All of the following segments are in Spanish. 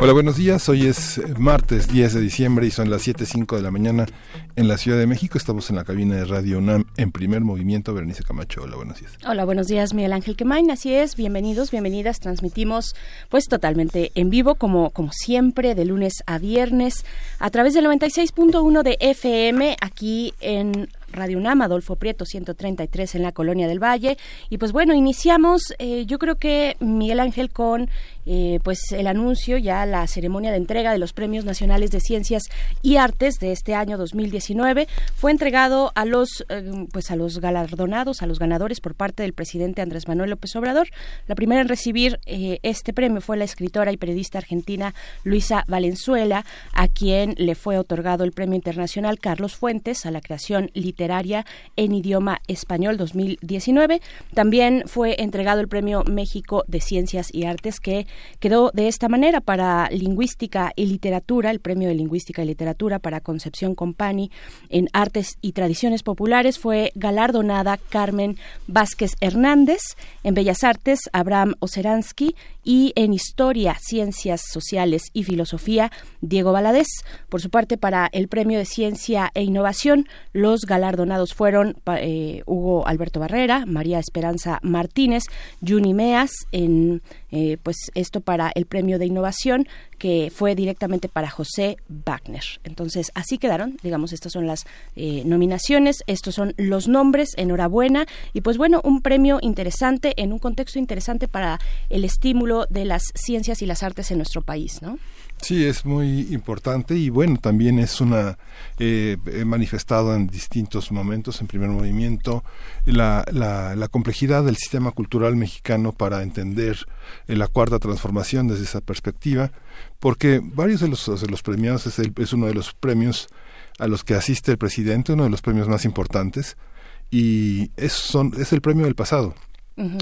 Hola, buenos días. Hoy es martes 10 de diciembre y son las 7.05 de la mañana en la Ciudad de México. Estamos en la cabina de Radio UNAM en primer movimiento. Berenice Camacho, hola, buenos días. Hola, buenos días, Miguel Ángel Quemain. Así es, bienvenidos, bienvenidas. Transmitimos pues totalmente en vivo, como, como siempre, de lunes a viernes, a través del 96.1 de FM, aquí en Radio UNAM, Adolfo Prieto 133 en la Colonia del Valle. Y pues bueno, iniciamos, eh, yo creo que Miguel Ángel con eh, pues el anuncio, ya la ceremonia de entrega de los Premios Nacionales de Ciencias y Artes de este año 2019 fue entregado a los eh, pues a los galardonados, a los ganadores por parte del presidente Andrés Manuel López Obrador. La primera en recibir este premio fue la escritora y periodista argentina Luisa Valenzuela, a quien le fue otorgado el Premio Internacional Carlos Fuentes a la creación literaria en idioma español 2019. También fue entregado el Premio México de Ciencias y Artes que quedó de esta manera para Lingüística y Literatura, el Premio de Lingüística y Literatura para Concepción Compani en Artes y Tradiciones Populares fue galardonada Carmen Vázquez Hernández, en Bellas Artes Abraham Oseransky y en Historia, Ciencias Sociales y Filosofía Diego Valadez. Por su parte, para el Premio de Ciencia e Innovación, los galardonados fueron eh, Hugo Alberto Barrera, María Esperanza Martínez, Juni Meas, en eh, pues esto para el premio de innovación que fue directamente para José Wagner. Entonces, así quedaron, digamos, estas son las eh, nominaciones, estos son los nombres, enhorabuena, y pues bueno, un premio interesante en un contexto interesante para el estímulo de las ciencias y las artes en nuestro país, ¿no? Sí, es muy importante y bueno, también es una, eh, manifestado en distintos momentos, en primer movimiento, la, la, la complejidad del sistema cultural mexicano para entender la cuarta transformación desde esa perspectiva, porque varios de los, de los premiados es, es uno de los premios a los que asiste el presidente, uno de los premios más importantes, y es, son, es el premio del pasado.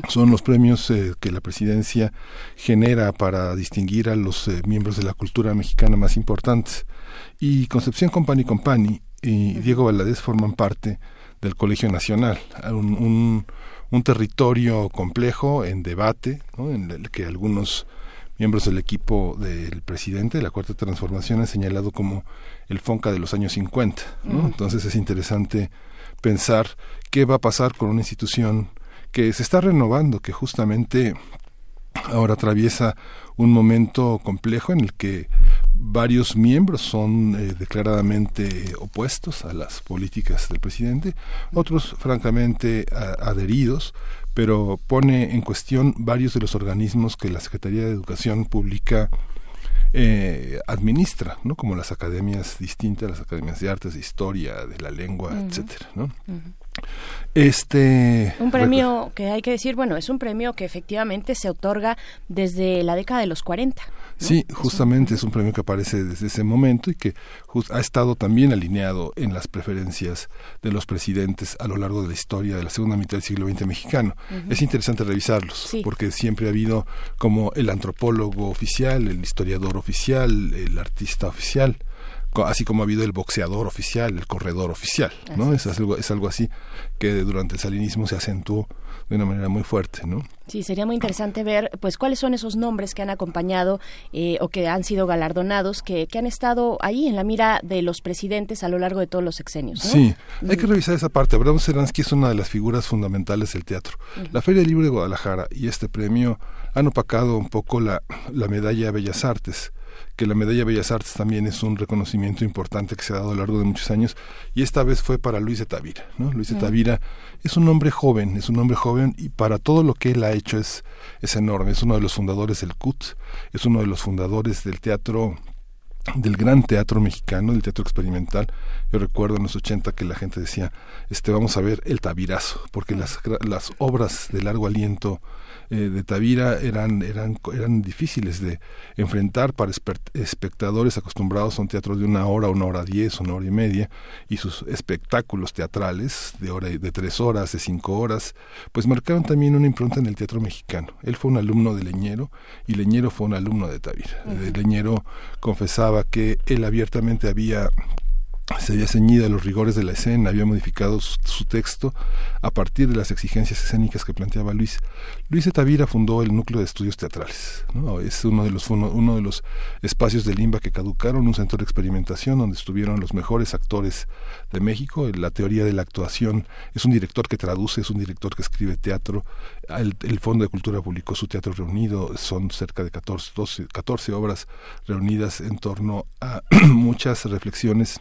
Son los premios eh, que la presidencia genera para distinguir a los eh, miembros de la cultura mexicana más importantes. Y Concepción Company Company y Diego Valadez forman parte del Colegio Nacional, un, un, territorio complejo en debate, en el que algunos miembros del equipo del presidente de la Cuarta Transformación han señalado como el FONCA de los años 50. Entonces es interesante pensar qué va a pasar con una institución que se está renovando, que justamente ahora atraviesa un momento complejo en el que varios miembros son eh, declaradamente opuestos a las políticas del presidente, otros francamente adheridos, pero pone en cuestión varios de los organismos que la Secretaría de Educación Pública eh, administra, ¿no? Como las academias distintas, las academias de artes, de historia, de la lengua, etcétera, ¿no? Este un premio que hay que decir, bueno, es un premio que efectivamente se otorga desde la década de los 40. Sí, justamente es un premio que aparece desde ese momento y que ha estado también alineado en las preferencias de los presidentes a lo largo de la historia de la segunda mitad del siglo XX mexicano. Es interesante revisarlos porque siempre ha habido como el antropólogo oficial, el historiador oficial, el artista oficial así como ha habido el boxeador oficial, el corredor oficial, ¿no? Es algo, es algo así que durante el salinismo se acentuó de una manera muy fuerte, ¿no? Sí, sería muy interesante ver, pues, cuáles son esos nombres que han acompañado eh, o que han sido galardonados, que, que, han estado ahí en la mira de los presidentes a lo largo de todos los sexenios. Sí, hay que revisar esa parte. Abraham Seransky es una de las figuras fundamentales del teatro. La Feria Libre de Guadalajara y este premio han opacado un poco la, la medalla de Bellas Artes que la Medalla Bellas Artes también es un reconocimiento importante que se ha dado a lo largo de muchos años y esta vez fue para Luis de Tavira. ¿no? Luis de Tavira es un hombre joven, es un hombre joven y para todo lo que él ha hecho es, es enorme. Es uno de los fundadores del CUT, es uno de los fundadores del teatro del gran teatro mexicano, el teatro experimental. Yo recuerdo en los 80 que la gente decía, este, vamos a ver el tabirazo, porque las, las obras de largo aliento eh, de Tavira eran, eran, eran difíciles de enfrentar para espectadores acostumbrados a un teatro de una hora, una hora diez, una hora y media, y sus espectáculos teatrales de, hora, de tres horas, de cinco horas, pues marcaron también una impronta en el teatro mexicano. Él fue un alumno de Leñero y Leñero fue un alumno de Tavira. Leñero confesaba que él abiertamente había se había ceñido a los rigores de la escena, había modificado su, texto a partir de las exigencias escénicas que planteaba Luis. Luis de Tavira fundó el núcleo de estudios teatrales. Es uno de los uno, de los espacios de Limba que caducaron, un centro de experimentación donde estuvieron los mejores actores de México. La teoría de la actuación es un director que traduce, es un director que escribe teatro. El, Fondo de Cultura publicó su teatro reunido, son cerca de 14, 12, 14 obras reunidas en torno a muchas reflexiones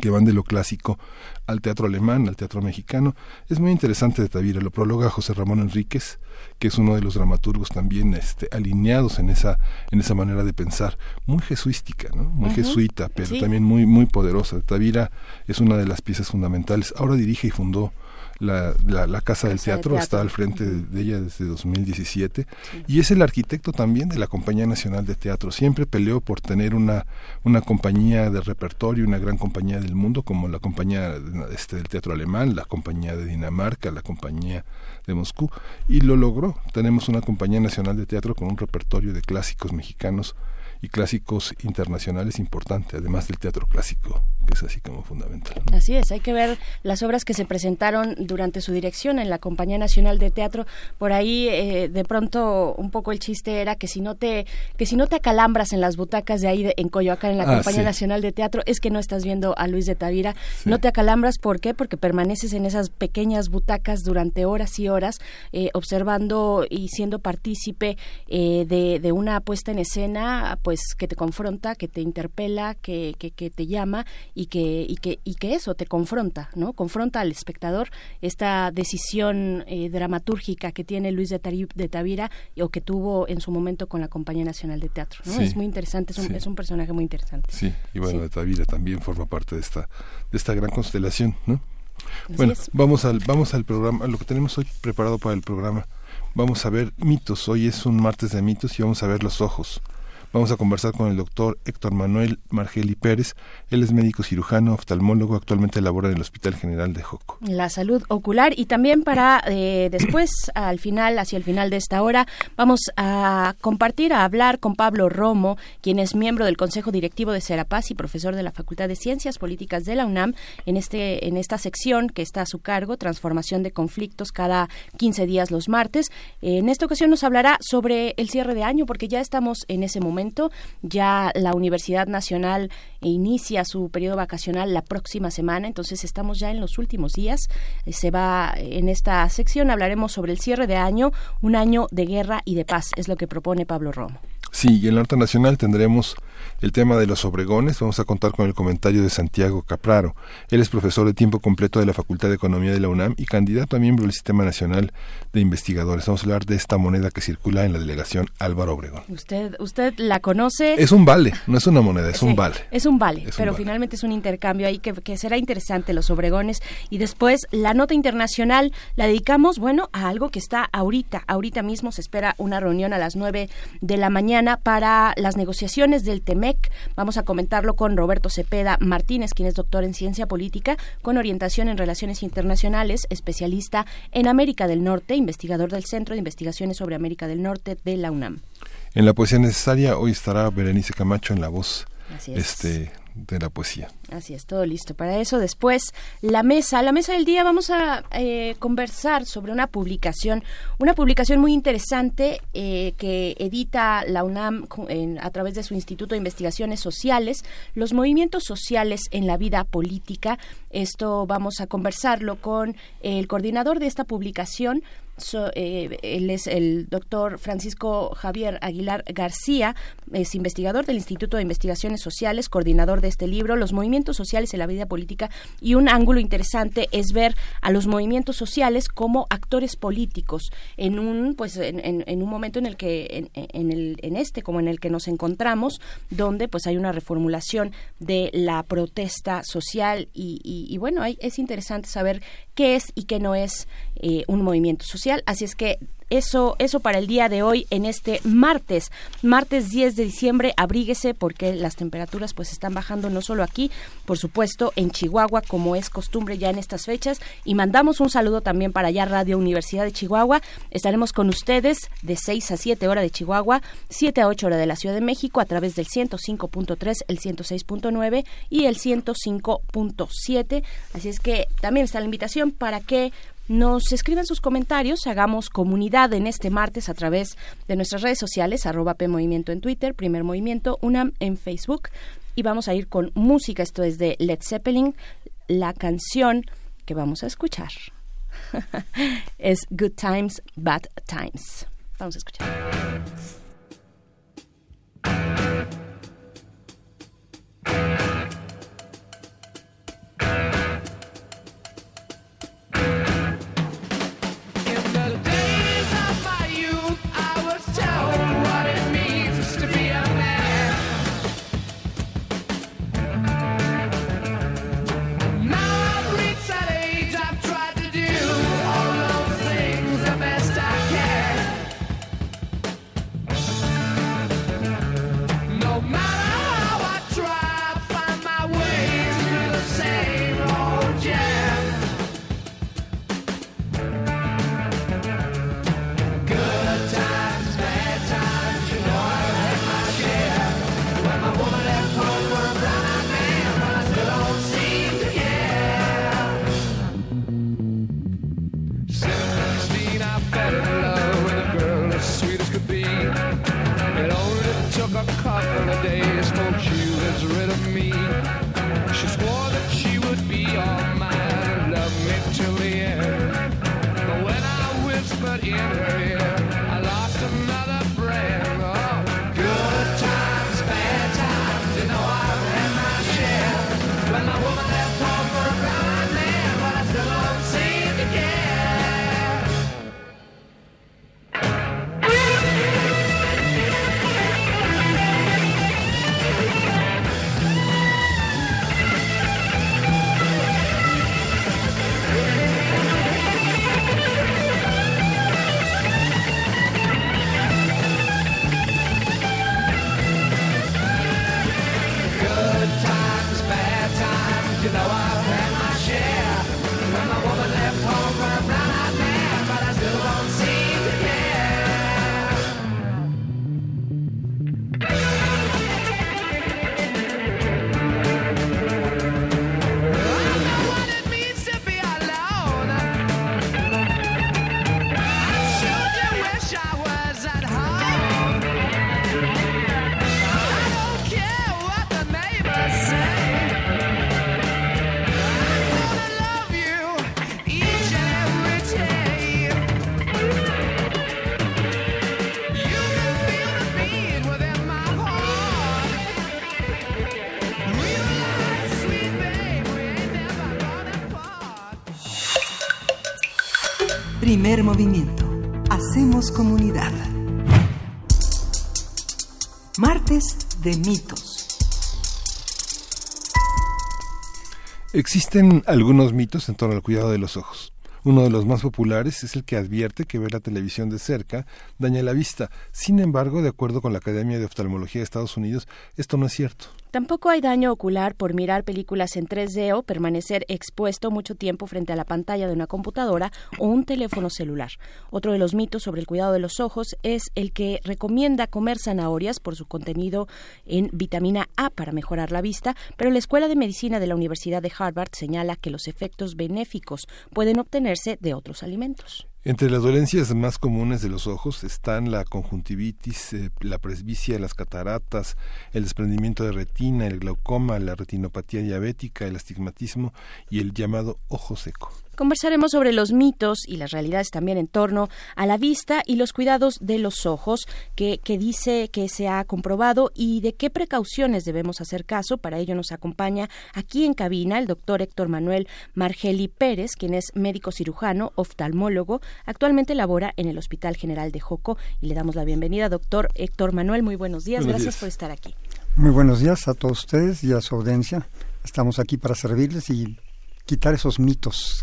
que van de lo clásico al teatro alemán, al teatro mexicano. Es muy interesante de Tavira, lo prologa José Ramón Enríquez, que es uno de los dramaturgos también este, alineados en esa, en esa manera de pensar, muy jesuística, ¿no? muy jesuita, pero también muy, muy poderosa. Tavira es una de las piezas fundamentales. Ahora dirige y fundó la, la, Casa del teatro, está al frente de, ella desde 2017 y es el arquitecto también de la Compañía Nacional de Teatro. Siempre peleó por tener una, una compañía de repertorio, una gran compañía del mundo como la compañía este, del teatro alemán, la compañía de Dinamarca, la compañía de Moscú. Y lo logró. Tenemos una Compañía Nacional de Teatro con un repertorio de clásicos mexicanos y clásicos internacionales importante, además del teatro clásico, que es así como fundamental. Así es, hay que ver las obras que se presentaron durante su dirección en la Compañía Nacional de Teatro. Por ahí, eh, de pronto, un poco el chiste era que si no te que si no te acalambras en las butacas de ahí en Coyoacán, en la ah, Compañía Nacional de Teatro, es que no estás viendo a Luis de Tavira. No te acalambras, ¿por qué? Porque permaneces en esas pequeñas butacas durante horas y horas, eh, observando y siendo partícipe eh, de, de una puesta en escena, pues que te confronta, que te interpela, que, que, te llama y que, y, que, y que eso te confronta, ¿no? Confronta al espectador esta decisión eh, dramatúrgica que tiene Luis de, de Tavira o que tuvo en su momento con la Compañía Nacional de Teatro, ¿no? es muy interesante, es un, es un, personaje muy interesante. Sí, y bueno, de Tavira también forma parte de esta, de esta gran constelación, ¿no? bueno, vamos al, vamos al programa, lo que tenemos hoy preparado para el programa. Vamos a ver mitos. Hoy es un martes de mitos y vamos a ver los ojos. Vamos a conversar con el doctor Héctor Manuel Margeli Pérez. Él es médico cirujano, oftalmólogo, actualmente labora en el Hospital General de Joco. La salud ocular y también para eh, después, al final, hacia el final de esta hora, vamos a compartir, a hablar con Pablo Romo, quien es miembro del Consejo Directivo de Serapaz y profesor de la Facultad de Ciencias Políticas de la UNAM, en, este, en esta sección que está a su cargo, Transformación de Conflictos, cada 15 días los martes. En esta ocasión nos hablará sobre el cierre de año, porque ya estamos en ese momento ya la Universidad Nacional inicia su periodo vacacional la próxima semana, entonces estamos ya en los últimos días. Eh, se va en esta sección hablaremos sobre el cierre de año, un año de guerra y de paz, es lo que propone Pablo Romo. Sí, y en la Norte Nacional tendremos el tema de los obregones. Vamos a contar con el comentario de Santiago Capraro. Él es profesor de tiempo completo de la Facultad de Economía de la UNAM y candidato a miembro del Sistema Nacional de Investigadores. Vamos a hablar de esta moneda que circula en la delegación Álvaro Obregón. ¿Usted, usted la conoce? Es un vale, no es una moneda, es un vale. Es un vale, pero finalmente es un intercambio ahí que, que será interesante los obregones. Y después la nota internacional la dedicamos, bueno, a algo que está ahorita. Ahorita mismo se espera una reunión a las nueve de la mañana para las negociaciones del TEMEC. Vamos a comentarlo con Roberto Cepeda Martínez, quien es doctor en ciencia política con orientación en relaciones internacionales, especialista en América del Norte, investigador del Centro de Investigaciones sobre América del Norte de la UNAM. En la poesía necesaria hoy estará Berenice Camacho en la voz este de la poesía. Así es, todo listo para eso. Después, la mesa, la mesa del día, vamos a eh, conversar sobre una publicación, una publicación muy interesante eh, que edita la UNAM a través de su Instituto de Investigaciones Sociales, los movimientos sociales en la vida política. Esto vamos a conversarlo con el coordinador de esta publicación, eh, él es el doctor Francisco Javier Aguilar García, es investigador del Instituto de Investigaciones Sociales, coordinador de este libro, Los movimientos sociales en la vida política, y un ángulo interesante es ver a los movimientos sociales como actores políticos en un, pues, en, un momento en el que, en, el, en este, como en el que nos encontramos, donde pues hay una reformulación de la protesta social. Y, y, bueno, es interesante saber qué es y qué no es eh, un movimiento social. Así es que eso, eso para el día de hoy en este martes, martes 10 de diciembre, abríguese porque las temperaturas pues están bajando no solo aquí, por supuesto en Chihuahua, como es costumbre ya en estas fechas, y mandamos un saludo también para allá Radio Universidad de Chihuahua. Estaremos con ustedes de 6 a 7 hora de Chihuahua, 7 a 8 hora de la Ciudad de México a través del 105.3, el 106.9 y el 105.7. Así es que también está la invitación para que nos escriban sus comentarios, hagamos comunidad en este martes a través de nuestras redes sociales, arroba P Movimiento en Twitter, Primer Movimiento, UNAM en Facebook, y vamos a ir con música, esto es de Led Zeppelin, la canción que vamos a escuchar es Good Times, Bad Times. Vamos a escuchar. Movimiento. Hacemos comunidad. Martes de mitos. Existen algunos mitos en torno al cuidado de los ojos. Uno de los más populares es el que advierte que ver la televisión de cerca daña la vista. Sin embargo, de acuerdo con la Academia de Oftalmología de Estados Unidos, esto no es cierto. Tampoco hay daño ocular por mirar películas en 3D o permanecer expuesto mucho tiempo frente a la pantalla de una computadora o un teléfono celular. Otro de los mitos sobre el cuidado de los ojos es el que recomienda comer zanahorias por su contenido en vitamina A para mejorar la vista, pero la Escuela de Medicina de la Universidad de Harvard señala que los efectos benéficos pueden obtenerse de otros alimentos. Entre las dolencias más comunes de los ojos están la conjuntivitis, eh, la presbicia, las cataratas, el desprendimiento de retina, el glaucoma, la retinopatía diabética, el astigmatismo y el llamado ojo seco. Conversaremos sobre los mitos y las realidades también en torno a la vista y los cuidados de los ojos que, que dice que se ha comprobado y de qué precauciones debemos hacer caso. Para ello nos acompaña aquí en cabina el doctor Héctor Manuel Margeli Pérez, quien es médico cirujano, oftalmólogo, actualmente labora en el Hospital General de Joco y le damos la bienvenida, doctor Héctor Manuel. Muy buenos días, gracias por estar aquí. Muy buenos días a todos ustedes y a su audiencia. Estamos aquí para servirles y quitar esos mitos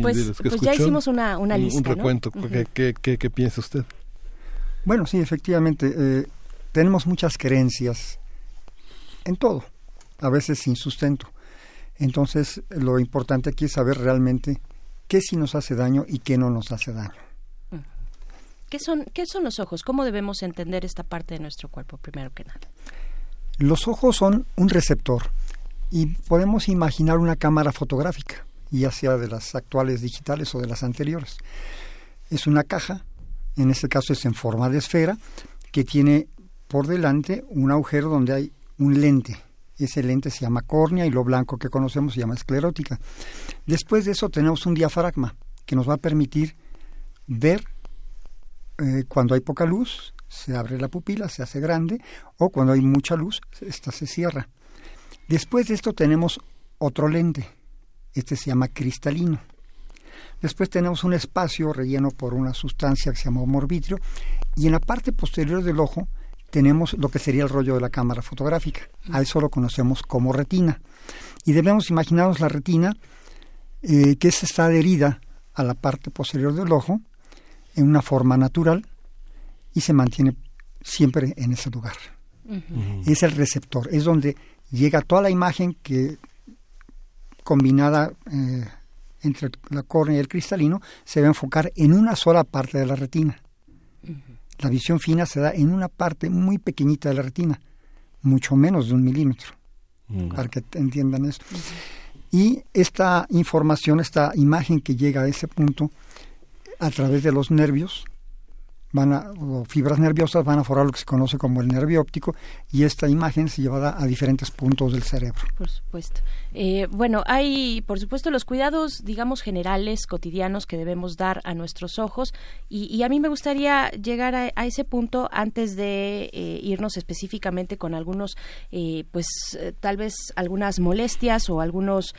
pues, pues ya hicimos una, una lista. Un recuento. ¿Qué, qué, piensa usted? Bueno, sí, efectivamente. Eh, tenemos muchas creencias en todo, a veces sin sustento. Entonces, lo importante aquí es saber realmente qué sí nos hace daño y qué no nos hace daño. ¿Qué son, ¿Qué son los ojos? ¿Cómo debemos entender esta parte de nuestro cuerpo, primero que nada? Los ojos son un receptor y podemos imaginar una cámara fotográfica ya sea de las actuales digitales o de las anteriores. Es una caja, en este caso es en forma de esfera, que tiene por delante un agujero donde hay un lente. Ese lente se llama córnea y lo blanco que conocemos se llama esclerótica. Después de eso tenemos un diafragma que nos va a permitir ver eh, cuando hay poca luz, se abre la pupila, se hace grande, o cuando hay mucha luz, esta se cierra. Después de esto tenemos otro lente, este se llama cristalino. Después tenemos un espacio relleno por una sustancia que se llama morbitrio y en la parte posterior del ojo tenemos lo que sería el rollo de la cámara fotográfica. A eso lo conocemos como retina. Y debemos imaginarnos la retina eh, que está adherida a la parte posterior del ojo en una forma natural y se mantiene siempre en ese lugar. Es el receptor, es donde llega toda la imagen que combinada eh, entre la córnea y el cristalino se va a enfocar en una sola parte de la retina. La visión fina se da en una parte muy pequeñita de la retina, mucho menos de un milímetro, para que entiendan eso. Y esta información, esta imagen que llega a ese punto a través de los nervios, van a, o fibras nerviosas van a formar lo que se conoce como el nervio óptico y esta imagen se llevará a diferentes puntos del cerebro. Por supuesto. Eh, bueno, hay, por supuesto, los cuidados, digamos, generales, cotidianos que debemos dar a nuestros ojos y, a mí me gustaría llegar a, ese punto antes de eh, irnos específicamente con algunos, eh, pues, tal vez algunas molestias o algunos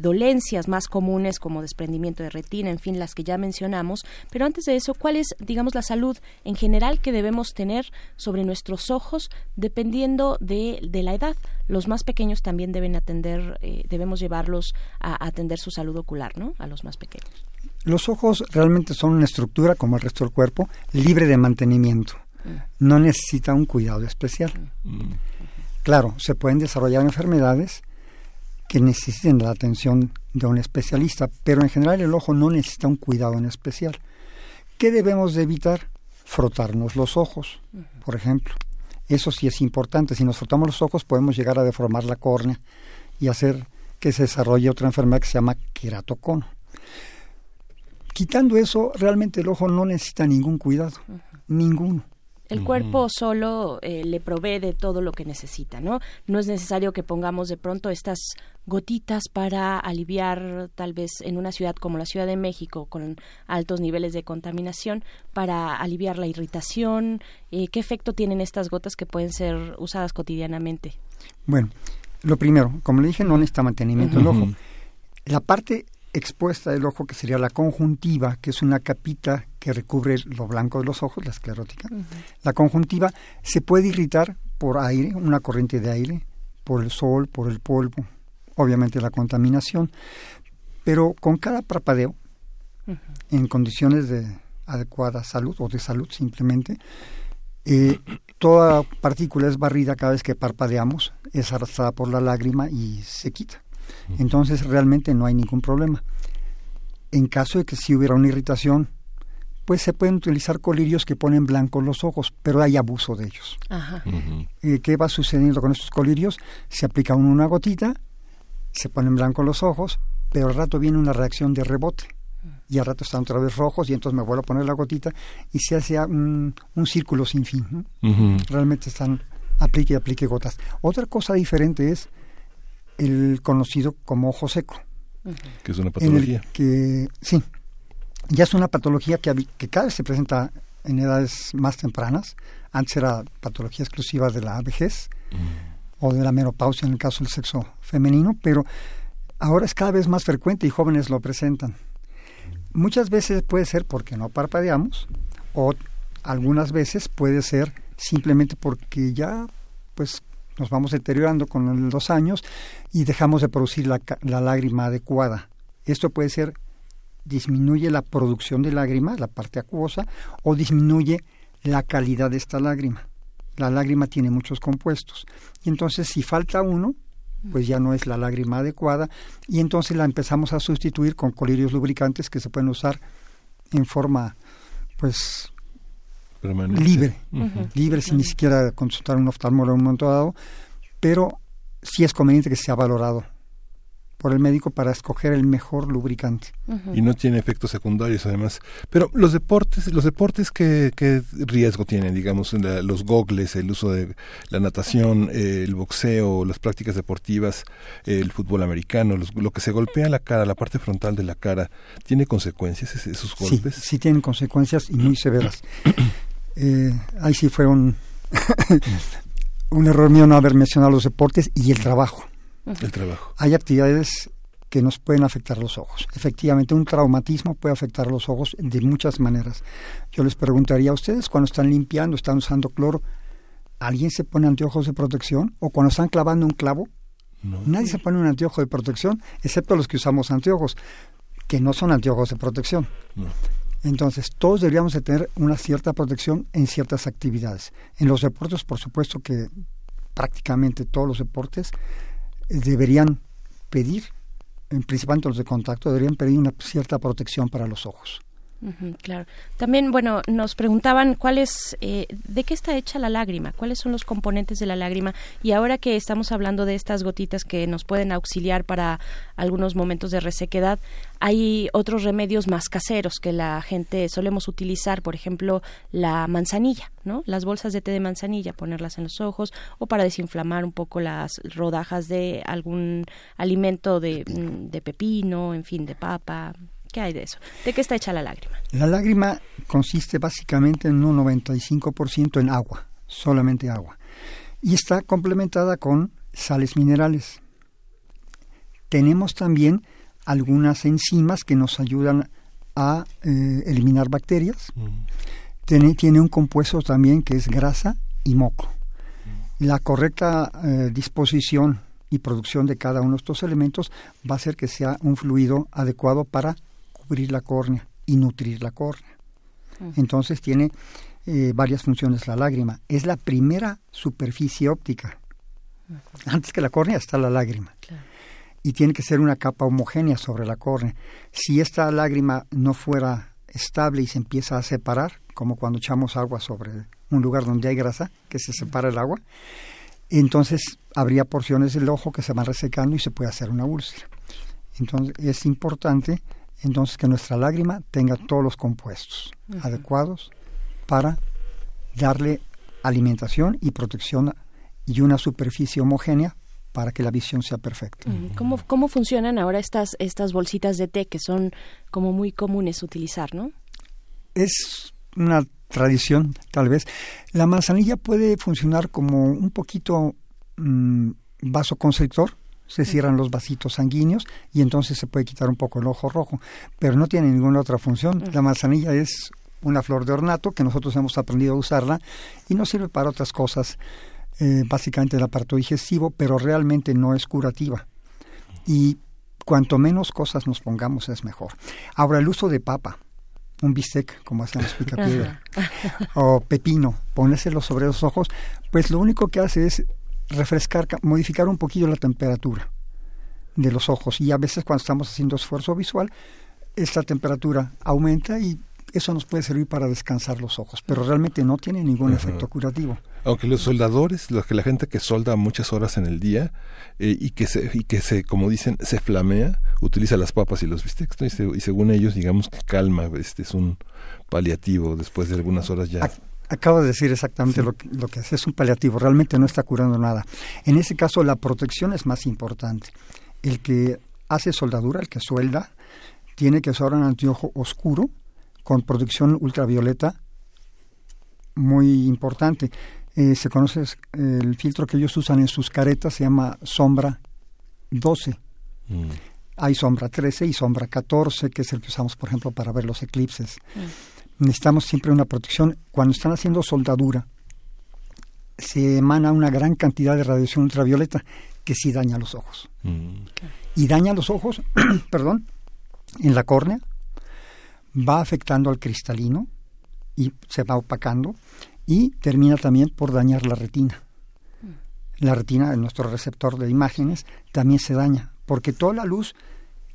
dolencias más comunes como desprendimiento de retina, en fin, las que ya mencionamos. Pero antes de eso, ¿cuál es, digamos, la salud en general que debemos tener sobre nuestros ojos dependiendo de, de la edad? Los más pequeños también deben atender eh, debemos llevarlos a, atender su salud ocular, ¿no? A los más pequeños. Los ojos realmente son una estructura, como el resto del cuerpo, libre de mantenimiento. Mm. No necesita un cuidado especial. Mm. Claro, se pueden desarrollar enfermedades que necesiten la atención de un especialista, pero en general el ojo no necesita un cuidado en especial. ¿Qué debemos de evitar? Frotarnos los ojos, por ejemplo. Eso sí es importante. Si nos frotamos los ojos podemos llegar a deformar la córnea y hacer que se desarrolle otra enfermedad que se llama queratocono. Quitando eso, realmente el ojo no necesita ningún cuidado, ninguno. El cuerpo solo eh, le provee de todo lo que necesita, ¿no? No es necesario que pongamos de pronto estas gotitas para aliviar, tal vez en una ciudad como la Ciudad de México, con altos niveles de contaminación, para aliviar la irritación. Eh, ¿Qué efecto tienen estas gotas que pueden ser usadas cotidianamente? Bueno, lo primero, como le dije, no necesita mantenimiento del ojo. La parte expuesta del ojo, que sería la conjuntiva, que es una capita que recubre lo blanco de los ojos, la esclerótica, la conjuntiva se puede irritar por aire, una corriente de aire, por el sol, por el polvo, obviamente la contaminación, pero con cada parpadeo, en condiciones de adecuada salud o de salud simplemente, eh, toda partícula es barrida cada vez que parpadeamos, es arrastrada por la lágrima y se quita. Entonces realmente no hay ningún problema. En caso de que si hubiera una irritación, pues se pueden utilizar colirios que ponen blancos los ojos, pero hay abuso de ellos. Eh, ¿Qué va sucediendo con estos colirios? Se aplica una gotita, se ponen blancos los ojos, pero al rato viene una reacción de rebote y al rato están otra vez rojos y entonces me vuelvo a poner la gotita y se hace un, círculo sin fin. Realmente están aplique y aplique gotas. Otra cosa diferente es el conocido como ojo seco. que es una patología. que, sí, ya es una patología que, que cada vez se presenta en edades más tempranas. Antes era patología exclusiva de la vejez mm. o de la menopausia en el caso del sexo femenino, pero ahora es cada vez más frecuente y jóvenes lo presentan. Muchas veces puede ser porque no parpadeamos o algunas veces puede ser simplemente porque ya pues nos vamos deteriorando con los años y dejamos de producir la, la lágrima adecuada. Esto puede ser disminuye la producción de lágrima, la parte acuosa, o disminuye la calidad de esta lágrima. La lágrima tiene muchos compuestos. Y entonces si falta uno, pues ya no es la lágrima adecuada y entonces la empezamos a sustituir con colirios lubricantes que se pueden usar en forma pues libre, libre sin ni siquiera consultar a un oftalmólogo en un momento dado, pero sí es conveniente que sea valorado por el médico para escoger el mejor lubricante. Y no tiene efectos secundarios además. Pero los deportes, los deportes ¿qué, riesgo tienen? Digamos, los gogles, el uso de la natación, el boxeo, las prácticas deportivas, el fútbol americano, lo que se golpea la cara, la parte frontal de la cara, ¿tiene consecuencias esos golpes? Sí, sí tienen consecuencias y muy severas. eh, ahí sí fue un, un error mío no haber mencionado los deportes y el trabajo el trabajo. Hay actividades que nos pueden afectar los ojos. Efectivamente, un traumatismo puede afectar los ojos de muchas maneras. Yo les preguntaría a ustedes, cuando están limpiando, están usando cloro, ¿alguien se pone anteojos de protección? ¿O cuando están clavando un clavo? Nadie se pone un anteojo de protección, excepto los que usamos anteojos, que no son anteojos de protección. Entonces, todos deberíamos de tener una cierta protección en ciertas actividades. En los deportes, por supuesto que prácticamente todos los deportes deberían pedir, principalmente los de contacto, deberían pedir una cierta protección para los ojos claro. También, bueno, nos preguntaban cuál es, eh, de qué está hecha la lágrima, cuáles son los componentes de la lágrima. Y ahora que estamos hablando de estas gotitas que nos pueden auxiliar para algunos momentos de resequedad, hay otros remedios más caseros que la gente solemos utilizar, por ejemplo, la manzanilla, ¿no? Las bolsas de té de manzanilla, ponerlas en los ojos o para desinflamar un poco las rodajas de algún alimento de, mm, de pepino, en fin, de papa, ¿Qué hay de eso? ¿De qué está hecha la lágrima? La lágrima consiste básicamente en un 95% en agua, solamente agua, y está complementada con sales minerales. Tenemos también algunas enzimas que nos ayudan a eh, eliminar bacterias. Mm. Tiene, tiene, un compuesto también que es grasa y moco. La correcta eh, disposición y producción de cada uno de estos elementos va a hacer que sea un fluido adecuado para cubrir la córnea y nutrir la córnea. Entonces tiene eh, varias funciones la lágrima. Es la primera superficie óptica. Antes que la córnea está la lágrima. Y tiene que ser una capa homogénea sobre la córnea. Si esta lágrima no fuera estable y se empieza a separar, como cuando echamos agua sobre un lugar donde hay grasa, que se separa el agua, entonces habría porciones del ojo que se van resecando y se puede hacer una úlcera. Entonces es importante entonces que nuestra lágrima tenga todos los compuestos adecuados para darle alimentación y protección y una superficie homogénea para que la visión sea perfecta. ¿Cómo, ¿Cómo funcionan ahora estas, estas bolsitas de té que son como muy comunes utilizar, no? Es una tradición, tal vez. La manzanilla puede funcionar como un poquito mm, vasoconstrictor, se cierran los vasitos sanguíneos y entonces se puede quitar un poco el ojo rojo, pero no tiene ninguna otra función. La manzanilla es una flor de ornato que nosotros hemos aprendido a usarla y no sirve para otras cosas, eh, básicamente el aparato digestivo, pero realmente no es curativa. Y cuanto menos cosas nos pongamos es mejor. Ahora, el uso de papa, un bistec, como hacemos picapiedra, o pepino, ponérselo sobre los ojos, pues lo único que hace es refrescar, modificar un poquito la temperatura de los ojos y a veces cuando estamos haciendo esfuerzo visual, esta temperatura aumenta y eso nos puede servir para descansar los ojos, pero realmente no tiene ningún efecto curativo. Aunque los soldadores, los que la gente que solda muchas horas en el día eh, y que se y que se como dicen se flamea, utiliza las papas y los bistecs y, según ellos digamos que calma, este es un paliativo después de algunas horas ya. Acabo de decir exactamente lo, que, lo que es, es un paliativo, realmente no está curando nada. En ese caso la protección es más importante. El que hace soldadura, el que suelda, tiene que usar un anteojo oscuro con protección ultravioleta muy importante. Eh, se conoce el filtro que ellos usan en sus caretas, se llama sombra 12. Mm. Hay sombra 13 y sombra 14, que es el que usamos, por ejemplo, para ver los eclipses. Mm. Necesitamos siempre una protección. Cuando están haciendo soldadura, se emana una gran cantidad de radiación ultravioleta que sí daña los ojos. Mm. Y daña los ojos, perdón, en la córnea, va afectando al cristalino y se va opacando y termina también por dañar la retina. Mm. La retina, nuestro receptor de imágenes, también se daña, porque toda la luz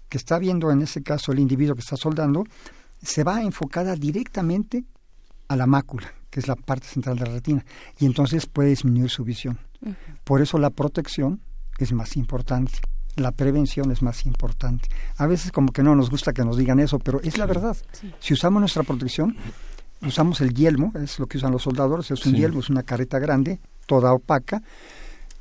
que está viendo en ese caso el individuo que está soldando, se va enfocada directamente a la mácula, que es la parte central de la retina, y entonces puede disminuir su visión. Por eso la protección es más importante, la prevención es más importante. A veces como que no nos gusta que nos digan eso, pero es la verdad. Si usamos nuestra protección, usamos el yelmo, es lo que usan los soldadores, es un yelmo, es una careta grande, toda opaca,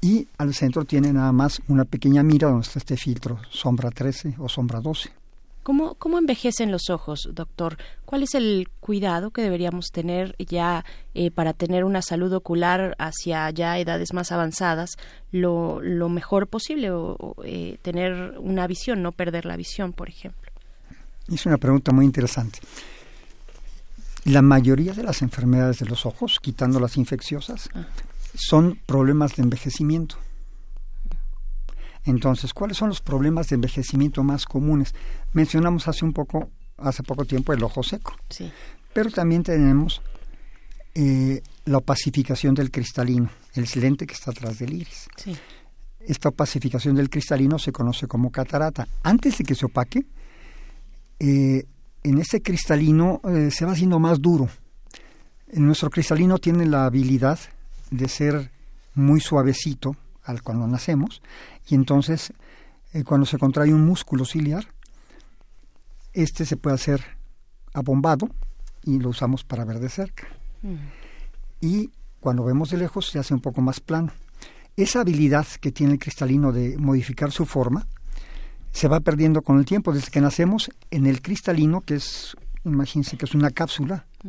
y al centro tiene nada más una pequeña mira donde está este filtro, sombra 13 o sombra 12. ¿Cómo, ¿Cómo envejecen los ojos, doctor? ¿Cuál es el cuidado que deberíamos tener ya eh, para tener una salud ocular hacia ya edades más avanzadas lo, lo mejor posible o, eh, tener una visión, no perder la visión, por ejemplo? Es una pregunta muy interesante. La mayoría de las enfermedades de los ojos, quitando las infecciosas, ah. son problemas de envejecimiento. Entonces, ¿cuáles son los problemas de envejecimiento más comunes? Mencionamos hace un poco, hace poco tiempo, el ojo seco. Sí. Pero también tenemos eh, la opacificación del cristalino, el lente que está atrás del iris. Sí. Esta opacificación del cristalino se conoce como catarata. Antes de que se opaque, eh, en ese cristalino eh, se va haciendo más duro. Nuestro cristalino tiene la habilidad de ser muy suavecito al cuando nacemos y entonces eh, cuando se contrae un músculo ciliar, este se puede hacer abombado y lo usamos para ver de cerca. Mm. Y cuando vemos de lejos se hace un poco más plano. Esa habilidad que tiene el cristalino de modificar su forma se va perdiendo con el tiempo. Desde que nacemos, en el cristalino, que es, imagínense que es una cápsula, mm.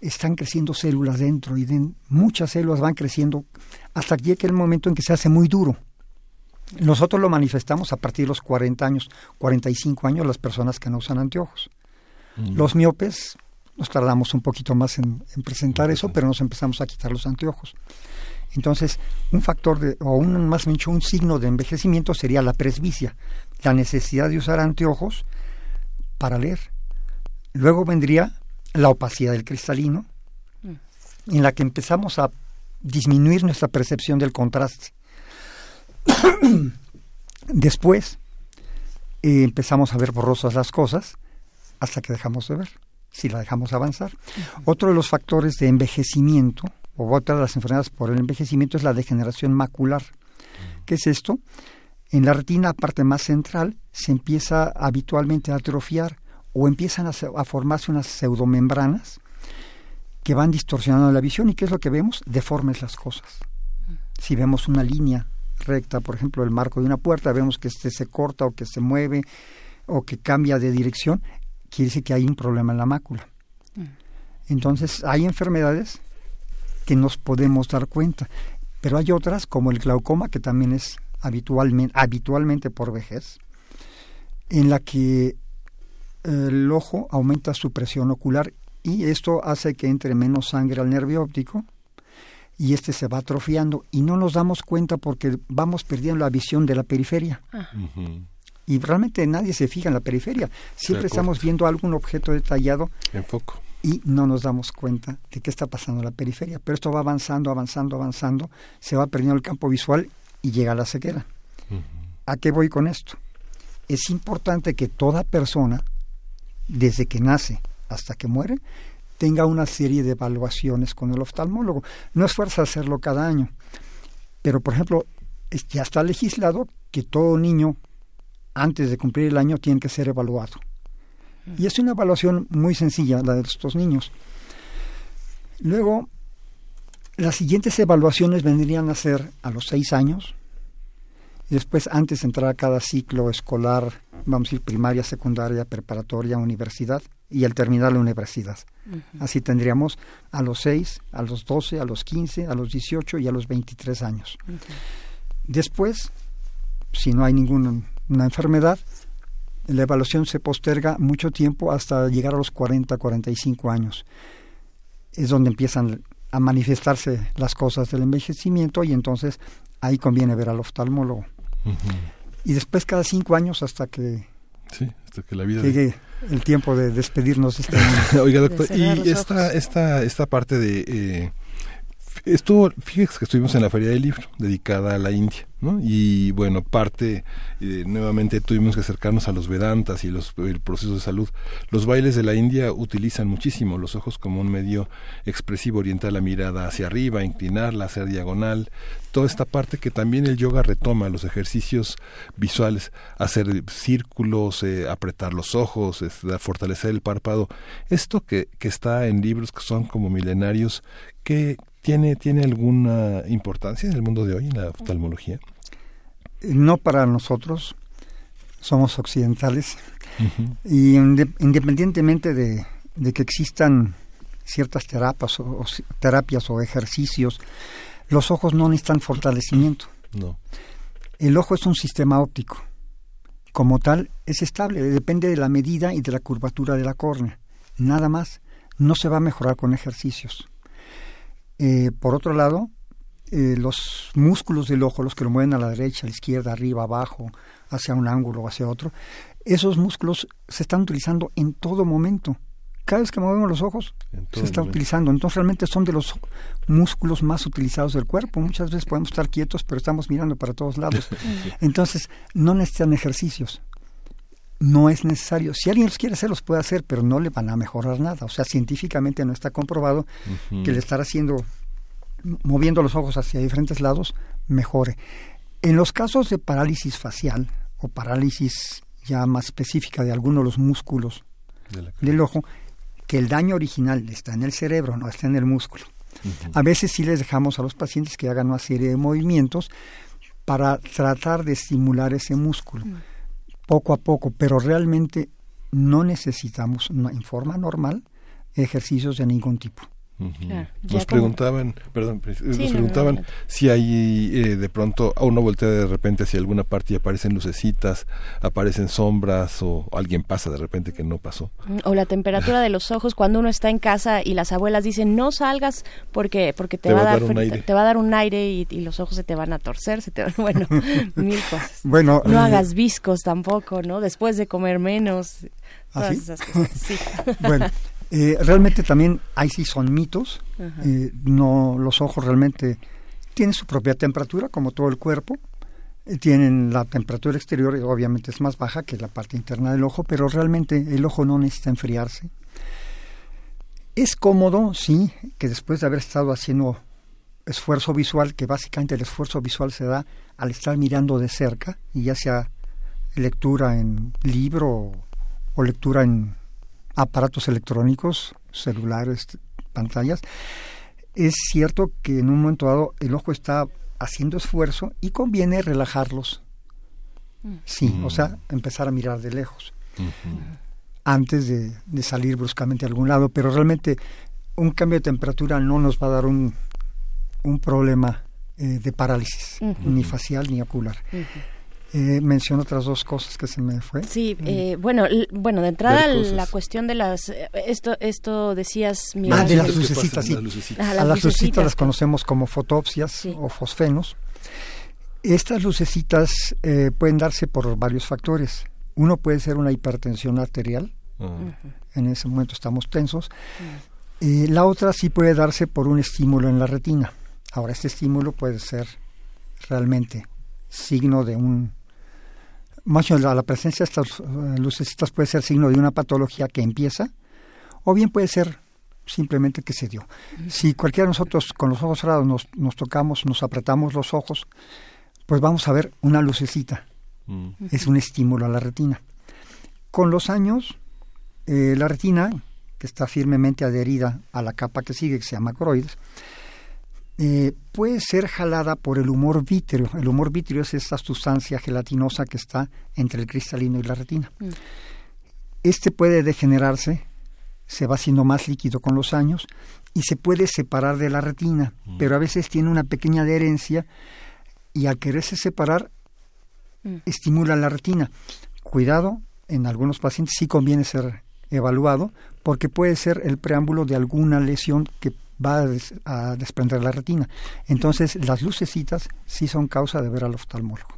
están creciendo células dentro y de, muchas células van creciendo hasta que llega el momento en que se hace muy duro. Nosotros lo manifestamos a partir de los 40 años, 45 años las personas que no usan anteojos. Mm. Los miopes nos tardamos un poquito más en, presentar eso, pero nos empezamos a quitar los anteojos. Entonces, un factor de, o un, más bien un signo de envejecimiento sería la presbicia, la necesidad de usar anteojos para leer. Luego vendría la opacidad del cristalino, mm. en la que empezamos a disminuir nuestra percepción del contraste. Después eh, empezamos a ver borrosas las cosas hasta que dejamos de ver, si la dejamos avanzar. Otro de los factores de envejecimiento, o otra de las enfermedades por el envejecimiento, es la degeneración macular. ¿Qué es esto? En la retina, parte más central, se empieza habitualmente a atrofiar o empiezan a, a formarse unas pseudomembranas que van distorsionando la visión. ¿Y qué es lo que vemos? Deformes las cosas. Si vemos una línea recta, por ejemplo, el marco de una puerta, vemos que este se corta o que se mueve o que cambia de dirección, quiere decir que hay un problema en la mácula. Entonces, hay enfermedades que nos podemos dar cuenta, pero hay otras, como el glaucoma, que también es habitualmente, habitualmente por vejez, en la que el ojo aumenta su presión ocular y esto hace que entre menos sangre al nervio óptico y este se va atrofiando y no nos damos cuenta porque vamos perdiendo la visión de la periferia. Ah. Y realmente nadie se fija en la periferia. Siempre estamos viendo algún objeto detallado. En foco. Y no nos damos cuenta de qué está pasando en la periferia. Pero esto va avanzando, avanzando, avanzando. Se va perdiendo el campo visual y llega a la ceguera. ¿A qué voy con esto? Es importante que toda persona, desde que nace hasta que muere, tenga una serie de evaluaciones con el oftalmólogo. No es fuerza hacerlo cada año, pero por ejemplo, ya está legislado que todo niño antes de cumplir el año tiene que ser evaluado. Y es una evaluación muy sencilla la de estos niños. Luego, las siguientes evaluaciones vendrían a ser a los seis años, después antes de entrar a cada ciclo escolar, vamos a decir primaria, secundaria, preparatoria, universidad, y al terminar la universidad. Así tendríamos a los 6, a los 12, a los 15, a los 18 y a los 23 años. Después, si no hay ninguna enfermedad, la evaluación se posterga mucho tiempo hasta llegar a los 40, 45 años. Es donde empiezan a manifestarse las cosas del envejecimiento y entonces ahí conviene ver al oftalmólogo. Y después cada cinco años hasta que, sí, hasta que la vida llegue el tiempo de despedirnos de este. Oiga, doctor, y esta, esta, esta parte de... Eh, estuvo, fíjese que estuvimos en la Feria del Libro, dedicada a la India, ¿no? Y bueno, parte, eh, nuevamente tuvimos que acercarnos a los Vedantas y los, el proceso de salud. Los bailes de la India utilizan muchísimo los ojos como un medio expresivo, orientar la mirada hacia arriba, inclinarla, hacer diagonal, toda esta parte que también el yoga retoma, los ejercicios visuales, hacer círculos, eh, apretar los ojos, fortalecer el párpado. Esto que, que está en libros que son como milenarios, ¿qué, ¿Tiene, ¿Tiene alguna importancia en el mundo de hoy, en la oftalmología? No para nosotros, somos occidentales, y independientemente de, que existan ciertas terapias o, terapias o ejercicios, los ojos no necesitan fortalecimiento. No. El ojo es un sistema óptico. Como tal, es estable, depende de la medida y de la curvatura de la córnea. Nada más. No se va a mejorar con ejercicios. Eh, por otro lado, eh, los músculos del ojo, los que lo mueven a la derecha, a la izquierda, arriba, abajo, hacia un ángulo o hacia otro, esos músculos se están utilizando en todo momento. Cada vez que movemos los ojos, se está utilizando. Entonces realmente son de los músculos más utilizados del cuerpo. Muchas veces podemos estar quietos, pero estamos mirando para todos lados. Entonces no necesitan ejercicios. No es necesario. Si alguien los quiere hacer, los puede hacer, pero no le van a mejorar nada. O sea, científicamente no está comprobado que el estar haciendo moviendo los ojos hacia diferentes lados, mejore. En los casos de parálisis facial o parálisis ya más específica de alguno de los músculos del ojo, que el daño original está en el cerebro, no está en el músculo. A veces sí les dejamos a los pacientes que hagan una serie de movimientos para tratar de estimular ese músculo, mm. Poco a poco, pero realmente no necesitamos en forma normal ejercicios de ningún tipo nos preguntaban, perdón, nos preguntaban si hay eh, de pronto a uno voltea de repente hacia alguna parte y aparecen lucecitas, aparecen sombras o alguien pasa de repente que no pasó. Mm, o la temperatura de los ojos cuando uno está en casa y las abuelas dicen no salgas porque porque te, va, a dar, un aire. te va a dar un aire y, los ojos se te van a torcer, se te van, bueno, mil cosas. Bueno, no eh, hagas viscos tampoco, ¿no? Después de comer menos. ¿Ah, todas esas cosas. Sí. bueno, eh, realmente también ahí sí son mitos. Eh, no, los ojos realmente tienen su propia temperatura, como todo el cuerpo. Eh, tienen la temperatura exterior, obviamente es más baja que la parte interna del ojo, pero realmente el ojo no necesita enfriarse. Es cómodo, sí, que después de haber estado haciendo esfuerzo visual, que básicamente el esfuerzo visual se da al estar mirando de cerca, y ya sea lectura en libro o lectura en aparatos electrónicos, celulares, pantallas, es cierto que en un momento dado el ojo está haciendo esfuerzo y conviene relajarlos. Mm. Sí, o sea, mm. empezar a mirar de lejos. Antes de, salir bruscamente a algún lado, pero realmente un cambio de temperatura no nos va a dar un, un problema eh, de parálisis, ni facial ni ocular. Eh, menciono otras dos cosas que se me fue. Sí, mm. eh, bueno, bueno, de entrada la cuestión de las, eh, esto, esto decías. ah, de las lucecitas, sí. a las lucecitas las conocemos como fotopsias o fosfenos. Estas lucecitas eh, pueden darse por varios factores. Uno puede ser una hipertensión arterial. Ah. En ese momento estamos tensos. Mm. la otra sí puede darse por un estímulo en la retina. Ahora, este estímulo puede ser realmente signo de un más la presencia de estas eh, lucecitas puede ser signo de una patología que empieza o bien puede ser simplemente que se dio. Si cualquiera de nosotros con los ojos cerrados nos, nos tocamos, nos apretamos los ojos, pues vamos a ver una lucecita. Mm. Es un estímulo a la retina. Con los años, eh, la retina, que está firmemente adherida a la capa que sigue, que se llama coroides, eh, puede ser jalada por el humor vítreo. El humor vítreo es esta sustancia gelatinosa que está entre el cristalino y la retina. Mm. Este puede degenerarse, se va haciendo más líquido con los años y se puede separar de la retina, pero a veces tiene una pequeña adherencia y al quererse separar Mm. estimula la retina. Cuidado, en algunos pacientes sí conviene ser evaluado porque puede ser el preámbulo de alguna lesión que va a, des- a desprender la retina. Entonces, las lucecitas sí son causa de ver al oftalmólogo.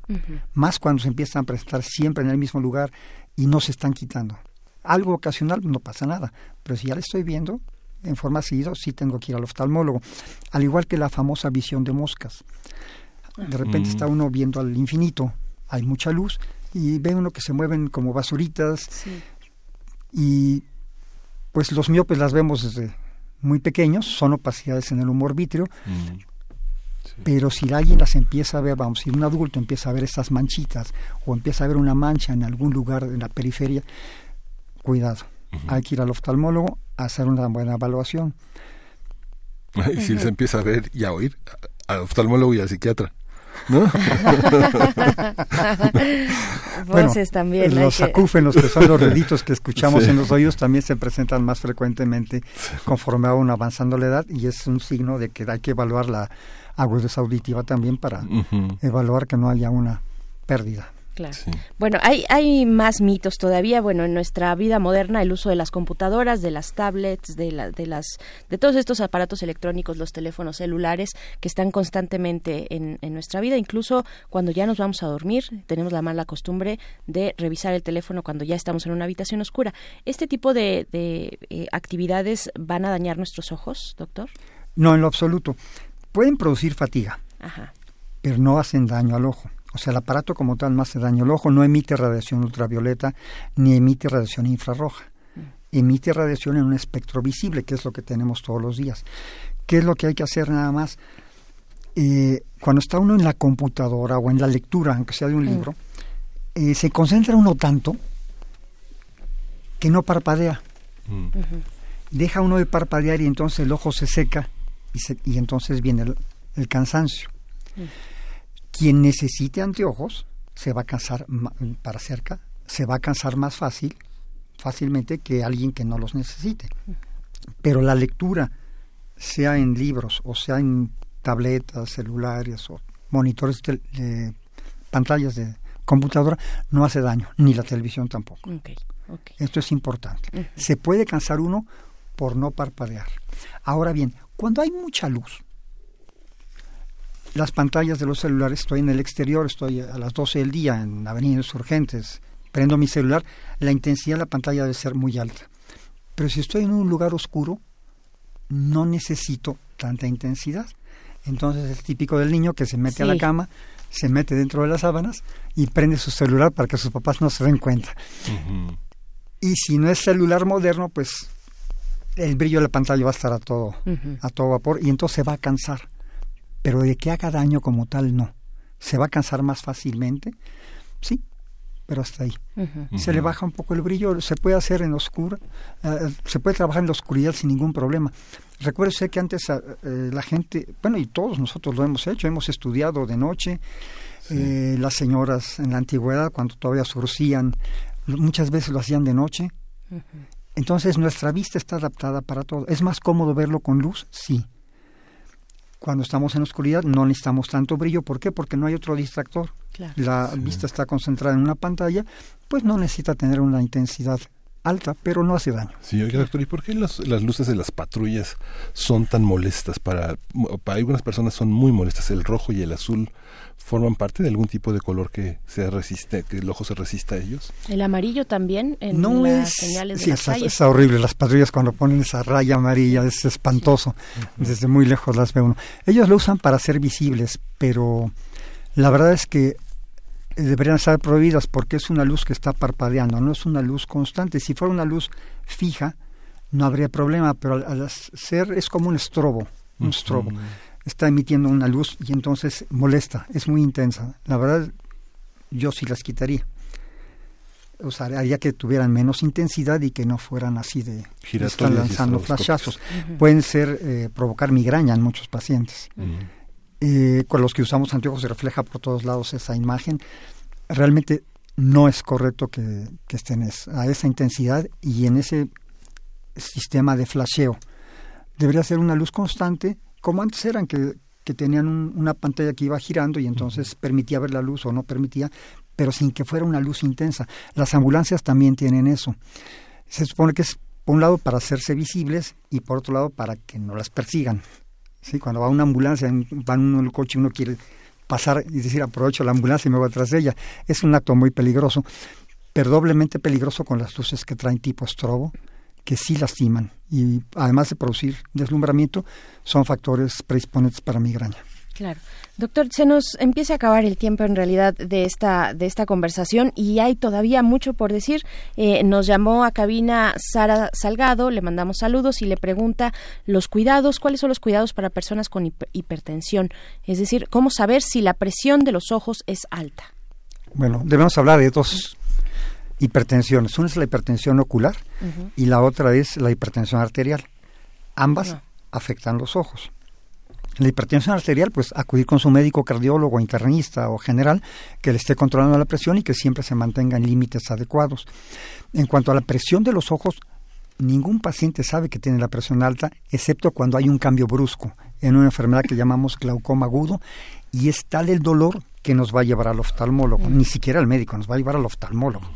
Más cuando se empiezan a presentar siempre en el mismo lugar y no se están quitando. Algo ocasional no pasa nada, pero si ya le estoy viendo en forma seguida, sí tengo que ir al oftalmólogo. Al igual que la famosa visión de moscas. De repente Mm. está uno viendo al infinito, hay mucha luz y ve uno que se mueven como basuritas Sí. y pues los miopes las vemos desde muy pequeños, son opacidades en el humor vítreo, Mm. pero si alguien las empieza a ver, vamos, si un adulto empieza a ver estas manchitas o empieza a ver una mancha en algún lugar en la periferia, cuidado, hay que ir al oftalmólogo a hacer una buena evaluación. Y si se empieza a ver y a oír, al oftalmólogo y al psiquiatra. ¿No? Voces también. hay los que- acúfenos, que son los ruiditos que escuchamos en los oídos, también se presentan más frecuentemente conforme va uno avanzando la edad y es un signo de que hay que evaluar la agudeza auditiva también para evaluar que no haya una pérdida. Claro. Sí. Bueno, hay, hay más mitos todavía. Bueno, en nuestra vida moderna, el uso de las computadoras, de las tablets, de, la- de, las, de todos estos aparatos electrónicos, los teléfonos celulares, que están constantemente en, en nuestra vida. Incluso cuando ya nos vamos a dormir, tenemos la mala costumbre de revisar el teléfono cuando ya estamos en una habitación oscura. ¿Este tipo de, de, eh, actividades van a dañar nuestros ojos, doctor? No, en lo absoluto. Pueden producir fatiga, Ajá. pero no hacen daño al ojo. O sea, el aparato como tal no hace daño al ojo, no emite radiación ultravioleta ni emite radiación infrarroja. Emite radiación en un espectro visible, que es lo que tenemos todos los días. ¿Qué es lo que hay que hacer nada más? Eh, cuando está uno en la computadora o en la lectura, aunque sea de un Mm. libro, eh, se concentra uno tanto que no parpadea. Mm. Deja uno de parpadear y entonces el ojo se seca y, se- y entonces viene el, el cansancio. Quien necesite anteojos se va a cansar para cerca, se va a cansar más fácil, fácilmente que alguien que no los necesite. Pero la lectura, sea en libros o sea en tabletas, celulares o monitores, pantallas de computadora, no hace daño, ni la televisión tampoco. Esto es importante. Se puede cansar uno por no parpadear. Ahora bien, cuando hay mucha luz, las pantallas de los celulares, estoy en el exterior, estoy a las 12 del día en Avenida Insurgentes, prendo mi celular, la intensidad de la pantalla debe ser muy alta. Pero si estoy en un lugar oscuro, no necesito tanta intensidad. Entonces es típico del niño que se mete a la cama, se mete dentro de las sábanas y prende su celular para que sus papás no se den cuenta. Y si no es celular moderno, pues el brillo de la pantalla va a estar a todo, a todo vapor y entonces se va a cansar. Pero de que haga daño como tal, no. ¿Se va a cansar más fácilmente? Sí, pero hasta ahí. Se le baja un poco el brillo, se puede hacer en oscura, eh, se puede trabajar en la oscuridad sin ningún problema. Recuerde que antes eh, eh, la gente, bueno, y todos nosotros lo hemos hecho, hemos estudiado de noche, eh, las señoras en la antigüedad, cuando todavía surcían, muchas veces lo hacían de noche. Entonces nuestra vista está adaptada para todo. ¿Es más cómodo verlo con luz? Sí. Cuando estamos en oscuridad no necesitamos tanto brillo. ¿Por qué? Porque no hay otro distractor. Claro. La vista está concentrada en una pantalla, pues no necesita tener una intensidad alta, pero no hace daño. Sí, oiga, doctor, ¿y por qué las, las luces de las patrullas son tan molestas? Para, para algunas personas son muy molestas. El rojo y el azul forman parte de algún tipo de color que se resiste, que el ojo se resista a ellos. El amarillo también en no las es, señales de sí, las está, calles. está horrible. Las patrullas cuando ponen esa raya amarilla es espantoso. Desde muy lejos las ve uno. Ellos lo usan para ser visibles, pero la verdad es que deberían estar prohibidas porque es una luz que está parpadeando, no es una luz constante. Si fuera una luz fija, no habría problema, pero al, al ser es como un estrobo, un estrobo. Está emitiendo una luz y entonces molesta, es muy intensa. La verdad, yo sí las quitaría. o sea, haría que tuvieran menos intensidad y que no fueran así de están lanzando flashazos. Pueden ser eh, provocar migraña en muchos pacientes. Eh, con los que usamos anteojos se refleja por todos lados esa imagen. Realmente no es correcto que, estén a esa intensidad y en ese sistema de flasheo. Debería ser una luz constante, como antes eran, que, tenían una pantalla que iba girando y entonces permitía ver la luz o no permitía, pero sin que fuera una luz intensa. Las ambulancias también tienen eso. Se supone que es, por un lado, para hacerse visibles y por otro lado, para que no las persigan. ¿Sí? Cuando va una ambulancia, va uno en el coche, uno quiere pasar y decir, aprovecho la ambulancia y me voy de ella. Es un acto muy peligroso, pero doblemente peligroso con las luces que traen tipo estrobo, que sí lastiman y además de producir deslumbramiento, son factores predisponentes para migraña. Claro. Doctor, se nos empieza a acabar el tiempo en realidad de esta, de esta conversación y hay todavía mucho por decir. Eh, nos llamó a cabina Sara Salgado, le mandamos saludos y le pregunta los cuidados, cuáles son los cuidados para personas con hipertensión. Es decir, cómo saber si la presión de los ojos es alta. Bueno, debemos hablar de dos hipertensiones. Una es la hipertensión ocular y la otra es la hipertensión arterial. Ambas afectan los ojos. La hipertensión arterial, pues acudir con su médico cardiólogo, internista o general que le esté controlando la presión y que siempre se mantenga en límites adecuados. En cuanto a la presión de los ojos, ningún paciente sabe que tiene la presión alta, excepto cuando hay un cambio brusco en una enfermedad que llamamos glaucoma agudo y es tal el dolor que nos va a llevar al oftalmólogo, ni siquiera al médico, nos va a llevar al oftalmólogo.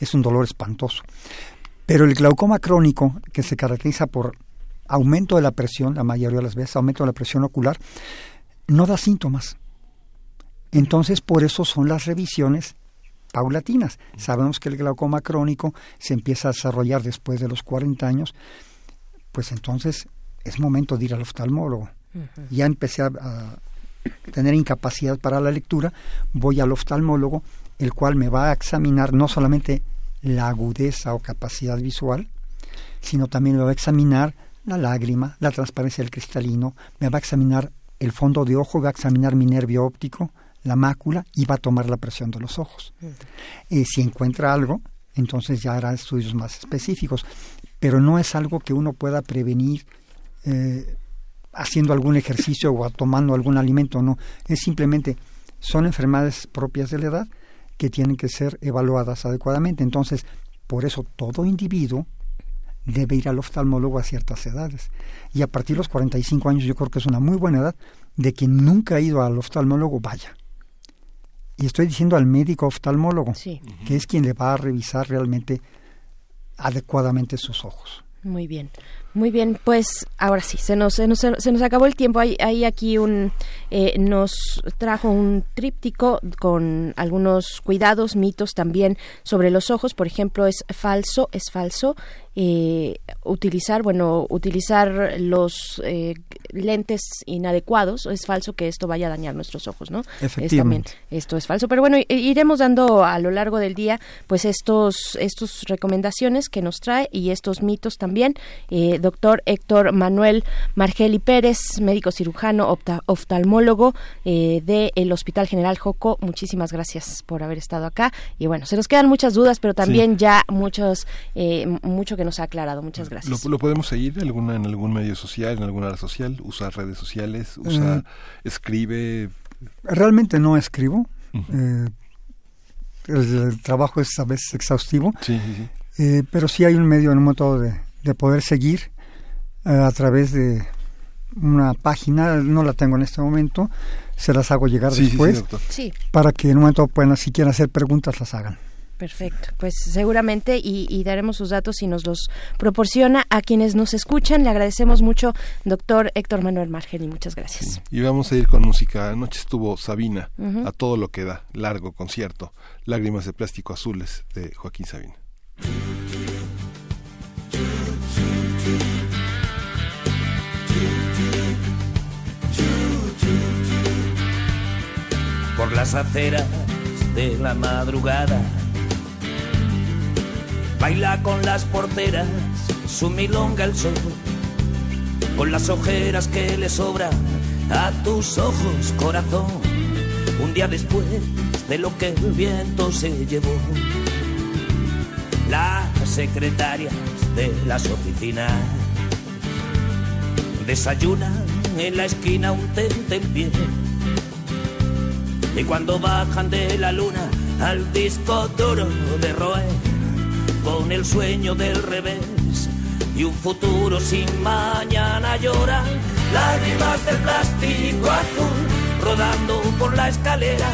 Es un dolor espantoso. Pero el glaucoma crónico, que se caracteriza por aumento de la presión, la mayoría de las veces, aumento de la presión ocular, no da síntomas. Entonces, por eso son las revisiones paulatinas. Sabemos que el glaucoma crónico se empieza a desarrollar después de los 40 años, pues entonces es momento de ir al oftalmólogo. Ya empecé a, a, tener incapacidad para la lectura, voy al oftalmólogo, el cual me va a examinar no solamente la agudeza o capacidad visual, sino también me va a examinar la lágrima, la transparencia del cristalino, me va a examinar el fondo de ojo, va a examinar mi nervio óptico, la mácula y va a tomar la presión de los ojos. y si encuentra algo, entonces ya hará estudios más específicos, pero no es algo que uno pueda prevenir eh, haciendo algún ejercicio o tomando algún alimento, no, es simplemente, son enfermedades propias de la edad que tienen que ser evaluadas adecuadamente. Entonces, por eso todo individuo debe ir al oftalmólogo a ciertas edades. Y a partir de los 45 años yo creo que es una muy buena edad de quien nunca ha ido al oftalmólogo vaya. Y estoy diciendo al médico oftalmólogo, que es quien le va a revisar realmente adecuadamente sus ojos. Muy bien. Muy bien, pues ahora sí, se nos, se nos, se nos acabó el tiempo. Hay, hay aquí un, eh, nos trajo un tríptico con algunos cuidados, mitos también sobre los ojos. Por ejemplo, es falso, es falso eh, utilizar, bueno, utilizar los eh, lentes inadecuados. Es falso que esto vaya a dañar nuestros ojos, ¿no? Efectivamente. esto es falso. Pero bueno, iremos dando a lo largo del día, pues estos, estos recomendaciones que nos trae y estos mitos también. Eh, doctor Héctor Manuel Margeli Pérez, médico cirujano, oftalmólogo eh, del Hospital General Joco. Muchísimas gracias por haber estado acá. Y bueno, se nos quedan muchas dudas, pero también ya muchos, eh, mucho que nos ha aclarado. Muchas gracias. ¿Lo, podemos seguir alguna, en algún medio social, en alguna red social? ¿Usa redes sociales? ¿Usa, eh, escribe? Realmente no escribo. el, trabajo es a veces exhaustivo. Sí, sí, pero sí hay un medio, en un modo de, de poder seguir eh, a través de una página, no la tengo en este momento, se las hago llegar después para que en un momento puedan, si quieren hacer preguntas, las hagan. Perfecto, pues seguramente y, daremos sus datos y nos los proporciona a quienes nos escuchan. Le agradecemos mucho, doctor Héctor Manuel Margeni, muchas gracias. Y vamos a ir con música. Anoche estuvo Sabina, a todo lo que da, largo concierto, Lágrimas de Plástico Azules de Joaquín Sabina. por las aceras de la madrugada. Baila con las porteras su milonga el sol, con las ojeras que le sobran a tus ojos, corazón. Un día después de lo que el viento se llevó, las secretarias de las oficinas desayunan en la esquina un tente en pie. Y cuando bajan de la luna al disco duro de Roe, con el sueño del revés. Y un futuro sin mañana lloran lágrimas de plástico azul rodando por la escalera.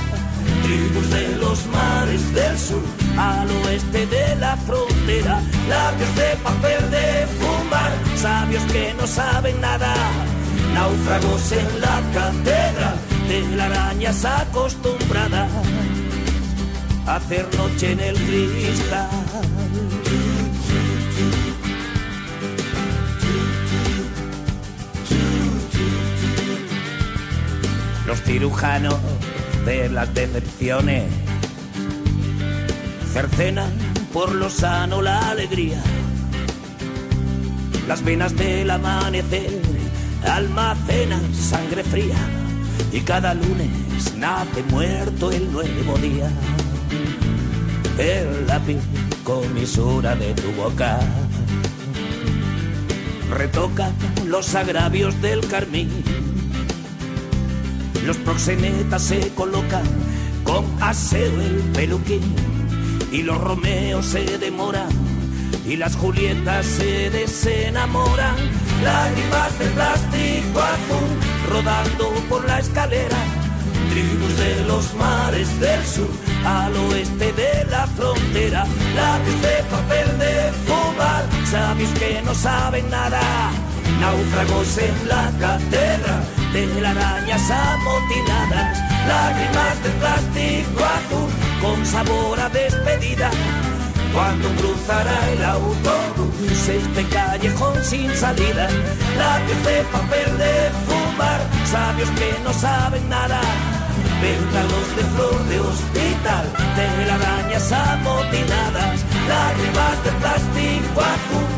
Tribus de los mares del sur al oeste de la frontera, labios de papel de fumar, sabios que no saben nada, náufragos en la catedral, arañas acostumbrada. A hacer noche en el cristal. Los cirujanos de las decepciones. Cercenan por lo sano la alegría. Las venas del amanecer almacenan sangre fría y cada lunes nace muerto el nuevo día. El lápiz comisura de tu boca retoca los agravios del carmín los proxenetas se colocan con aseo el peluquín y los Romeos se demoran y las Julietas se desenamoran. Lágrimas de plástico azul rodando por la escalera. Tribus de los mares del sur al oeste de la frontera. Lápiz de papel de fumar, sabios que no saben nada. Náufragos en la catedral arañas amotinadas, lágrimas de plástico azul con sabor a despedida. Cuando cruzará el autobús este callejón sin salida, labios de papel de fumar, sabios que no saben nada, pétalos de flor de hospital, telarañas amotinadas, lágrimas de plástico azul.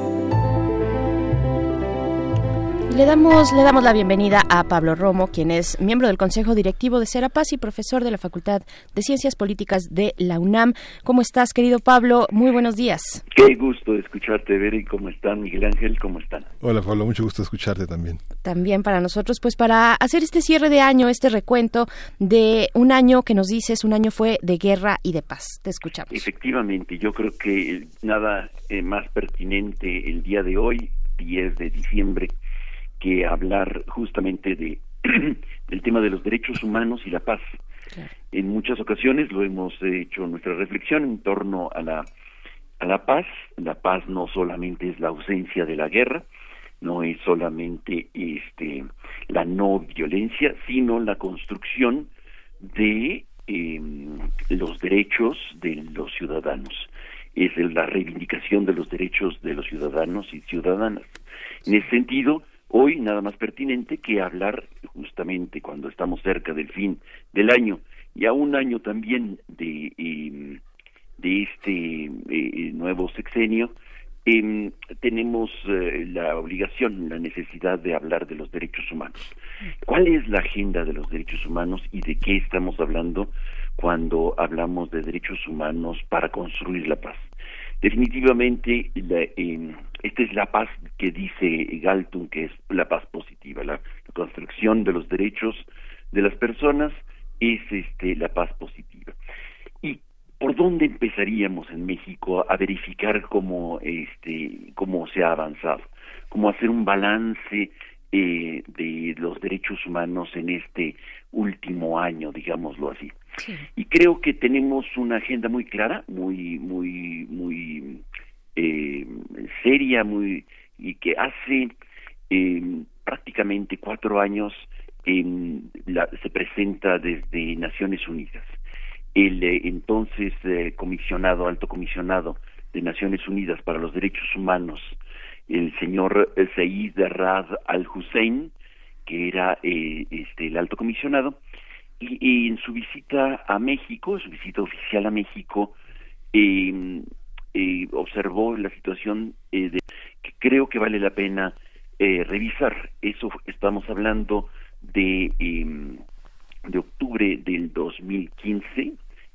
Le damos, le damos la bienvenida a Pablo Romo, quien es miembro del Consejo Directivo de Serapaz y profesor de la Facultad de Ciencias Políticas de la UNAM. ¿Cómo estás, querido Pablo? Muy buenos días. Qué gusto escucharte, Beri. ¿Cómo están, Miguel Ángel? ¿Cómo están? Hola, Pablo. Mucho gusto escucharte también. También para nosotros, pues para hacer este cierre de año, este recuento de un año que nos dices, un año fue de guerra y de paz. Te escuchamos. Efectivamente, yo creo que nada eh, más pertinente el día de hoy, 10 de diciembre, que hablar justamente de del tema de los derechos humanos y la paz. En muchas ocasiones lo hemos hecho nuestra reflexión en torno a la a la paz. La paz no solamente es la ausencia de la guerra, no es solamente este la no violencia, sino la construcción de em, los derechos de los ciudadanos. Es la reivindicación de los derechos de los ciudadanos y ciudadanas. En ese sentido, hoy nada más pertinente que hablar justamente cuando estamos cerca del fin del año y a un año también de, em, este eh, nuevo sexenio, em, tenemos eh, la obligación, la necesidad de hablar de los derechos humanos. ¿Cuál es la agenda de los derechos humanos y de qué estamos hablando cuando hablamos de derechos humanos para construir la paz? Definitivamente, em, esta es la paz que dice Galtung, que es la paz positiva, la, construcción de los derechos de las personas es este, la paz positiva. ¿Y por dónde empezaríamos en México a verificar cómo, este, cómo se ha avanzado? ¿Cómo hacer un balance eh, de los derechos humanos en este último año, digámoslo así? Y creo que tenemos una agenda muy clara, muy, muy, muy eh, seria, muy y que hace eh, prácticamente cuatro años eh, la, se presenta desde Naciones Unidas. El eh, entonces eh, comisionado, alto comisionado de Naciones Unidas para los Derechos Humanos, el señor Said Rad al-Hussein, que era este, el alto comisionado, y, en su visita a México, su visita oficial a México, em, eh, observó la situación de, que creo que vale la pena revisar. Eso estamos hablando de, em, de octubre del 2015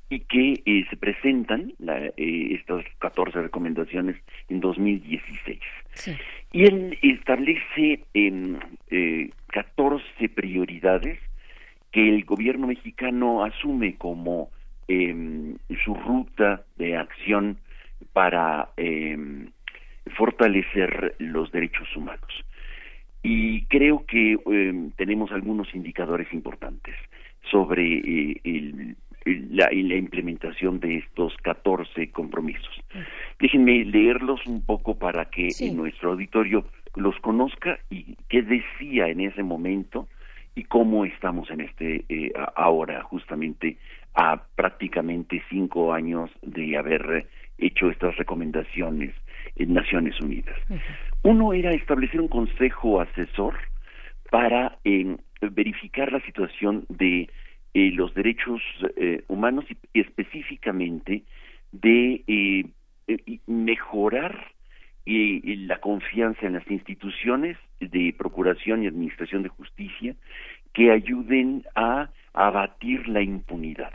y que eh, se presentan eh, estas 14 recomendaciones en 2016. Y él establece en eh, 14 prioridades que el gobierno mexicano asume como em, su ruta de acción para em, fortalecer los derechos humanos. Y creo que em, tenemos algunos indicadores importantes sobre eh, el la, la implementación de estos 14 compromisos. Déjenme leerlos un poco para que nuestro auditorio los conozca y qué decía en ese momento y cómo estamos en este eh, ahora justamente a prácticamente cinco años de haber hecho estas recomendaciones en Naciones Unidas. Uno era establecer un consejo asesor para eh, verificar la situación de eh, los derechos eh, humanos y, específicamente de eh, mejorar la confianza en las instituciones de procuración y administración de justicia que ayuden a abatir la impunidad.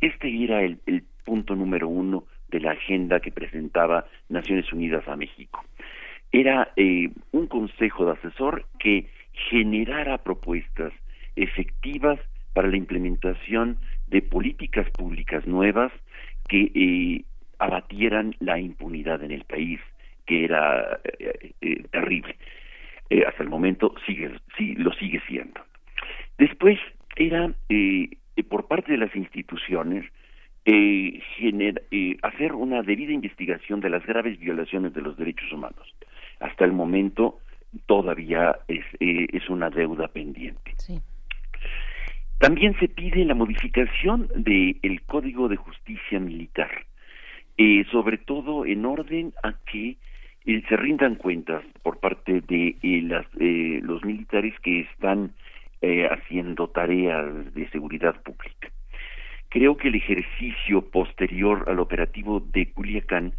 Este era el, punto número uno de la agenda que presentaba Naciones Unidas a México. Era un consejo de asesor que generara propuestas efectivas para la implementación de políticas públicas nuevas que eh, abatieran la impunidad en el país, que era eh, eh, terrible. hasta el momento sigue, sí, lo sigue siendo. Después era por parte de las instituciones hacer una debida investigación de las graves violaciones de los derechos humanos. Hasta el momento todavía es, es una deuda pendiente. Sí. También se pide la modificación del Código de Justicia Militar, eh, sobre todo en orden a que eh, se rindan cuentas por parte de eh, los militares que están haciendo tareas de seguridad pública. Creo que el ejercicio posterior al operativo de Culiacán,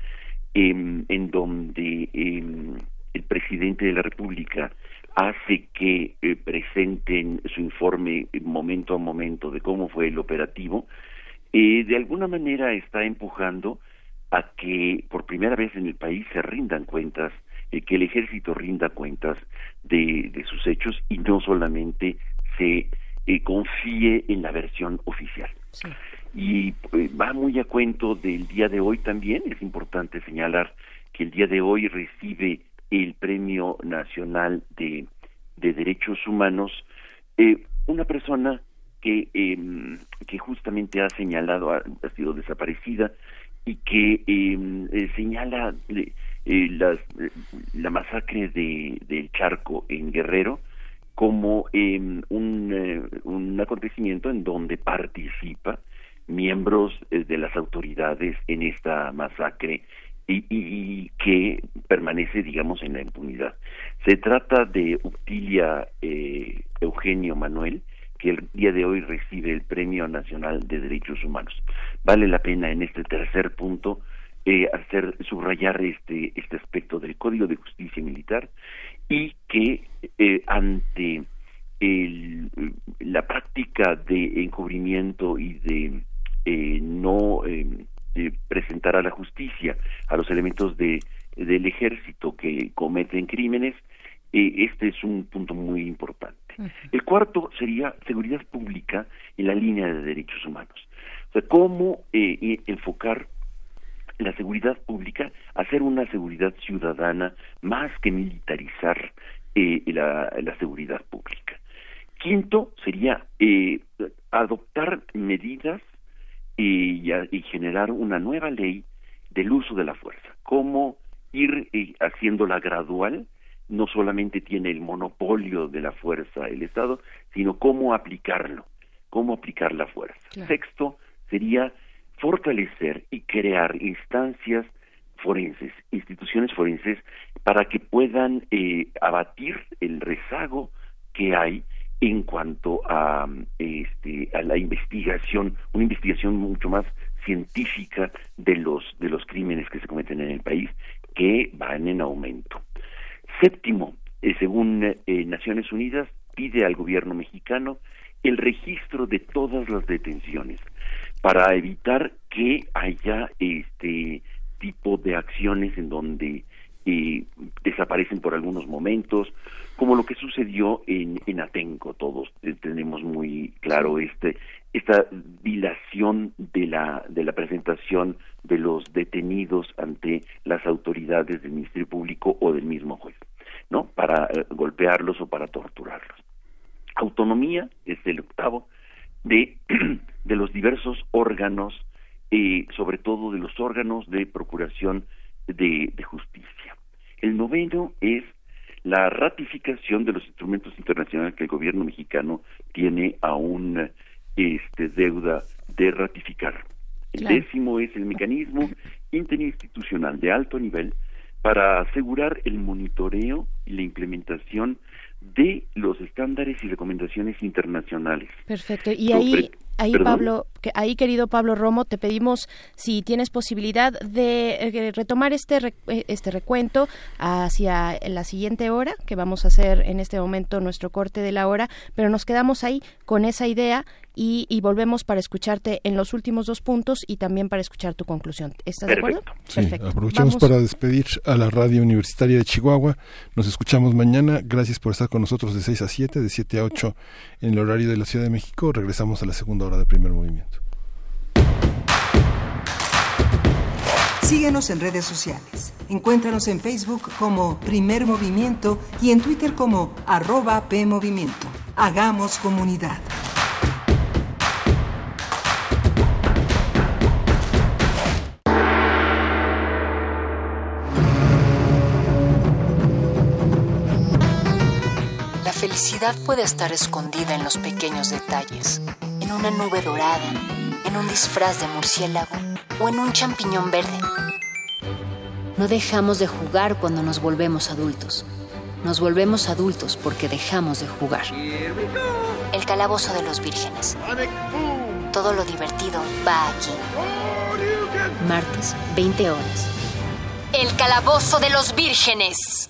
em, en donde em, el presidente de la República hace que eh, presenten su informe momento a momento de cómo fue el operativo, eh, de alguna manera está empujando a que por primera vez en el país se rindan cuentas, eh, que el ejército rinda cuentas de, de sus hechos y no solamente se confíe en la versión oficial. Y va muy a cuento del día de hoy también, es importante señalar que el día de hoy recibe el Premio Nacional de, de Derechos Humanos, eh, una persona que, eh, que justamente ha señalado, ha, sido desaparecida y que em, eh, señala eh, las, la masacre de, del Charco en Guerrero como em, un, un acontecimiento en donde participa miembros de las autoridades en esta masacre y, que permanece, digamos, en la impunidad. Se trata de Utilia eh, Eugenio Manuel, que el día de hoy recibe el Premio Nacional de Derechos Humanos. Vale la pena en este tercer punto eh, hacer subrayar este este aspecto del Código de Justicia Militar y que eh, ante la práctica de encubrimiento y de eh, no presentar a la justicia a los elementos de, del ejército que cometen crímenes, eh, este es un punto muy importante. El cuarto sería seguridad pública en la línea de derechos humanos. O sea, cómo eh, enfocar la seguridad pública, hacer una seguridad ciudadana más que militarizar eh, la, la, seguridad pública. Quinto sería adoptar medidas y, y generar una nueva ley del uso de la fuerza, cómo ir eh, haciéndola gradual, no solamente tiene el monopolio de la fuerza el Estado, sino cómo aplicarlo, cómo aplicar la fuerza. Sexto sería fortalecer y crear instancias forenses, instituciones forenses, para que puedan eh, abatir el rezago que hay en cuanto a, este, a la investigación, una investigación mucho más científica de los, de los crímenes que se cometen en el país, que van en aumento. Séptimo, eh, según eh, Naciones Unidas, pide al gobierno mexicano el registro de todas las detenciones para evitar que haya este tipo de acciones en donde eh, desaparecen por algunos momentos, como lo que sucedió en, en Atenco. Todos tenemos muy claro este esta dilación de la de la presentación de los detenidos ante las autoridades del Ministerio Público o del mismo juez, ¿no? Para eh, golpearlos o para torturarlos. Autonomía es el octavo de de los diversos órganos, eh, sobre todo de los órganos de procuración de, de justicia. El noveno es la ratificación de los instrumentos internacionales que el gobierno mexicano tiene aún este, deuda de ratificar. El décimo es el mecanismo interinstitucional de alto nivel para asegurar el monitoreo y la implementación de los estándares y recomendaciones internacionales. Perfecto. Y ahí, ahí Pablo, que, ahí querido Pablo Romo, te pedimos si tienes posibilidad de eh, retomar este eh, este recuento hacia la siguiente hora, que vamos a hacer en este momento nuestro corte de la hora, pero nos quedamos ahí con esa idea y, volvemos para escucharte en los últimos dos puntos y también para escuchar tu conclusión. ¿Estás de acuerdo? Sí, Aprovechamos para despedir a la Radio Universitaria de Chihuahua. Nos escuchamos mañana. Gracias por estar con nosotros de 6 a 7, de 7 a 8 en el horario de la Ciudad de México. Regresamos a la segunda hora de primer movimiento. Síguenos en redes sociales. Encuéntranos en Facebook como Primer Movimiento y en Twitter como arroba PMovimiento. Hagamos comunidad. La felicidad puede estar escondida en los pequeños detalles, en una nube dorada, en un disfraz de murciélago o en un champiñón verde. No dejamos de jugar cuando nos volvemos adultos. Nos volvemos adultos porque dejamos de jugar. El calabozo de los vírgenes. Todo lo divertido va aquí. Martes, 20 horas. El calabozo de los vírgenes.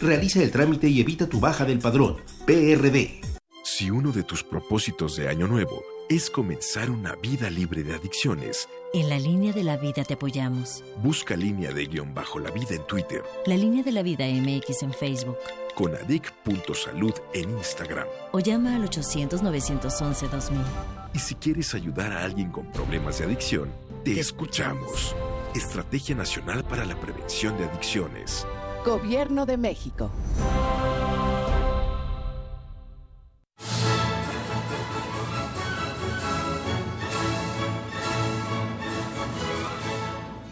Realiza el trámite y evita tu baja del padrón. PRD. Si uno de tus propósitos de año nuevo es comenzar una vida libre de adicciones, en la línea de la vida te apoyamos. Busca línea de guion bajo la vida en Twitter. La línea de la vida MX en Facebook. Con adic.salud en Instagram. O llama al 800-911-2000. Y si quieres ayudar a alguien con problemas de adicción, te, escuchamos. Estrategia Nacional para la Prevención de Adicciones. Gobierno de México.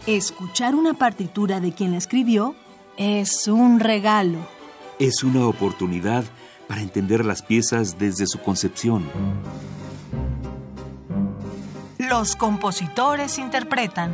Escuchar una partitura de quien la escribió es un regalo. Es una oportunidad para entender las piezas desde su concepción. Los compositores interpretan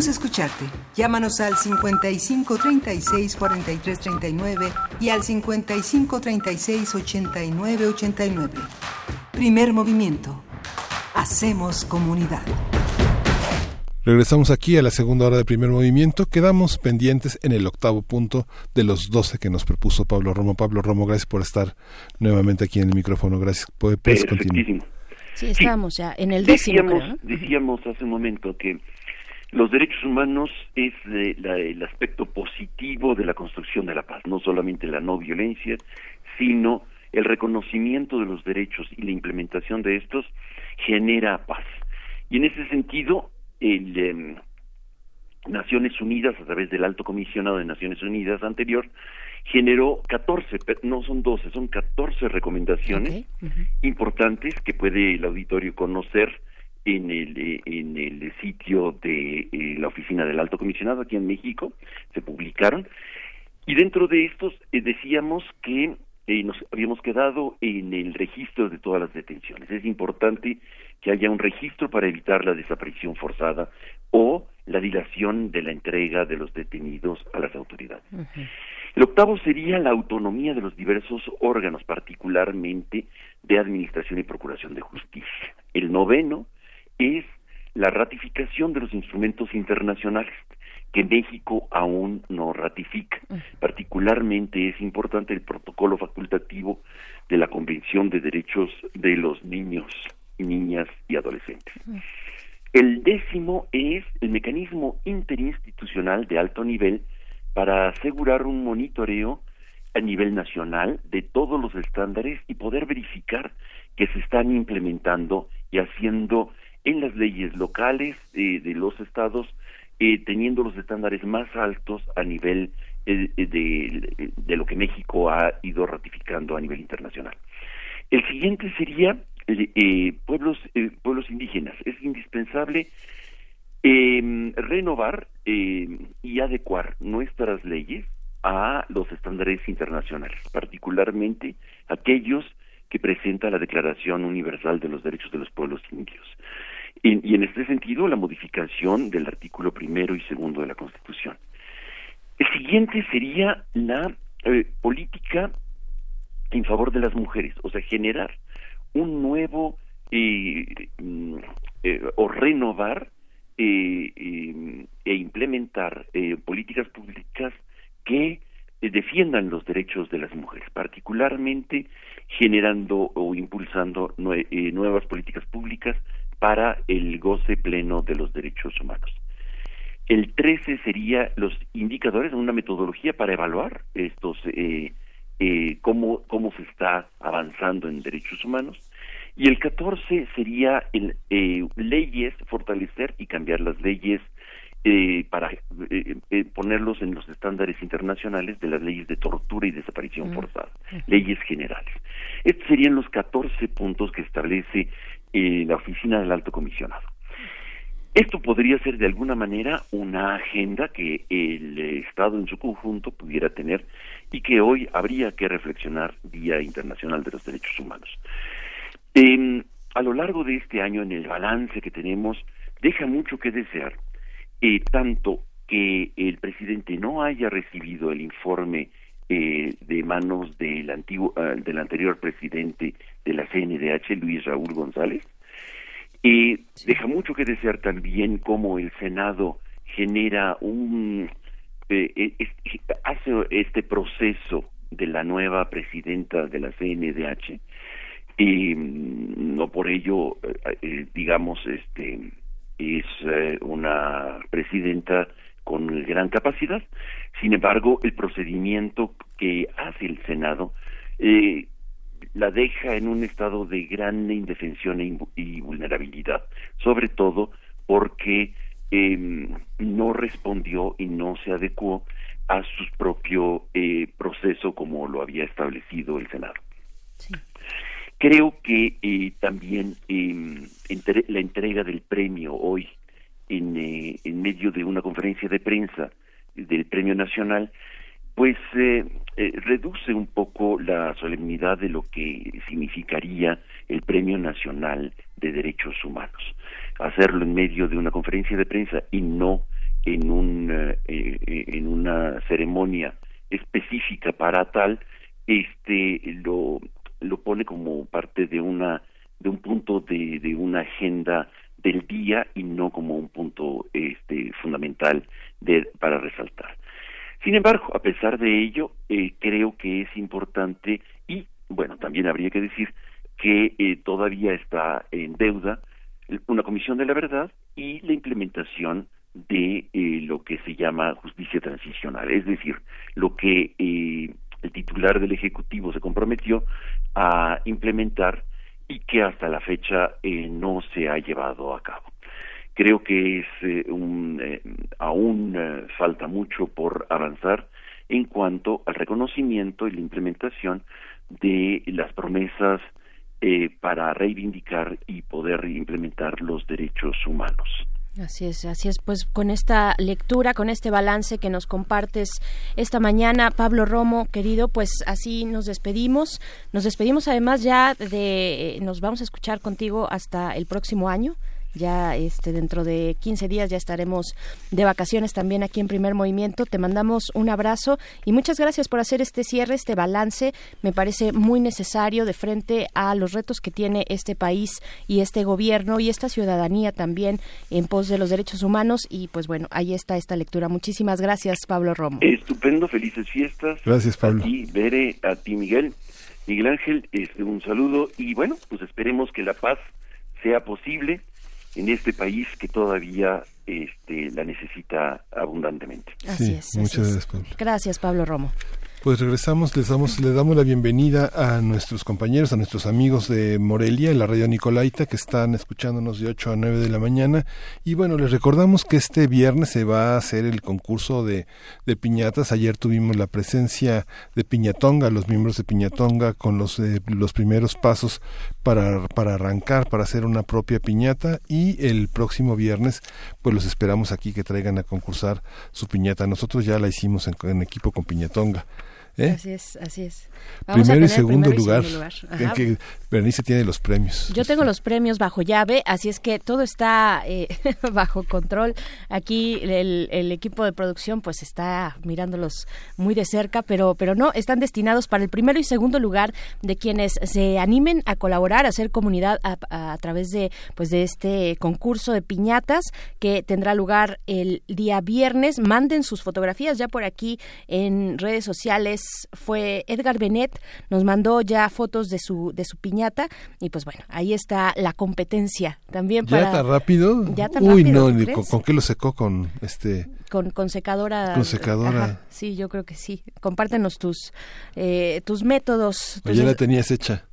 Queremos escucharte. Llámanos al 55 36 43 39 y al 55 36 89 89. Primer movimiento. Hacemos comunidad. Regresamos aquí a la segunda hora del primer movimiento. Quedamos pendientes en el octavo punto de los doce que nos propuso Pablo Romo. Pablo Romo, gracias por estar nuevamente aquí en el micrófono. Gracias. Puedes continuar. Sí, estamos ya en el décimo. Decíamos, decíamos hace un momento que los derechos humanos es el aspecto positivo de la construcción de la paz, no solamente la no violencia, sino el reconocimiento de los derechos y la implementación de estos genera paz. Y en ese sentido, el, em, Naciones Unidas, a través del Alto Comisionado de Naciones Unidas anterior, generó 14, no son 12, son 14 recomendaciones importantes que puede el auditorio conocer en el, eh, en el sitio de eh, la oficina del alto comisionado aquí en México, se publicaron, y dentro de estos eh, decíamos que nos habíamos quedado en el registro de todas las detenciones. Es importante que haya un registro para evitar la desaparición forzada o la dilación de la entrega de los detenidos a las autoridades. El octavo sería la autonomía de los diversos órganos, particularmente de administración y procuración de justicia. El noveno es la ratificación de los instrumentos internacionales que México aún no ratifica. Particularmente es importante el protocolo facultativo de la Convención de Derechos de los Niños, Niñas y Adolescentes. El décimo es el mecanismo interinstitucional de alto nivel para asegurar un monitoreo a nivel nacional de todos los estándares y poder verificar que se están implementando y haciendo en las leyes locales eh, de los estados, eh, teniendo los estándares más altos a nivel eh, de, lo que México ha ido ratificando a nivel internacional. El siguiente sería pueblos, pueblos indígenas. Es indispensable em, renovar y adecuar nuestras leyes a los estándares internacionales, particularmente aquellos que presenta la Declaración Universal de los Derechos de los Pueblos Indios. Y, en este sentido, la modificación del artículo primero y segundo de la Constitución. El siguiente sería la eh, política en favor de las mujeres, o sea, generar un nuevo eh, mm, eh, o renovar e implementar políticas públicas que defiendan los derechos de las mujeres, particularmente generando o impulsando nuevas políticas públicas para el goce pleno de los derechos humanos. El 13 sería los indicadores, una metodología para evaluar estos, eh, eh, cómo, cómo se está avanzando en derechos humanos. Y el 14 sería el, eh, leyes, fortalecer y cambiar las leyes eh, para eh, ponerlos en los estándares internacionales de las leyes de tortura y desaparición forzada, leyes generales. Estos serían los 14 puntos que establece eh, la oficina del alto comisionado. Esto podría ser de alguna manera una agenda que el Estado en su conjunto pudiera tener y que hoy habría que reflexionar Día Internacional de los Derechos Humanos. a lo largo de este año, en el balance que tenemos, deja mucho que desear eh, tanto que el presidente no haya recibido el informe eh, de manos del antiguo ah, del anterior presidente de la CNDH Luis Raúl González eh, deja mucho que desear también cómo el Senado genera un eh, hace este proceso de la nueva presidenta de la CNDH y mm, no por ello digamos este es eh, una presidenta con gran capacidad. Sin embargo, el procedimiento que hace el Senado eh, la deja en un estado de gran indefensión e y vulnerabilidad, sobre todo porque eh, no respondió y no se adecuó a su propio eh, proceso como lo había establecido el Senado. Sí. Creo que eh, también eh, la entrega del premio hoy en, eh, en, medio de una conferencia de prensa del Premio Nacional, pues eh, eh, reduce un poco la solemnidad de lo que significaría el Premio Nacional de Derechos Humanos. hacerlo en medio de una conferencia de prensa y no en un eh, eh, en una ceremonia específica para tal este lo lo pone como parte de una de un punto de, de una agenda del día y no como un punto este fundamental de, para resaltar. Sin embargo, a pesar de ello, eh, creo que es importante y, bueno, también habría que decir que eh, todavía está en deuda una comisión de la verdad y la implementación de eh, lo que se llama justicia transicional, es decir, lo que eh, el titular del Ejecutivo se comprometió a implementar y que hasta la fecha no se ha llevado a cabo. Creo que es eh, un, eh, aún eh, falta mucho por avanzar en cuanto al reconocimiento y la implementación de las promesas eh, para reivindicar y poder implementar los derechos humanos. Así es, así es. Pues con esta lectura, con este balance que nos compartes esta mañana, Pablo Romo, querido, pues así nos despedimos. Nos despedimos además ya de, nos vamos a escuchar contigo hasta el próximo año ya este dentro de 15 días ya estaremos de vacaciones también aquí en Primer Movimiento. Te mandamos un abrazo y muchas gracias por hacer este cierre, este balance. Me parece muy necesario de frente a los retos que tiene este país y este gobierno y esta ciudadanía también en pos de los derechos humanos y pues bueno, ahí está esta lectura. Muchísimas gracias, Pablo Romo. Estupendo, felices fiestas. Gracias, Pablo. A ti, Bere, a ti, Miguel. Miguel Ángel, este, un saludo y bueno, pues esperemos que la paz sea posible en este país que todavía este, la necesita abundantemente. Así Sí, es. muchas así es. gracias, Pablo. Gracias, Pablo Romo. Pues regresamos, les damos, les damos la bienvenida a nuestros compañeros, a nuestros amigos de Morelia, la radio Nicolaita, que están escuchándonos de 8 a 9 de la mañana. Y bueno, les recordamos que este viernes se va a hacer el concurso de, de piñatas. Ayer tuvimos la presencia de Piñatonga, los miembros de Piñatonga, con los, eh, los primeros pasos para, para arrancar, para hacer una propia piñata. Y el próximo viernes, pues los esperamos aquí que traigan a concursar su piñata. Nosotros ya la hicimos en, en equipo con Piñatonga. ¿Eh? Así es, así es. Vamos a Primero y segundo primero lugar. lugar. Que Berenice tiene los premios. Yo tengo los premios bajo llave, así es que todo está eh, bajo control. Aquí el, el equipo de producción pues está mirándolos muy de cerca, pero, pero no, están destinados para el primero y segundo lugar de quienes se animen a colaborar, a hacer comunidad a, a- a través de, pues de este concurso de piñatas que tendrá lugar el día viernes. Manden sus fotografías ya por aquí en redes sociales. Fue Edgar Benet, nos mandó ya fotos de su, de su piñata y pues bueno, ahí está la competencia también para... ¿Ya tan rápido? Ya tan Uy, rápido, no, con, con qué lo secó? Con este... Con, con secadora. Con secadora. Ajá, sí, yo creo que sí. Compártenos tus, eh, tus métodos. o tus- ya la tenías hecha.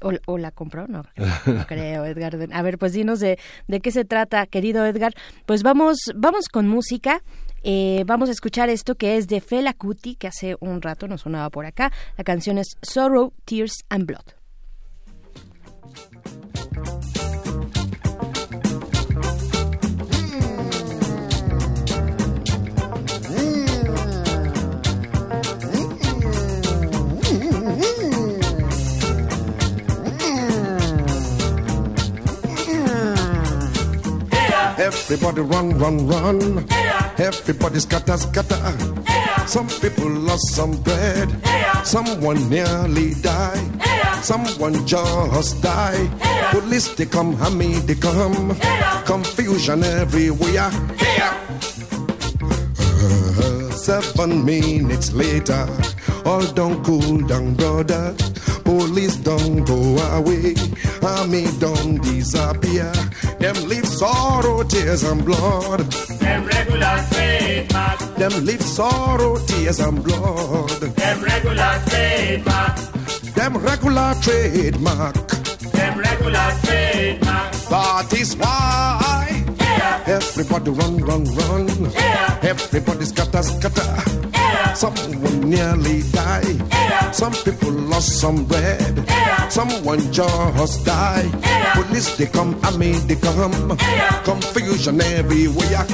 o, o la compró, no, no creo, Edgar. A ver, pues dinos de, de qué se trata, querido Edgar. Pues vamos, vamos con música. Eh, vamos a escuchar esto que es de Fela Kuti, que hace un rato nos sonaba por acá. La canción es Sorrow, Tears and Blood. Everybody run, run, run. Everybody scatter, scatter. Some people lost some bread. Someone nearly died. Someone just died. Police they come, hammy they come. Confusion everywhere. Uh, seven minutes later, all don't cool down, brother. Police don't go away, army don't disappear. Them leave sorrow, tears and blood. Them regular trademark. Them leave sorrow, tears and blood. Them regular trademark. Them regular trademark. Them regular trademark. That is why everybody run, run, run. Everybody scatter, scatter. Someone nearly died. Some people lost some bread. Someone just died. Police they come, army they come. Confusion everywhere.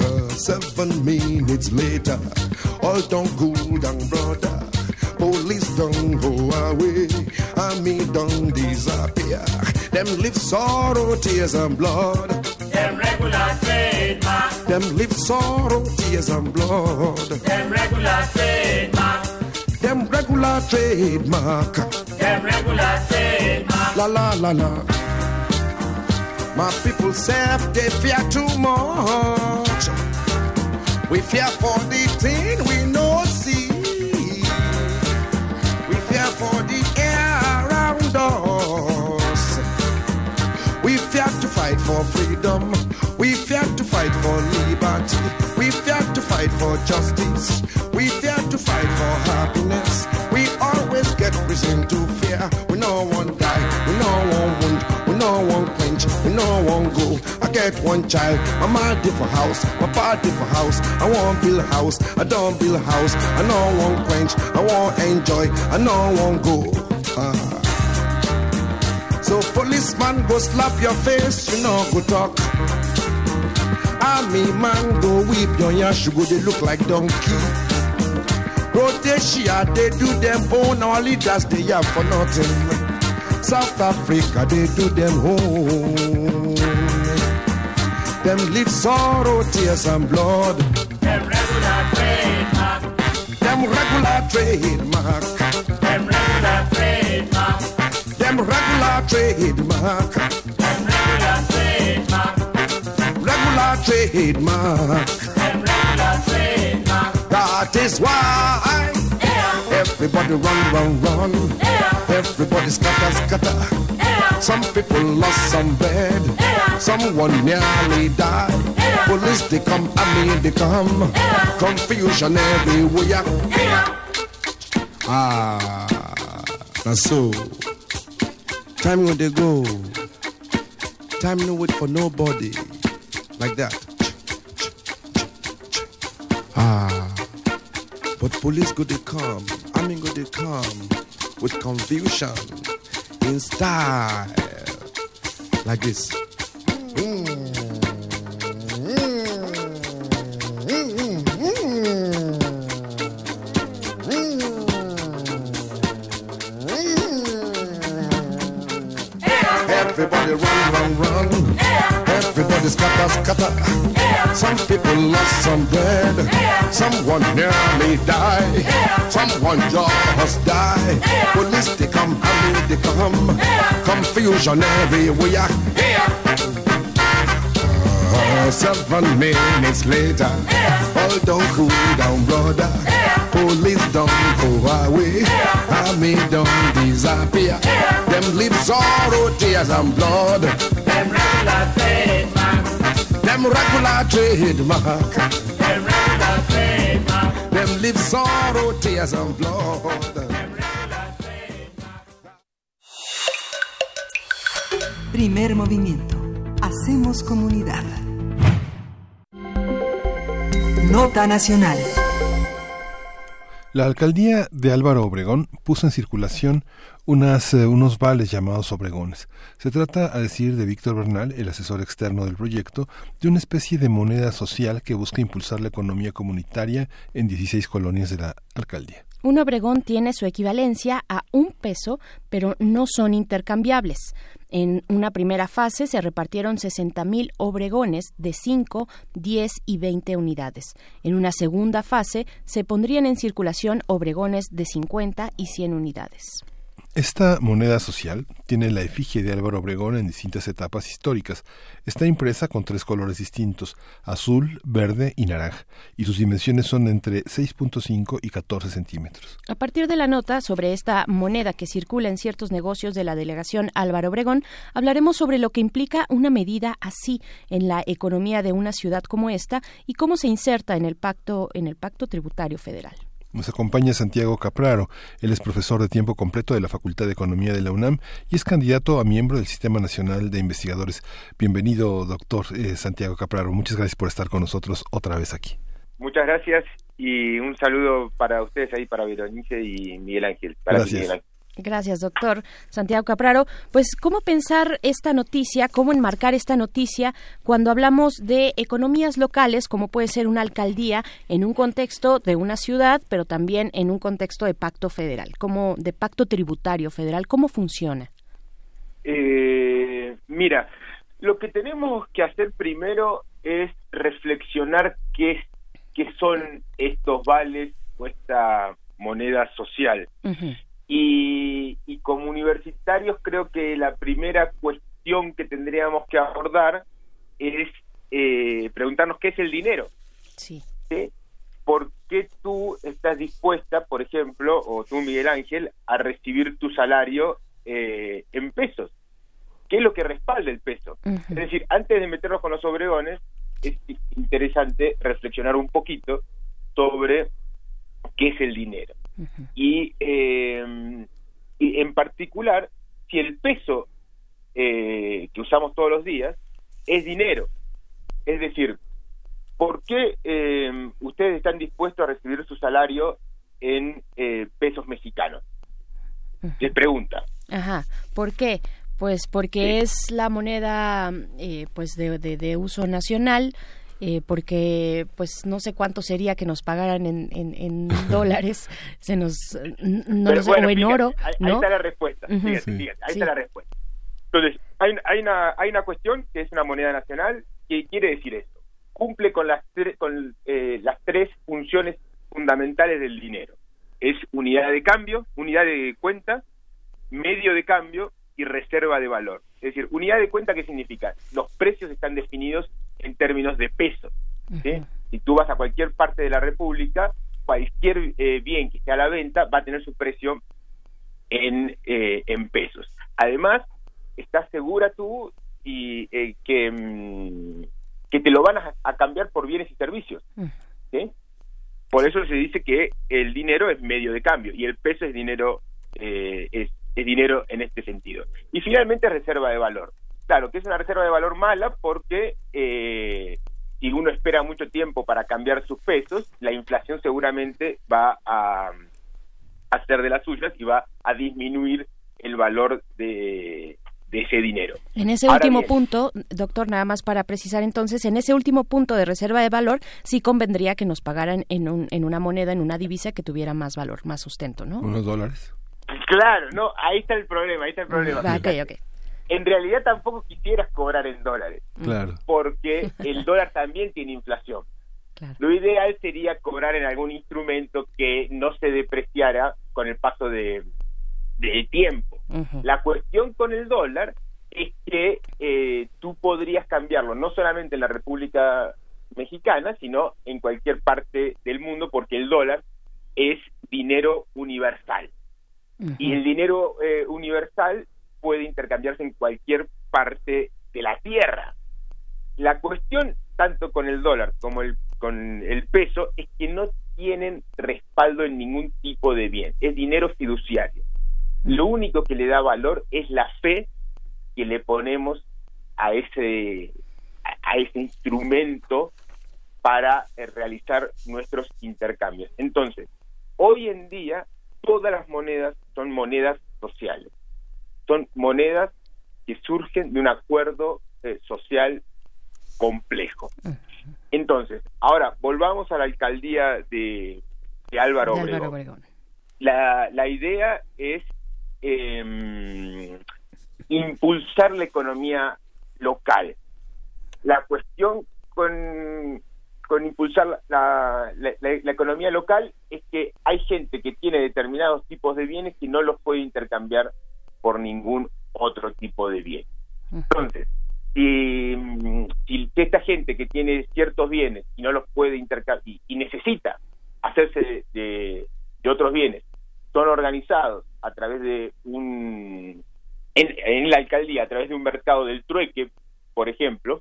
Uh, seven minutes later, all done cool down, brother. Police don't go away, and me don't disappear. Them live sorrow, tears and blood. Them regular trademark. Them live sorrow, tears and blood. Them regular trademark. Them regular trademark. Them regular trademark. La la la la. My people say they fear too much. We fear for the thing we no for freedom. We fear to fight for liberty. We fear to fight for justice. We fear to fight for happiness. We always get reason to fear. We no one die. We no one wound. We no one quench. We no one go. I get one child. My mom different house. My pa different house. I want build a house. I don't build a house. I no one quench. I want enjoy. I no one go. Ah. So policeman go slap your face, you know go talk. Army man go whip your yash, you go they look like donkey. Rhodesia, they do them own, our leaders they have for nothing. South Africa, they do them home. Them live sorrow, tears and blood. Them regular trademark. Them regular trademark. Them regular trademark. Them regular trademark. Regular trademark. Regular trademark. Regular trademark. That is why everybody run, run, run. Everybody scatter, scatter. Some people lost some bed. Someone nearly died. Police they come, I mean they come. Confusion everywhere. Ah, that's so. Time when they go. Time no wait for nobody. Like that. Ah. But police go they come. I mean go they come with confusion in style. Like this. Everybody run, run, run. Everybody scatter, scatter. Some people lost some bread. Someone nearly died. Someone just died. Police they come, I they come. Confusion everywhere. Uh, seven minutes later, all don't cool down, brother. Police don't go away. Army don't disappear. Them live sorrow, tears and blood. Them regular trademark. Them regular trademark. Them regular trademark. Them live sorrow, tears and blood. Primer movimiento. Hacemos comunidad. Nota Nacional. La alcaldía de Álvaro Obregón puso en circulación eh, unos vales llamados Obregones. Se trata, a decir de Víctor Bernal, el asesor externo del proyecto, de una especie de moneda social que busca impulsar la economía comunitaria en 16 colonias de la alcaldía. Un obregón tiene su equivalencia a un peso, pero no son intercambiables. En una primera fase se repartieron 60.000 obregones de 5, 10 y 20 unidades. En una segunda fase se pondrían en circulación obregones de 50 y 100 unidades. Esta moneda social tiene la efigie de Álvaro Obregón en distintas etapas históricas. Está impresa con tres colores distintos, azul, verde y naranja, y sus dimensiones son entre 6.5 y 14 centímetros. A partir de la nota sobre esta moneda que circula en ciertos negocios de la delegación Álvaro Obregón, hablaremos sobre lo que implica una medida así en la economía de una ciudad como esta y cómo se inserta en el pacto en el pacto tributario federal. Nos acompaña Santiago Capraro. Él es profesor de tiempo completo de la Facultad de Economía de la UNAM y es candidato a miembro del Sistema Nacional de Investigadores. Bienvenido, doctor eh, Santiago Capraro. Muchas gracias por estar con nosotros otra vez aquí. Muchas gracias y un saludo para ustedes ahí, para Veronice y Miguel Ángel. Para gracias. Miguel Ángel. Gracias, doctor Santiago Capraro. Pues, ¿cómo pensar esta noticia, cómo enmarcar esta noticia cuando hablamos de economías locales, como puede ser una alcaldía, en un contexto de una ciudad, pero también en un contexto de pacto federal, como de pacto tributario federal? ¿Cómo funciona? Eh, mira, lo que tenemos que hacer primero es reflexionar qué, qué son estos vales o esta moneda social. Y, como universitarios creo que la primera cuestión que tendríamos que abordar es eh, preguntarnos qué es el dinero. Sí. ¿Por qué tú estás dispuesta, por ejemplo, o tú, Miguel Ángel, a recibir tu salario eh, en pesos? ¿Qué es lo que respalda el peso? Es decir, antes de meternos con los obregones, es interesante reflexionar un poquito sobre qué es el dinero. Eh, y, en particular, si el peso eh, que usamos todos los días es dinero, es decir, ¿por qué eh, ustedes están dispuestos a recibir su salario en pesos mexicanos? Les pregunta. Ajá, ¿por qué? Pues porque es la moneda pues de, de uso nacional, eh, porque pues no sé cuánto sería que nos pagaran en, en, dólares, se nos no o en oro. Ahí, está la respuesta. ahí está la respuesta. Entonces, hay, hay, una, hay una cuestión que es una moneda nacional que quiere decir esto. Cumple con las, con, eh, las tres funciones fundamentales del dinero. Es unidad de cambio, unidad de cuenta, medio de cambio y reserva de valor. Es decir, unidad de cuenta, ¿qué significa? Los precios están definidos en términos de pesos. Si tú vas a cualquier parte de la República, cualquier eh, bien que esté a la venta va a tener su precio en, eh, en pesos. Además, estás segura tú y eh, que, mm, que te lo van a, cambiar por bienes y servicios. Por eso se dice que el dinero es medio de cambio y el peso es dinero es es dinero en este sentido. Y finalmente reserva de valor. Claro, que es una reserva de valor mala porque eh, si uno espera mucho tiempo para cambiar sus pesos, la inflación seguramente va a, hacer de las suyas y va a disminuir el valor de, ese dinero. En ese último punto, doctor, nada más para precisar entonces, en ese último punto de reserva de valor, sí convendría que nos pagaran en, un, en una moneda, en una divisa que tuviera más valor, más sustento, ¿no? Unos dólares. Claro, no, ahí está el problema, ahí está el problema. En realidad tampoco quisieras cobrar en dólares. Claro. Porque el dólar también tiene inflación. Lo ideal sería cobrar en algún instrumento que no se depreciara con el paso de, tiempo. La cuestión con el dólar es que eh, tú podrías cambiarlo no solamente en la República Mexicana, sino en cualquier parte del mundo, porque el dólar es dinero universal. Y el dinero eh, universal puede intercambiarse en cualquier parte de la Tierra. La cuestión, tanto con el dólar como con el peso, es que no tienen respaldo en ningún tipo de bien. Es dinero fiduciario. Lo único que le da valor es la fe que le ponemos a ese, a ese instrumento para eh, realizar nuestros intercambios. Entonces, hoy en día todas las monedas son monedas sociales. Son monedas que surgen de un acuerdo eh, social complejo. Entonces, ahora volvamos a la alcaldía de, Álvaro, Obregón. La, la, idea es em, impulsar la economía local. La cuestión con con impulsar la, la, economía local es que hay gente que tiene determinados tipos de bienes que no los puede intercambiar por ningún otro tipo de bien. Entonces, si, si esta gente que tiene ciertos bienes y no los puede intercambiar y, necesita hacerse de, de, otros bienes, son organizados a través de un en, en la alcaldía a través de un mercado del trueque, por ejemplo,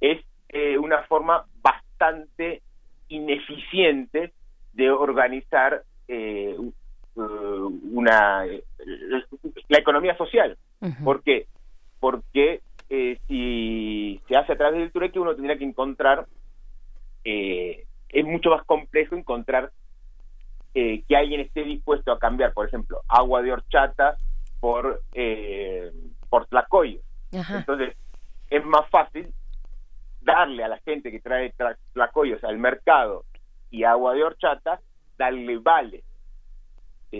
es eh, una forma bastante ineficiente de organizar eh, una la economía social. ¿Por qué? Porque eh, si se hace a través del trueque uno tendría que encontrar es mucho más complejo encontrar eh, que alguien esté dispuesto a cambiar, por ejemplo, agua de horchata por, eh, por tlacoyo. Entonces, es más fácil darle a la gente que trae tlacoyos al mercado y agua de horchata, darle vales,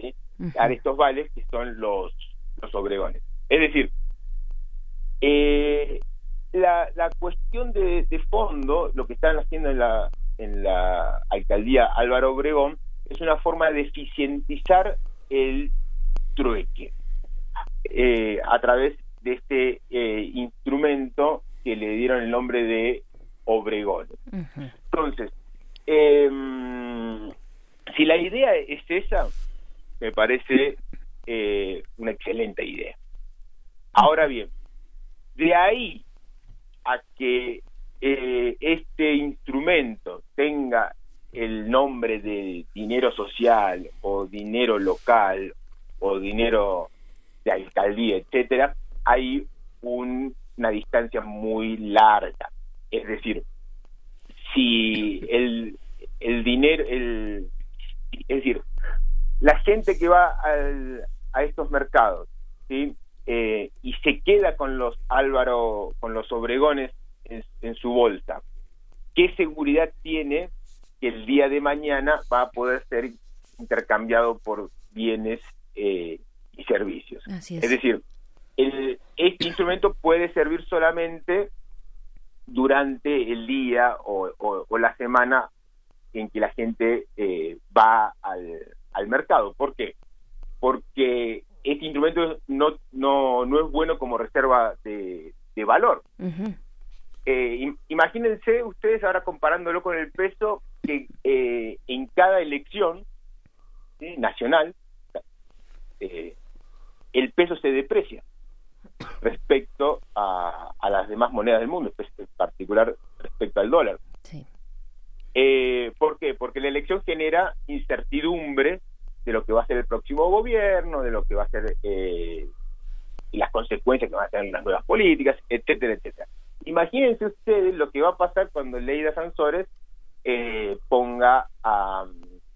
¿sí? a estos vales que son los, los obregones. Es decir, eh, la, la cuestión de, de, fondo, lo que están haciendo en la, en la alcaldía Álvaro Obregón, es una forma de eficientizar el trueque eh, a través de este eh, instrumento que le dieron el nombre de Obregón. Entonces, em, si la idea es esa, me parece eh, una excelente idea. Ahora bien, de ahí a que este instrumento tenga el nombre de dinero social o dinero local o dinero de alcaldía, etcétera, hay una distancia muy larga. Es decir, si el, el dinero, el, es decir, la gente que va a estos mercados, ¿sí? Eh, y se queda con los Álvaro, con los Obregones en su bolsa, ¿qué seguridad tiene que el día de mañana va a poder ser intercambiado por bienes eh, y servicios. es. decir, el, este instrumento puede servir solamente durante el día o, la semana en que la gente eh, va al, al mercado. ¿Por qué? Porque este instrumento no, no, no es bueno como reserva de, de valor. Eh, imagínense ustedes ahora comparándolo con el peso que eh, en cada elección nacional eh, el peso se deprecia respecto a, las demás monedas del mundo, en particular respecto al dólar. ¿Por qué? Porque la elección genera incertidumbre de lo que va a ser el próximo gobierno, de lo que va a ser las consecuencias que van a tener las nuevas políticas, etcétera, etcétera. Imagínense ustedes lo que va a pasar cuando Leida Sansores eh, ponga a,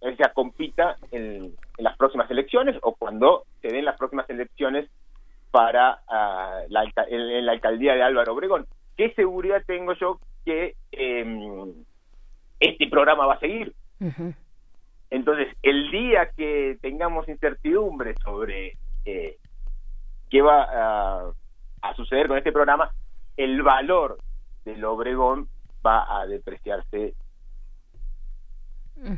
él sea, compita en, las próximas elecciones o cuando se den las próximas elecciones para uh, la, en, la alcaldía de Álvaro Obregón. ¿Qué seguridad tengo yo que em, este programa va a seguir? Entonces, el día que tengamos incertidumbre sobre eh, qué va a, a suceder con este programa, el valor del Obregón va a depreciarse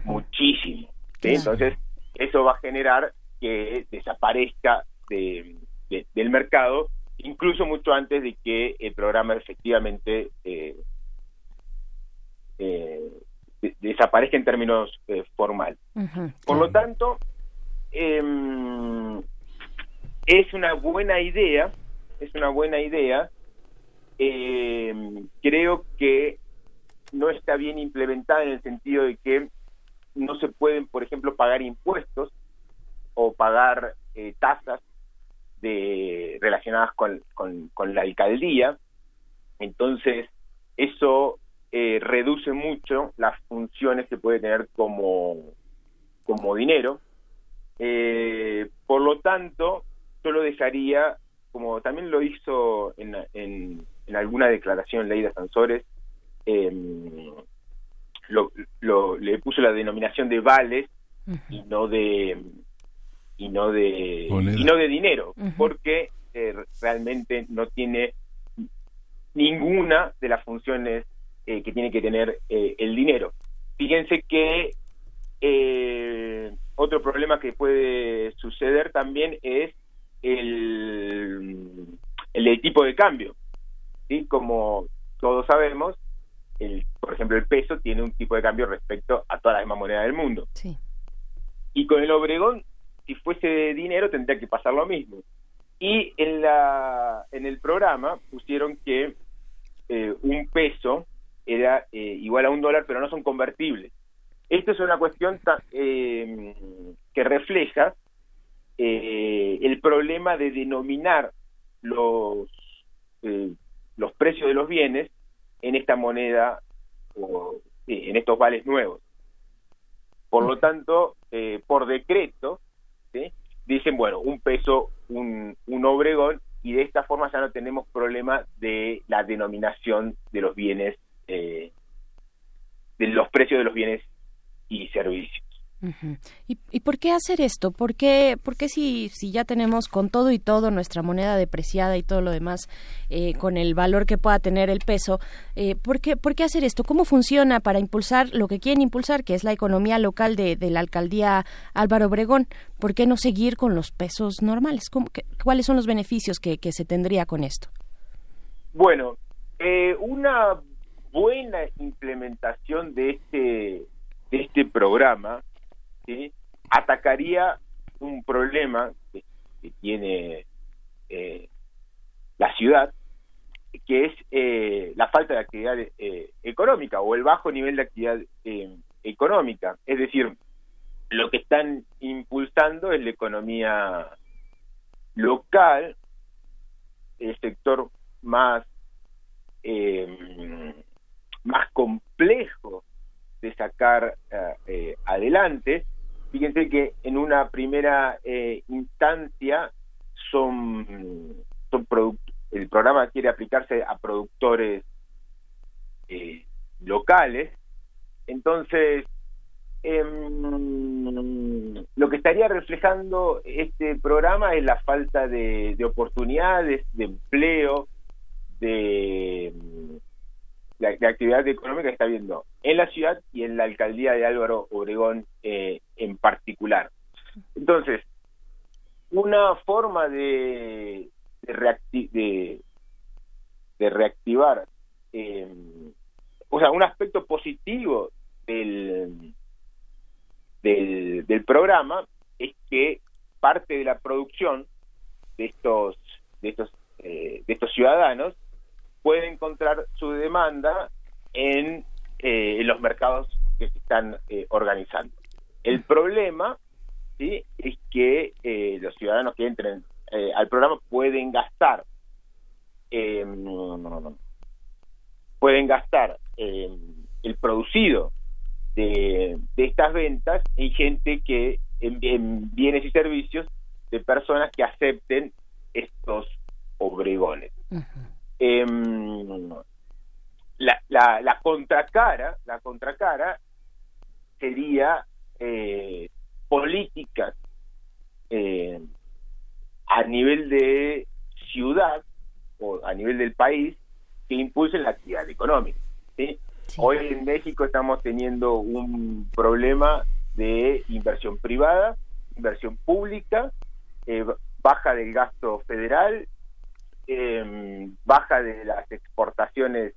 muchísimo. Entonces, eso va a generar que desaparezca de, del mercado, incluso mucho antes de que el programa efectivamente eh, eh, desaparezca en términos eh, formales. Por lo tanto, em, es una buena idea, es una buena idea eh, creo que no está bien implementada en el sentido de que no se pueden, por ejemplo, pagar impuestos o pagar eh, tasas de, relacionadas con, con, la alcaldía. Entonces, eso eh, reduce mucho las funciones que puede tener como, como dinero. Eh, por lo tanto, yo lo dejaría, como también lo hizo en, en, en alguna declaración Leida Sansores em, lo, le puso la denominación de vales y no de y no de y no de dinero porque eh, realmente no tiene ninguna de las funciones eh, que tiene que tener eh, el dinero fíjense que otro problema que puede suceder también es el, el tipo de cambio como todos sabemos, el, por ejemplo, el peso tiene un tipo de cambio respecto a todas las demás monedas del mundo. Y con el Obregón, si fuese dinero, tendría que pasar lo mismo. Y en, la, en el programa pusieron que eh, un peso era eh, igual a un dólar, pero no son convertibles. Esto es una cuestión eh, que refleja el problema de denominar los los precios de los bienes en esta moneda o en estos vales nuevos. Por lo tanto, eh, por decreto, dicen, bueno, un peso, un, un obregón, y de esta forma ya no tenemos problema de la denominación de los bienes, eh, de los precios de los bienes y servicios. ¿Y, por qué hacer esto? ¿Por qué, por si, si ya tenemos con todo y todo nuestra moneda depreciada y todo lo demás, eh, con el valor que pueda tener el peso, eh, ¿por, qué, ¿por qué hacer esto? ¿Cómo funciona para impulsar lo que quieren impulsar, que es la economía local de, la alcaldía Álvaro Obregón? ¿Por qué no seguir con los pesos normales? ¿Cuáles son los beneficios que, se tendría con esto? Bueno, eh, una buena implementación de este, de este programa atacaría un problema que, tiene eh, la ciudad, que es eh, la falta de actividad eh, económica o el bajo nivel de actividad económica. Es decir, lo que están impulsando es la economía local, el sector más más complejo de sacar adelante Fíjense que en una primera eh, instancia son, son el programa quiere aplicarse a productores eh, locales. Entonces, em, lo que estaría reflejando este programa es la falta de oportunidades, de empleo, de de, actividad económica que está viendo en la ciudad y en la alcaldía de Álvaro Obregón eh, en particular. Entonces, una forma de, de, de, reactivar, eh, o sea, un aspecto positivo del, del, del programa es que parte de la producción de estos de estos eh, de estos ciudadanos puede encontrar su demanda en, eh, los mercados que se están eh, organizando. El problema ¿sí? es que eh, los ciudadanos que entren al programa pueden gastar em, pueden gastar em, el producido de, estas ventas en gente que en bienes y servicios de personas que acepten estos obregones. Em, la, la, contracara, la contracara sería eh, políticas eh, a nivel de ciudad o a nivel del país que impulsen la actividad económica. Hoy en México estamos teniendo un problema de inversión privada, inversión pública, eh, baja del gasto federal eh, baja de las exportaciones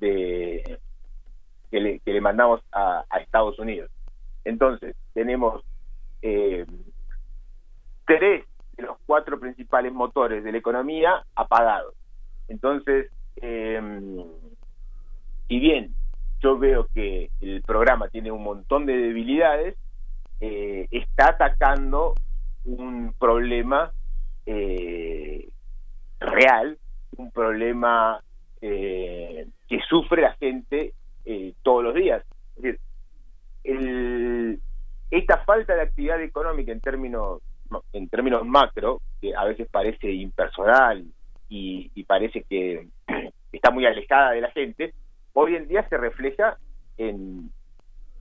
de que le, mandamos a, Estados Unidos. Entonces, tenemos eh, tres de los cuatro principales motores de la economía apagados. Entonces, eh, si bien yo veo que el programa tiene un montón de debilidades, eh, está atacando un problema eh, real, un problema eh, que sufre la gente eh, todos los días. Decir, esta falta de actividad económica en términos en términos macro, que a veces parece impersonal y, parece que está muy alejada de la gente, hoy en día se refleja en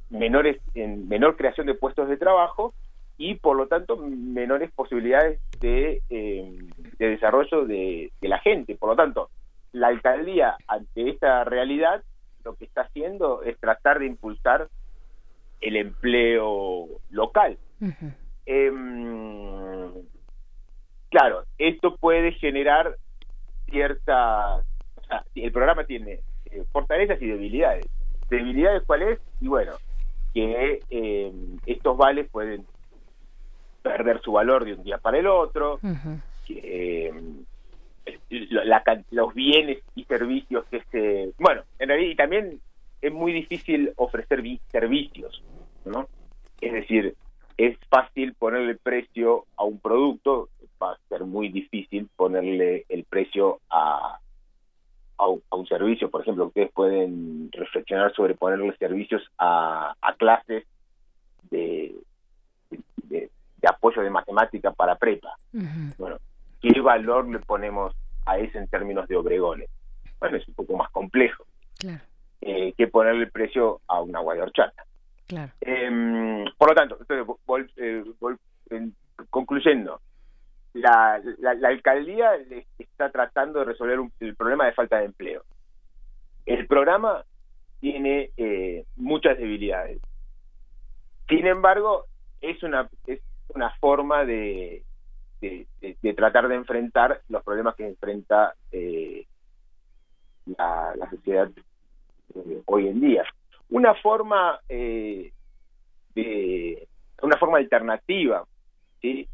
menores en menor creación de puestos de trabajo y por lo tanto menores posibilidades de, eh, desarrollo de, la gente. Por lo tanto, la alcaldía ante esta realidad lo que está haciendo es tratar de impulsar el empleo local. Em, claro, esto puede generar. O sea, el programa tiene eh, fortalezas y debilidades. ¿Debilidades cuáles? Y bueno, que em, estos vales pueden perder su valor de un día para el otro, eh, los bienes y servicios que se... Bueno, en realidad y también es muy difícil ofrecer servicios, ¿no? Es decir, es fácil ponerle precio a un producto, va a ser muy difícil ponerle el precio a, a, un, servicio. Por ejemplo, ustedes pueden reflexionar sobre ponerle servicios a, a clases de, de, apoyo de matemática para prepa. Bueno, ¿qué valor le ponemos a eso en términos de obregones? Bueno, es un poco más complejo eh, que ponerle el precio a una de horchata. Em, por lo tanto, eh, concluyendo, la, la, alcaldía está tratando de resolver el problema de falta de empleo. El programa tiene eh, muchas debilidades. Sin embargo, es una, es una forma de, de, tratar de enfrentar los problemas que enfrenta eh, la, sociedad eh, hoy en día. Una forma de una forma alternativa ¿sí?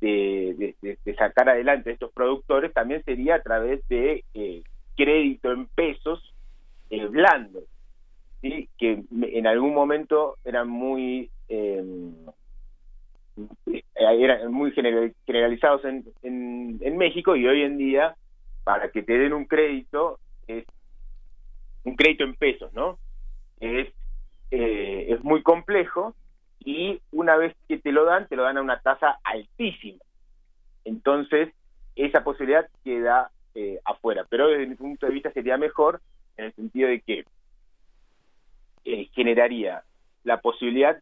de, sacar adelante a estos productores también sería a través de eh, crédito en pesos eh, blandos, ¿sí? que en algún momento eran muy em, eh, eran muy generalizados en, en, México y hoy en día para que te den un crédito es un crédito en pesos, ¿no? Es, eh, es muy complejo y una vez que te lo dan, te lo dan a una tasa altísima. Entonces, esa posibilidad queda eh, afuera. Pero desde mi punto de vista sería mejor en el sentido de que eh, generaría la posibilidad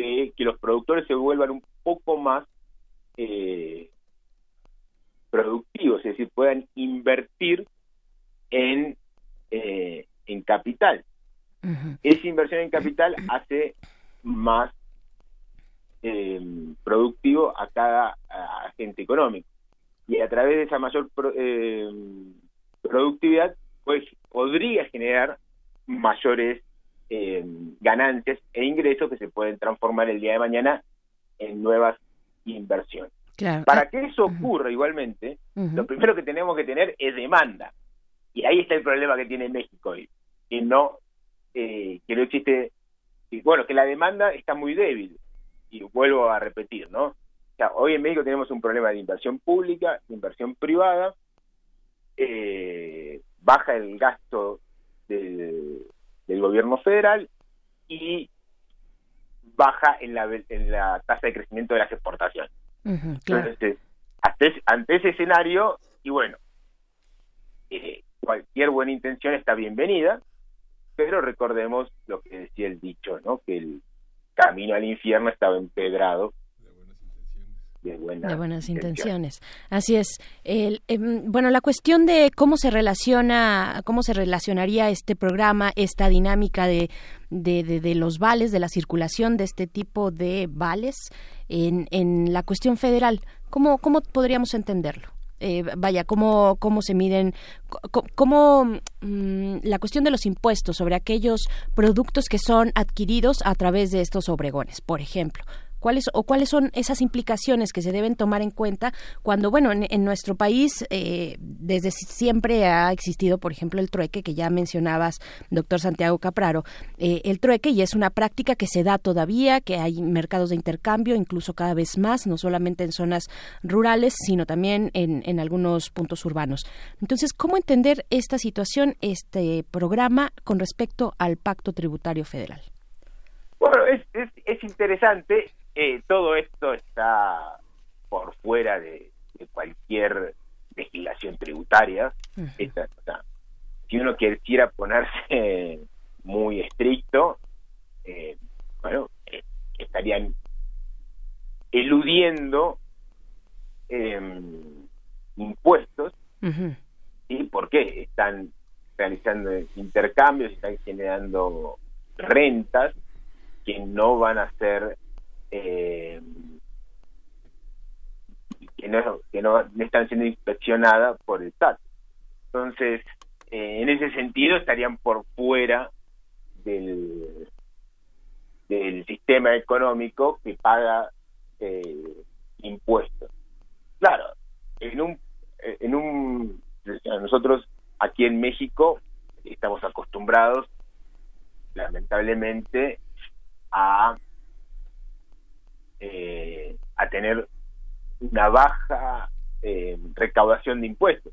de que los productores se vuelvan un poco más eh, productivos, es decir, puedan invertir en, en capital. Esa inversión en capital hace más eh, productivo a cada agente económico. Y a través de esa mayor eh, productividad, pues podría generar mayores eh, ganancias e ingresos que se pueden transformar el día de mañana en nuevas inversiones. Para que eso ocurra igualmente, lo primero que tenemos que tener es demanda. Y ahí está el problema que tiene México hoy, que no, eh, que no existe, bueno, que la demanda está muy débil y vuelvo a repetir, ¿no? O sea, hoy en México tenemos un problema de inversión pública, de inversión privada, eh, baja el gasto del, gobierno federal y baja en la, en la tasa de crecimiento de las exportaciones. Entonces, ante, ese escenario, y bueno, eh, cualquier buena intención está bienvenida, pero recordemos lo que decía el dicho, ¿no? Que el, camino al infierno estaba empedrado de buenas, intenciones. Así es. El, em, bueno, la cuestión de cómo se relaciona, cómo se relacionaría este programa, esta dinámica de, de, de, los vales, de la circulación de este tipo de vales en, en la cuestión federal. ¿Cómo, cómo podríamos entenderlo? Eh, vaya, cómo, cómo se miden, cómo mm, la cuestión de los impuestos sobre aquellos productos que son adquiridos a través de estos obregones, por ejemplo cuáles o cuáles son esas implicaciones que se deben tomar en cuenta cuando bueno en, nuestro país eh, desde siempre ha existido por ejemplo el trueque que ya mencionabas doctor Santiago Capraro eh, el trueque y es una práctica que se da todavía que hay mercados de intercambio incluso cada vez más no solamente en zonas rurales sino también en, en algunos puntos urbanos. Entonces cómo entender esta situación este programa con respecto al pacto tributario federal bueno, es, es, es interesante eh, todo esto está por fuera de, cualquier legislación tributaria. si uno quisiera ponerse muy estricto, eh, bueno, eh, estarían eludiendo em, impuestos. ¿Y por qué? Están realizando intercambios, están generando rentas que no van a ser eh, que, no, que no están siendo inspeccionadas por el SAT. Entonces, eh, en ese sentido estarían por fuera del, del sistema económico que paga eh, impuestos. Claro, en un, en un, nosotros aquí en México estamos acostumbrados, lamentablemente, a a tener una baja eh, recaudación de impuestos.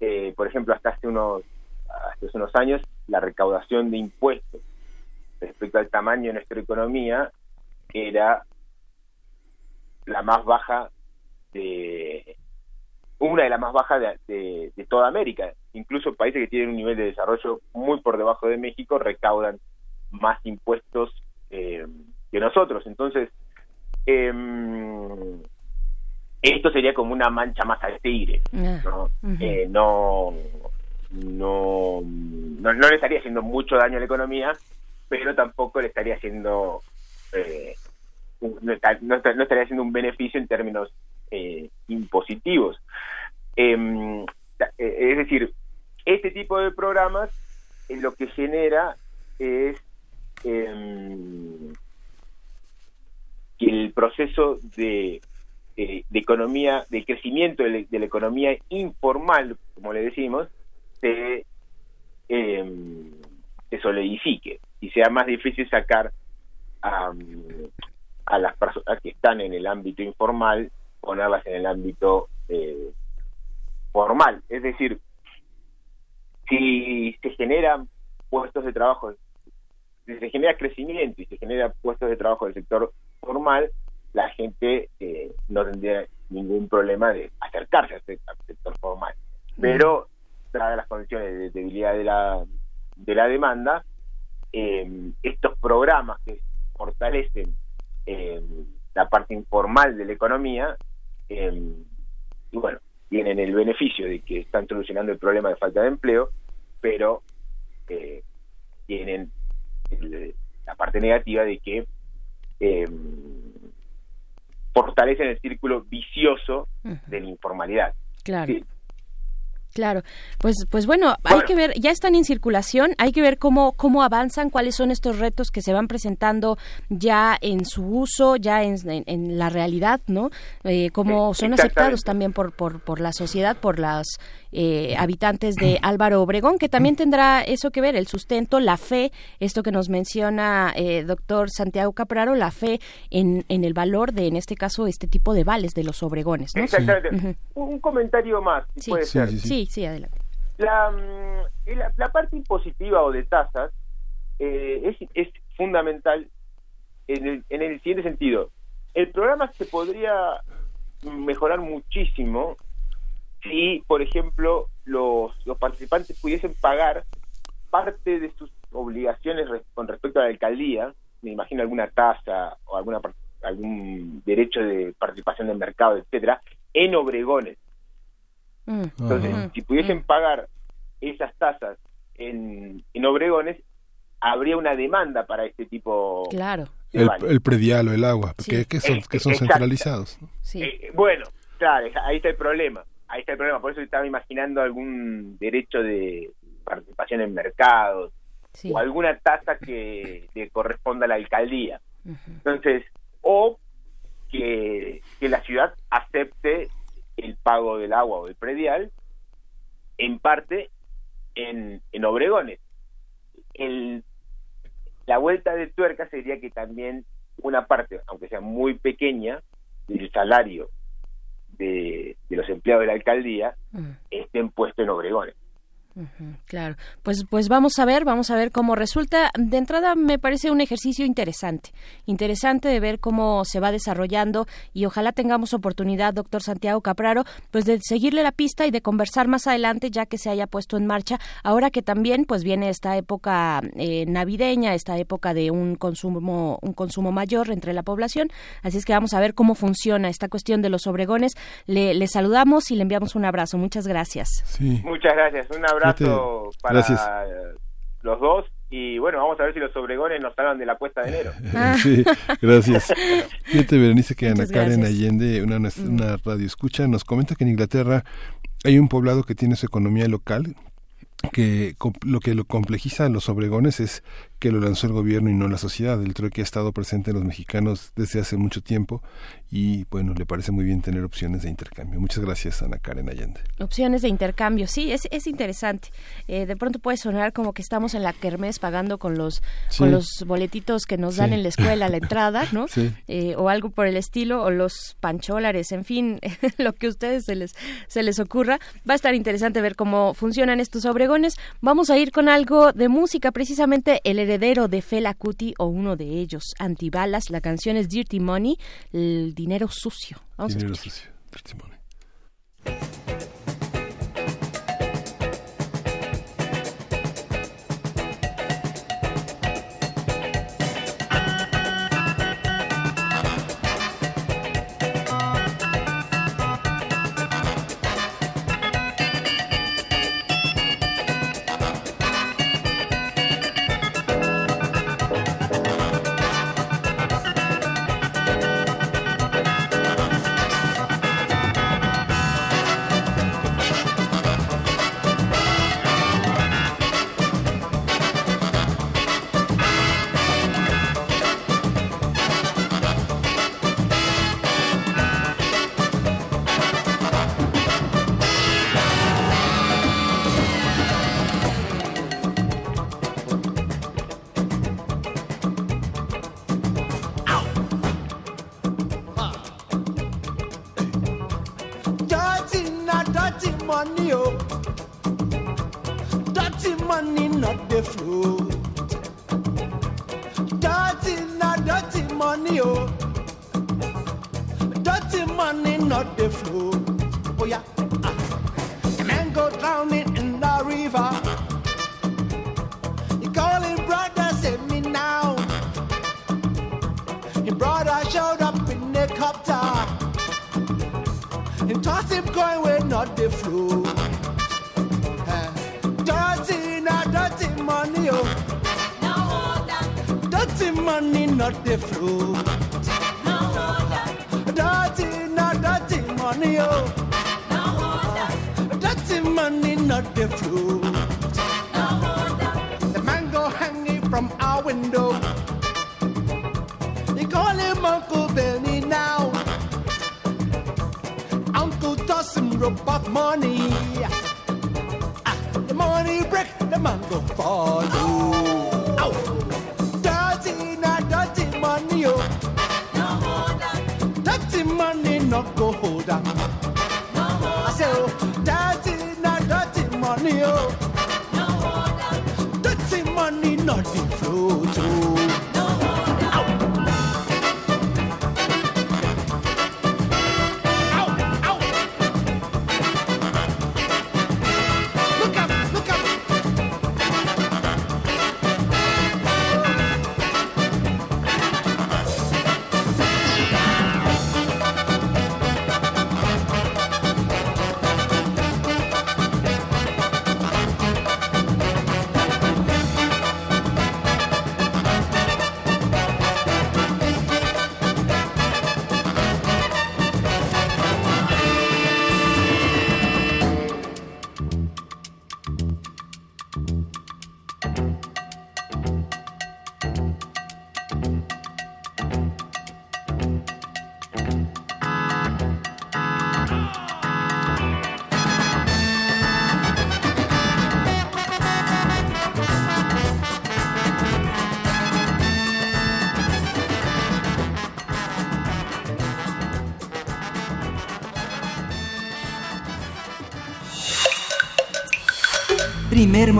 Eh, por ejemplo, hasta hace unos hace unos años la recaudación de impuestos respecto al tamaño de nuestra economía era la más baja de una de las más bajas de, toda América. Incluso países que tienen un nivel de desarrollo muy por debajo de México recaudan más impuestos eh, que nosotros. Entonces, em, esto sería como una mancha más al tigre, ah, eh, ¿no? no, no, le estaría haciendo mucho daño a la economía, pero tampoco le estaría haciendo eh, no, estaría haciendo un beneficio en términos eh, impositivos. Em, es decir, este tipo de programas lo que genera es em, el proceso de eh, de economía, de crecimiento de, la economía informal, como le decimos, se, eh, solidifique y sea más difícil sacar a, a las personas que están en el ámbito informal, ponerlas en el ámbito eh, formal. Es decir, si se generan puestos de trabajo, si se genera crecimiento y se genera puestos de trabajo del sector formal, la gente eh, no tendría ningún problema de acercarse este, al sector formal. Pero, dadas las condiciones de debilidad de la, de la demanda, eh, estos programas que fortalecen eh, la parte informal de la economía, y bueno, tienen el beneficio de que están solucionando el problema de falta de empleo, pero tienen la parte negativa de que fortalecen el círculo vicioso de la informalidad. Claro. Claro, pues, pues bueno, hay que ver, ya están en circulación, hay que ver cómo, cómo avanzan, cuáles son estos retos que se van presentando ya en su uso, ya en, en, la realidad, ¿no? Eh, cómo son aceptados también por, por, por la sociedad, por las eh, habitantes de Álvaro Obregón, que también tendrá eso que ver, el sustento, la fe, esto que nos menciona eh, doctor Santiago Capraro, la fe en, en el valor de, en este caso, este tipo de vales de los Obregones. ¿no? Exactamente. Un comentario más, si puede ser. Sí, sí, adelante. Mm, la, la, parte impositiva o de tasas eh, es, es fundamental en el, en el siguiente sentido. El programa se podría mejorar muchísimo si, por ejemplo, los, los participantes pudiesen pagar parte de sus obligaciones con respecto a la alcaldía, me imagino alguna tasa o alguna algún derecho de participación del mercado, etcétera, en obregones. Mm. Entonces, si pudiesen mm. pagar esas tasas en, en obregones, habría una demanda para este tipo claro. el, predial o el agua, que, son, que son centralizados. Sí. Eh, bueno, claro, ahí está el problema ahí está el problema. Por eso estaba imaginando algún derecho de participación en mercados o alguna tasa que le corresponda a la alcaldía. Entonces, o que, la ciudad acepte el pago del agua o del predial en parte en, en Obregones. El, la vuelta de tuerca sería que también una parte, aunque sea muy pequeña, del salario de, los empleados de la alcaldía mm. estén puestos en Obregones claro, pues pues vamos a ver, vamos a ver cómo resulta. De entrada me parece un ejercicio interesante, interesante de ver cómo se va desarrollando y ojalá tengamos oportunidad, doctor Santiago Capraro, pues de seguirle la pista y de conversar más adelante ya que se haya puesto en marcha. Ahora que también pues viene esta época eh, navideña, esta época de un consumo un consumo mayor entre la población, así es que vamos a ver cómo funciona esta cuestión de los obregones. Le, le saludamos y le enviamos un abrazo. Muchas gracias. Muchas gracias. Un abrazo abrazo para los dos y bueno, vamos a ver si los obregones nos salgan de la cuesta de enero. sí, gracias. Fíjate, Berenice, que Ana Karen Allende, una, una radio escucha, nos comenta que en Inglaterra hay un poblado que tiene su economía local, que lo que lo complejiza a los obregones es que lo lanzó el gobierno y no la sociedad. El trueque ha estado presente en los mexicanos desde hace mucho tiempo y bueno, le parece muy bien tener opciones de intercambio. Muchas gracias, Ana Karen Allende. Opciones de intercambio, sí, es, es interesante. Eh, de pronto puede sonar como que estamos en la kermés pagando con los, con los boletitos que nos dan en la escuela a la entrada, ¿no? Eh, o algo por el estilo, o los pancholares, en fin, lo que a ustedes se les, se les ocurra. Va a estar interesante ver cómo funcionan estos obregones. Vamos a ir con algo de música, precisamente el heredero de Fela Kuti o uno de ellos. Antibalas, la canción es Dirty Money, el dinero sucio. Vamos dinero sucio, Dirty Money.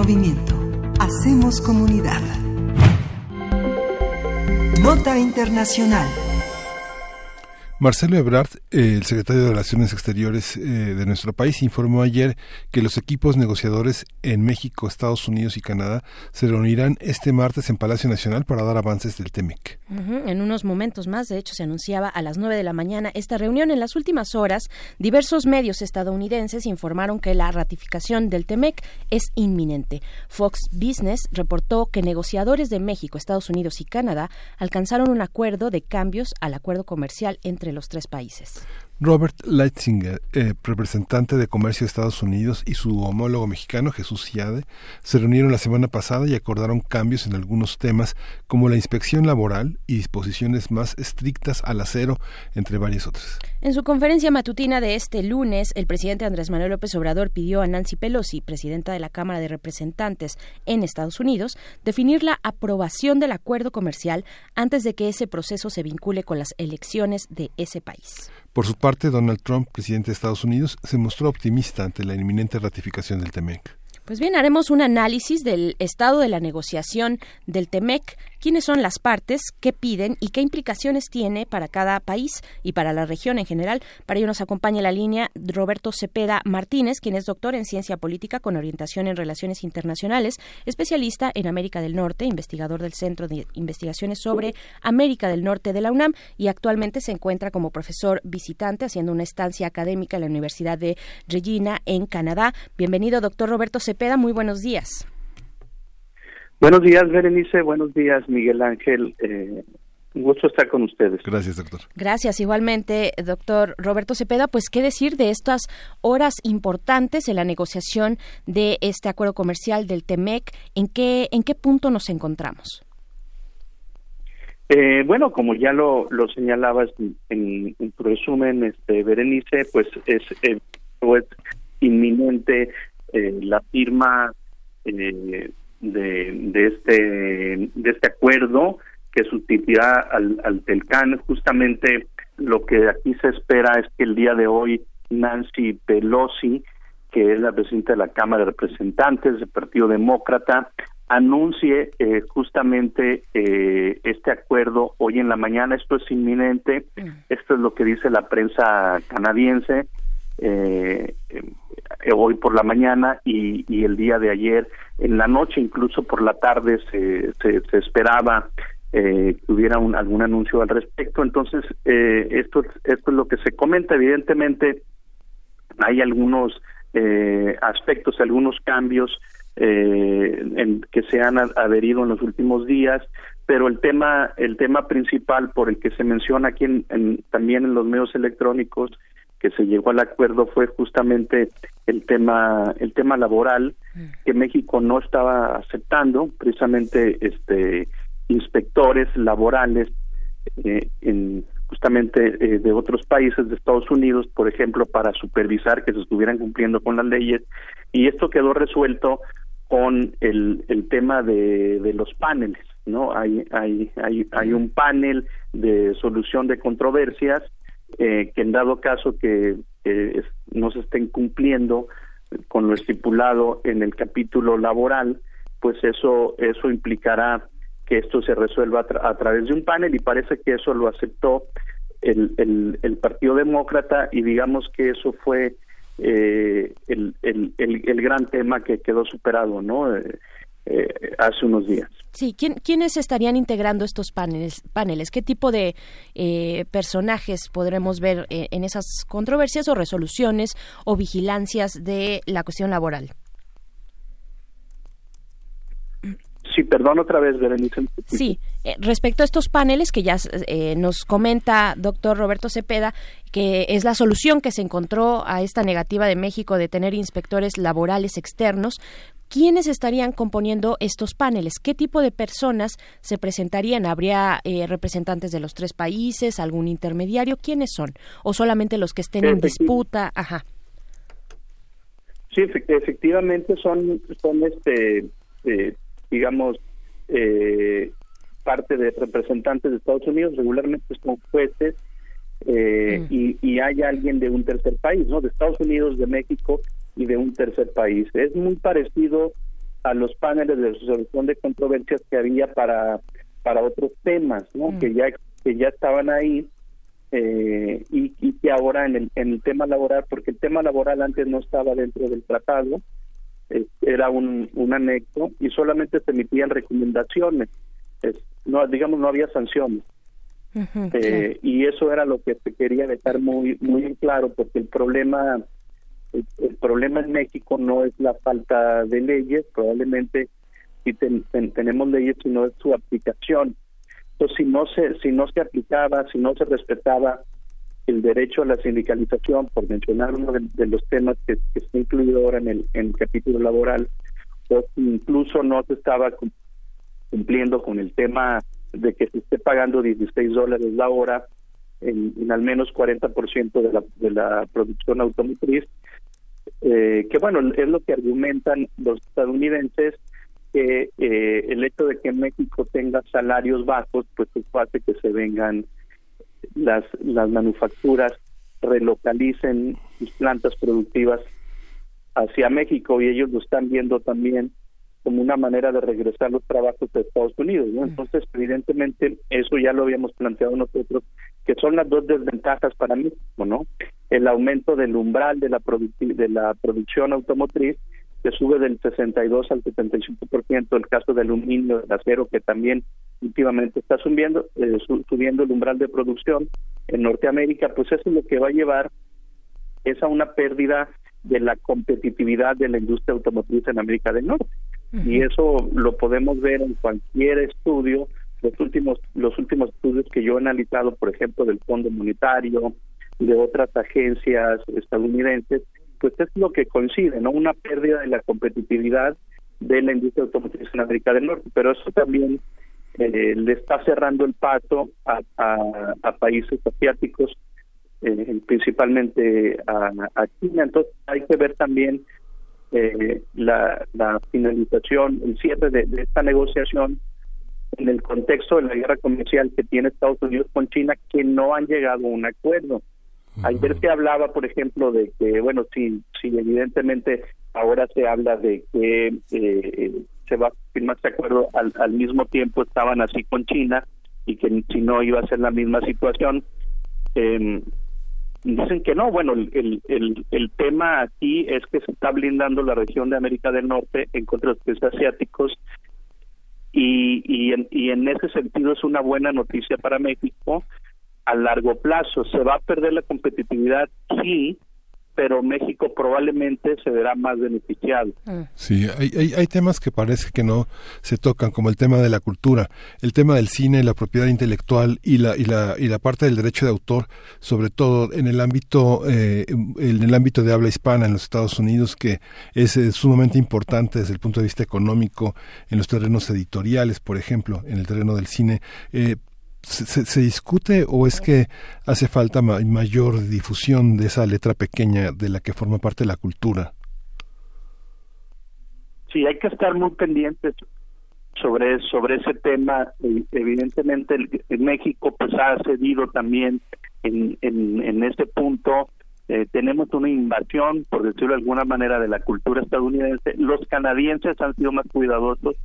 Movimiento. Hacemos comunidad. Nota Internacional. Marcelo Ebrard, el secretario de Relaciones Exteriores eh, de nuestro país, informó ayer que los equipos negociadores en México, Estados Unidos y Canadá se reunirán este martes en Palacio Nacional para dar avances del TEMEC. En unos momentos más, de hecho, se anunciaba a las 9 de la mañana esta reunión. En las últimas horas, diversos medios estadounidenses informaron que la ratificación del TEMEC es inminente. Fox Business reportó que negociadores de México, Estados Unidos y Canadá alcanzaron un acuerdo de cambios al acuerdo comercial entre los tres países. Robert Leitzinger, eh, representante de Comercio de Estados Unidos, y su homólogo mexicano, Jesús Ciade, se reunieron la semana pasada y acordaron cambios en algunos temas como la inspección laboral y disposiciones más estrictas al acero, entre varias otras. En su conferencia matutina de este lunes, el presidente Andrés Manuel López Obrador pidió a Nancy Pelosi, presidenta de la Cámara de Representantes en Estados Unidos, definir la aprobación del acuerdo comercial antes de que ese proceso se vincule con las elecciones de ese país. Por su parte, Donald Trump, presidente de Estados Unidos, se mostró optimista ante la inminente ratificación del TEMEC. Pues bien, haremos un análisis del estado de la negociación del TEMEC, quiénes son las partes, qué piden y qué implicaciones tiene para cada país y para la región en general. Para ello nos acompaña la línea Roberto Cepeda Martínez, quien es doctor en ciencia política con orientación en relaciones internacionales, especialista en América del Norte, investigador del Centro de Investigaciones sobre América del Norte de la UNAM y actualmente se encuentra como profesor visitante haciendo una estancia académica en la Universidad de Regina en Canadá. Bienvenido, doctor Roberto Cepeda, muy buenos días. Buenos días, Berenice. Buenos días, Miguel Ángel. Eh, un gusto estar con ustedes. Gracias, doctor. Gracias, igualmente, doctor Roberto Cepeda. Pues, ¿qué decir de estas horas importantes en la negociación de este acuerdo comercial del TEMEC? ¿En qué, en qué punto nos encontramos? Eh, bueno, como ya lo, lo señalabas en, tu resumen, este, Berenice, pues es, eh, pues, inminente eh, la firma eh, de, de, este de este acuerdo que sustituirá al, al Telcán. Justamente lo que aquí se espera es que el día de hoy Nancy Pelosi, que es la presidenta de la Cámara de Representantes del Partido Demócrata, anuncie eh, justamente eh, este acuerdo hoy en la mañana. Esto es inminente. Mm. Esto es lo que dice la prensa canadiense eh, hoy por la mañana y, y, el día de ayer en la noche, incluso por la tarde, se, se, esperaba eh, que hubiera un, algún anuncio al respecto. Entonces, eh, esto, esto es lo que se comenta. Evidentemente, hay algunos eh, aspectos, algunos cambios eh, en, que se han adherido en los últimos días, pero el tema, el tema principal por el que se menciona aquí en, también en los medios electrónicos que se llegó al acuerdo fue justamente el tema el tema laboral mm. que México no estaba aceptando precisamente este inspectores laborales eh, en justamente eh, de otros países de Estados Unidos por ejemplo para supervisar que se estuvieran cumpliendo con las leyes. Y esto quedó resuelto con el, el tema de, de los paneles no hay hay hay hay un panel de solución de controversias eh, que en dado caso que no se estén cumpliendo con lo estipulado en el capítulo laboral, pues eso eso implicará que esto se resuelva a, través de un panel y parece que eso lo aceptó el, el, el Partido Demócrata y digamos que eso fue eh, el, el, el, gran tema que quedó superado, ¿no? Eh, eh, hace unos días. Sí, ¿quiénes estarían integrando estos paneles? paneles? ¿Qué tipo de eh, personajes podremos ver eh, en esas controversias o resoluciones o vigilancias de la cuestión laboral? Sí, perdón otra vez, Berenice. Sí, eh, respecto a estos paneles que ya eh, nos comenta doctor Roberto Cepeda, que es la solución que se encontró a esta negativa de México de tener inspectores laborales externos, ¿quiénes estarían componiendo estos paneles? ¿Qué tipo de personas se presentarían? ¿Habría eh, representantes de los tres países, algún intermediario? ¿Quiénes son? ¿O solamente los que estén en disputa? Ajá. Sí, efectivamente son, son este, digamos, eh, parte de representantes de Estados Unidos, regularmente son jueces, eh, mm. y, y, hay alguien de un tercer país, ¿no? De Estados Unidos, de México y de un tercer país. Es muy parecido a los paneles de resolución de controversias que había para para otros temas, ¿no? Mm. Que ya que ya estaban ahí eh, y, y, que ahora en el, en el tema laboral, porque el tema laboral antes no estaba dentro del tratado, era un, un anexo y solamente se emitían recomendaciones, no digamos no había sanciones. Eh, y eso era lo que se quería dejar muy muy claro porque el problema el, problema en México no es la falta de leyes probablemente si tenemos leyes sino es su aplicación. Entonces si no se si no se aplicaba si no se respetaba el derecho a la sindicalización, por mencionar uno de, los temas que, está incluido ahora en el, en el capítulo laboral, o incluso no se estaba cumpliendo con el tema de que se esté pagando 16 dólares la hora en, al menos 40% de la, de la producción automotriz, eh, que bueno, es lo que argumentan los estadounidenses, que eh, el hecho de que México tenga salarios bajos, pues hace que se vengan las, las manufacturas relocalicen sus plantas productivas hacia México y ellos lo están viendo también como una manera de regresar los trabajos de Estados Unidos. ¿no? Entonces, evidentemente, eso ya lo habíamos planteado nosotros, que son las dos desventajas para México, ¿no? El aumento del umbral de la, de la producción automotriz, que sube del 62 al 75%, el caso del aluminio, del acero, que también últimamente está subiendo, eh, subiendo el umbral de producción en Norteamérica, pues eso es lo que va a llevar es a una pérdida de la competitividad de la industria automotriz en América del Norte. Y eso lo podemos ver en cualquier estudio, los últimos los últimos estudios que yo he analizado, por ejemplo, del Fondo Monetario, de otras agencias estadounidenses, pues es lo que coincide, ¿no? Una pérdida de la competitividad de la industria automotriz en América del Norte, pero eso también eh, le está cerrando el paso a, países asiáticos eh, principalmente a, China. Entonces hay que ver también eh, la, finalización, el cierre de, esta negociación en el contexto de la guerra comercial que tiene Estados Unidos con China, que no han llegado a un acuerdo. Ayer se hablaba, por ejemplo, de que, bueno, si, si evidentemente ahora se habla de que eh, se va a firmar este acuerdo, al, al mismo tiempo estaban así con China y que si no iba a ser la misma situación. Eh, Dicen que no, bueno, el, el, el, tema aquí es que se está blindando la región de América del Norte en contra de los países asiáticos y, y, en, y en ese sentido es una buena noticia para México a largo plazo. ¿Se va a perder la competitividad? Sí, pero México probablemente se verá más beneficiado. Ah. Sí, hay, hay, temas que parece que no se tocan, como el tema de la cultura, el tema del cine, la propiedad intelectual y la, y la, y la parte del derecho de autor, sobre todo en el ámbito, eh, en el ámbito de habla hispana en los Estados Unidos, que es, sumamente importante desde el punto de vista económico, en los terrenos editoriales, por ejemplo, en el terreno del cine. Eh, se, se, discute o es que hace falta mayor difusión de esa letra pequeña de la que forma parte la cultura? Sí, hay que estar muy pendientes sobre sobre ese tema. E, evidentemente, en México pues ha cedido también en, en, en ese punto. Eh, tenemos una invasión, por decirlo de alguna manera, de la cultura estadounidense. Los canadienses han sido más cuidadosos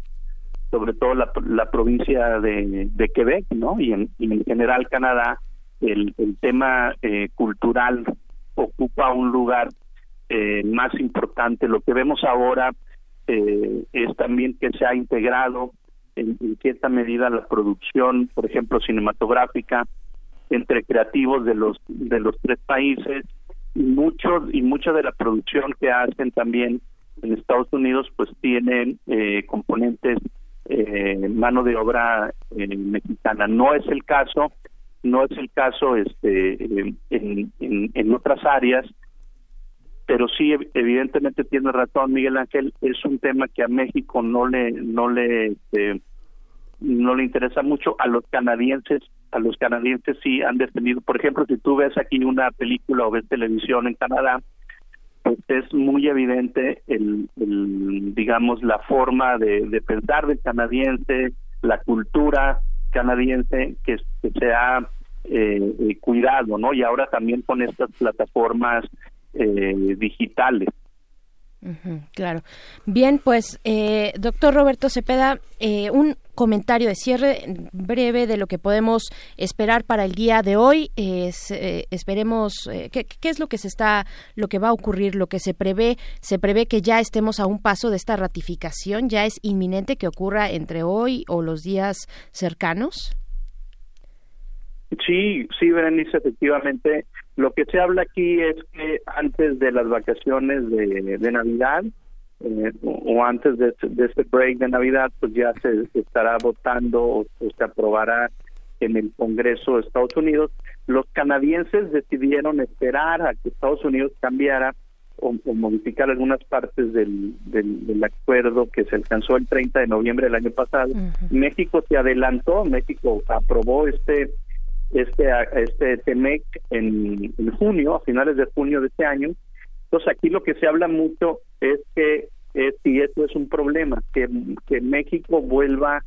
sobre todo la, la provincia de, de, Quebec, ¿no? Y en, en general Canadá, el, el tema eh, cultural ocupa un lugar eh, más importante. Lo que vemos ahora eh, es también que se ha integrado en, cierta medida la producción, por ejemplo, cinematográfica entre creativos de los de los tres países y mucho y mucha de la producción que hacen también en Estados Unidos pues tienen eh, componentes eh, mano de obra eh, mexicana. No es el caso, no es el caso este en, en, otras áreas, pero sí evidentemente tiene razón Miguel Ángel, es un tema que a México no le no le este, no le interesa mucho a los canadienses a los canadienses sí han defendido por ejemplo si tú ves aquí una película o ves televisión en Canadá es muy evidente el, digamos la forma de, pensar del canadiense la cultura canadiense que, se ha eh, eh, cuidado no y ahora también con estas plataformas eh, digitales claro. Bien, pues, eh, doctor Roberto Cepeda, eh, un comentario de cierre breve de lo que podemos esperar para el día de hoy. Eh, esperemos ¿qué, qué, es lo que se está, lo que va a ocurrir, lo que se prevé. Se prevé que ya estemos a un paso de esta ratificación. Ya es inminente que ocurra entre hoy o los días cercanos. Sí, sí, Berenice, efectivamente lo que se habla aquí es que antes de las vacaciones de Navidad eh, o, antes de, de, este break de Navidad, pues ya se, estará votando o, se aprobará en el Congreso de Estados Unidos. Los canadienses decidieron esperar a que Estados Unidos cambiara o, modificar algunas partes del, del, acuerdo que se alcanzó el 30 de noviembre del año pasado. México se adelantó, México aprobó este este este TEMEC en, junio, a finales de junio de este año. Entonces aquí lo que se habla mucho es que si esto es un problema, que, que México vuelva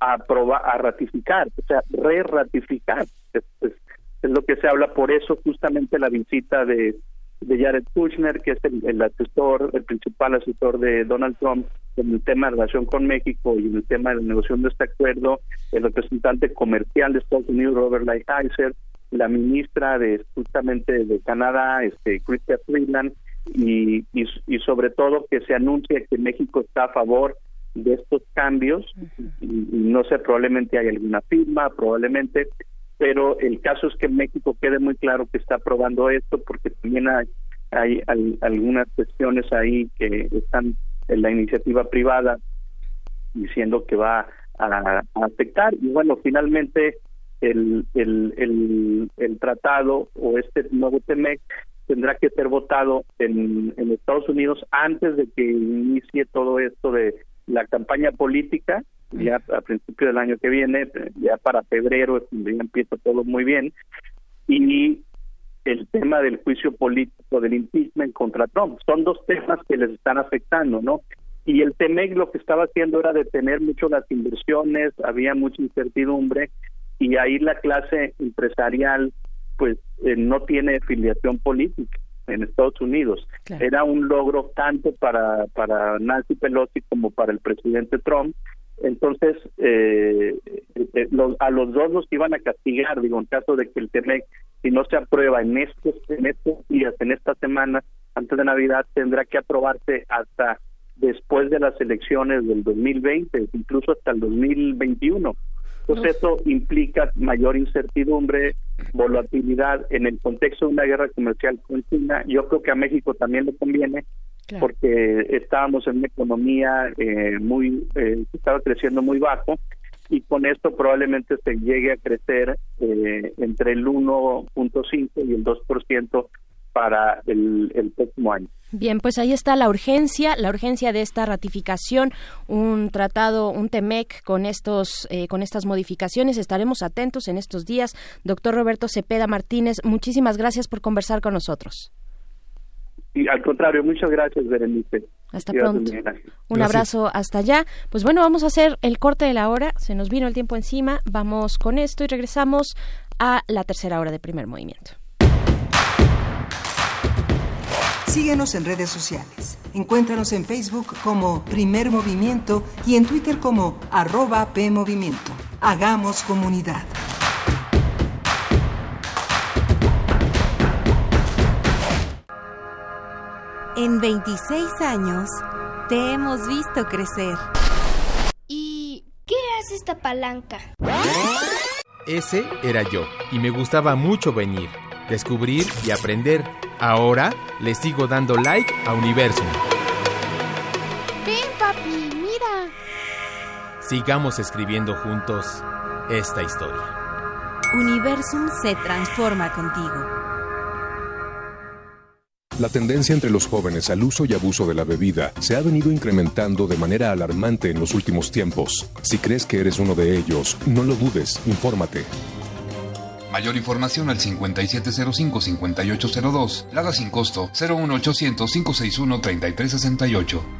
a aprobar, a ratificar, o sea, re-ratificar. Es, es, lo que se habla, por eso justamente la visita de, de Jared Kushner, que es el, asesor, el principal asesor de Donald Trump en el tema de relación con México y en el tema de la negociación de este acuerdo, el representante comercial de Estados Unidos, Robert Lighthizer, la ministra de justamente de Canadá, este, Chrystia Freeland, y, y, sobre todo que se anuncie que México está a favor de estos cambios. y no sé, probablemente hay alguna firma, probablemente, pero el caso es que México quede muy claro que está aprobando esto porque también hay, hay, algunas cuestiones ahí que están en la iniciativa privada diciendo que va a, afectar y bueno finalmente el, el, el, el, tratado o este nuevo TEMEC tendrá que ser votado en, en Estados Unidos antes de que inicie todo esto de la campaña política ya a principio del año que viene, ya para febrero ya empieza todo muy bien, y el tema del juicio político del impeachment contra Trump. Son dos temas que les están afectando, ¿no? Y el TEMEC lo que estaba haciendo era detener mucho las inversiones, había mucha incertidumbre, y ahí la clase empresarial pues eh, no tiene afiliación política en Estados Unidos. Era un logro tanto para, para Nancy Pelosi como para el presidente Trump, entonces, eh, eh, a los dos los iban a castigar, digo, en caso de que el TEMEC, si no se aprueba en estos, en estos días, en esta semana, antes de Navidad, tendrá que aprobarse hasta después de las elecciones del 2020, incluso hasta el 2021. Entonces, eso implica mayor incertidumbre, volatilidad en el contexto de una guerra comercial con China. Yo creo que a México también le conviene porque estábamos en una economía eh, muy eh, estaba creciendo muy bajo y con esto probablemente se llegue a crecer eh, entre el 1.5 y el 2% para el, el, próximo año. Bien, pues ahí está la urgencia, la urgencia de esta ratificación, un tratado, un TEMEC con estos, eh, con estas modificaciones. Estaremos atentos en estos días. Doctor Roberto Cepeda Martínez, muchísimas gracias por conversar con nosotros. Y al contrario, muchas gracias, Berenice. Hasta pronto. Un abrazo hasta allá. Pues bueno, vamos a hacer el corte de la hora. Se nos vino el tiempo encima. Vamos con esto y regresamos a la tercera hora de primer movimiento. Síguenos en redes sociales. Encuéntranos en Facebook como Primer Movimiento y en Twitter como arroba PMovimiento. Hagamos comunidad. En 26 años te hemos visto crecer. ¿Y qué hace esta palanca? Ese era yo, y me gustaba mucho venir, descubrir y aprender. Ahora le sigo dando like a Universum. Ven, papi, mira. Sigamos escribiendo juntos esta historia. Universum se transforma contigo. La tendencia entre los jóvenes al uso y abuso de la bebida se ha venido incrementando de manera alarmante en los últimos tiempos. Si crees que eres uno de ellos, no lo dudes, infórmate. Mayor información al 5705-5802. Lada sin costo 01800 561 3368.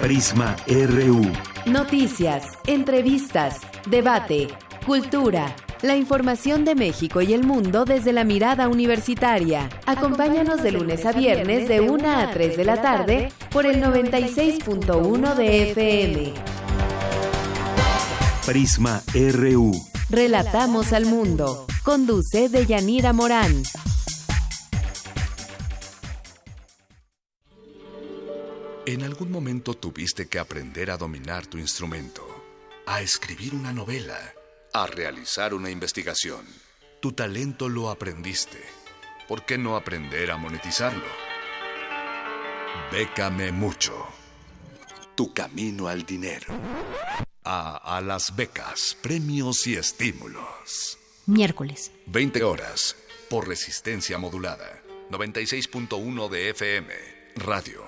Prisma RU. Noticias, entrevistas, debate, cultura. La información de México y el mundo desde la mirada universitaria. Acompáñanos de lunes a viernes de 1 a 3 de la tarde por el 96.1 de FM. Prisma RU. Relatamos al mundo. Conduce Deyanira Morán. En algún momento tuviste que aprender a dominar tu instrumento, a escribir una novela, a realizar una investigación. Tu talento lo aprendiste. ¿Por qué no aprender a monetizarlo? Bécame mucho. Tu camino al dinero. A, a las becas, premios y estímulos. Miércoles. 20 horas por resistencia modulada. 96.1 de FM. Radio.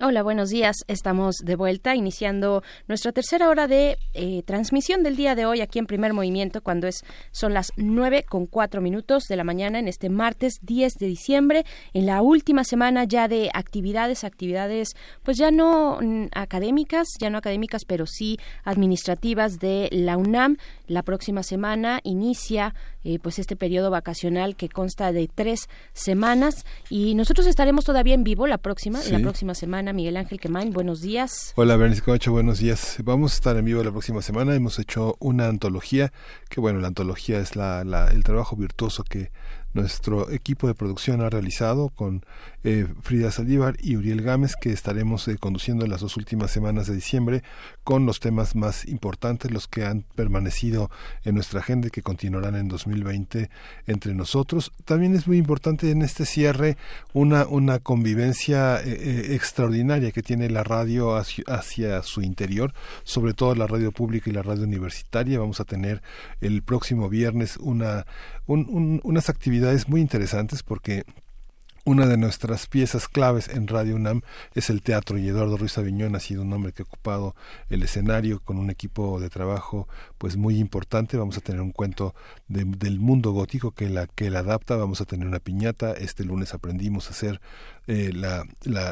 Hola, buenos días. Estamos de vuelta iniciando nuestra tercera hora de eh, transmisión del día de hoy aquí en Primer Movimiento cuando es son las nueve con cuatro minutos de la mañana en este martes 10 de diciembre en la última semana ya de actividades, actividades pues ya no mm, académicas, ya no académicas pero sí administrativas de la UNAM. La próxima semana inicia eh, pues este periodo vacacional que consta de tres semanas y nosotros estaremos todavía en vivo la próxima, la próxima semana. Miguel Ángel Quemain, buenos días. Hola Bernice Camacho, buenos días. Vamos a estar en vivo la próxima semana. Hemos hecho una antología, que bueno, la antología es la, el trabajo virtuoso que nuestro equipo de producción ha realizado con eh, Frida Saldívar y Uriel Gámez, que estaremos eh, conduciendo en las dos últimas semanas de diciembre con los temas más importantes, los que han permanecido en nuestra agenda y que continuarán en 2020 entre nosotros. También es muy importante en este cierre una, una convivencia eh, extraordinaria que tiene la radio hacia, su interior, sobre todo la radio pública y la radio universitaria. Vamos a tener el próximo viernes una, unas actividades muy interesantes porque una de nuestras piezas claves en Radio UNAM es el teatro y Eduardo Ruiz Aviñón ha sido un hombre que ha ocupado el escenario con un equipo de trabajo pues muy importante. Vamos a tener un cuento del mundo gótico que la que la adapta. Vamos a tener una piñata. Este lunes aprendimos a hacer eh, la,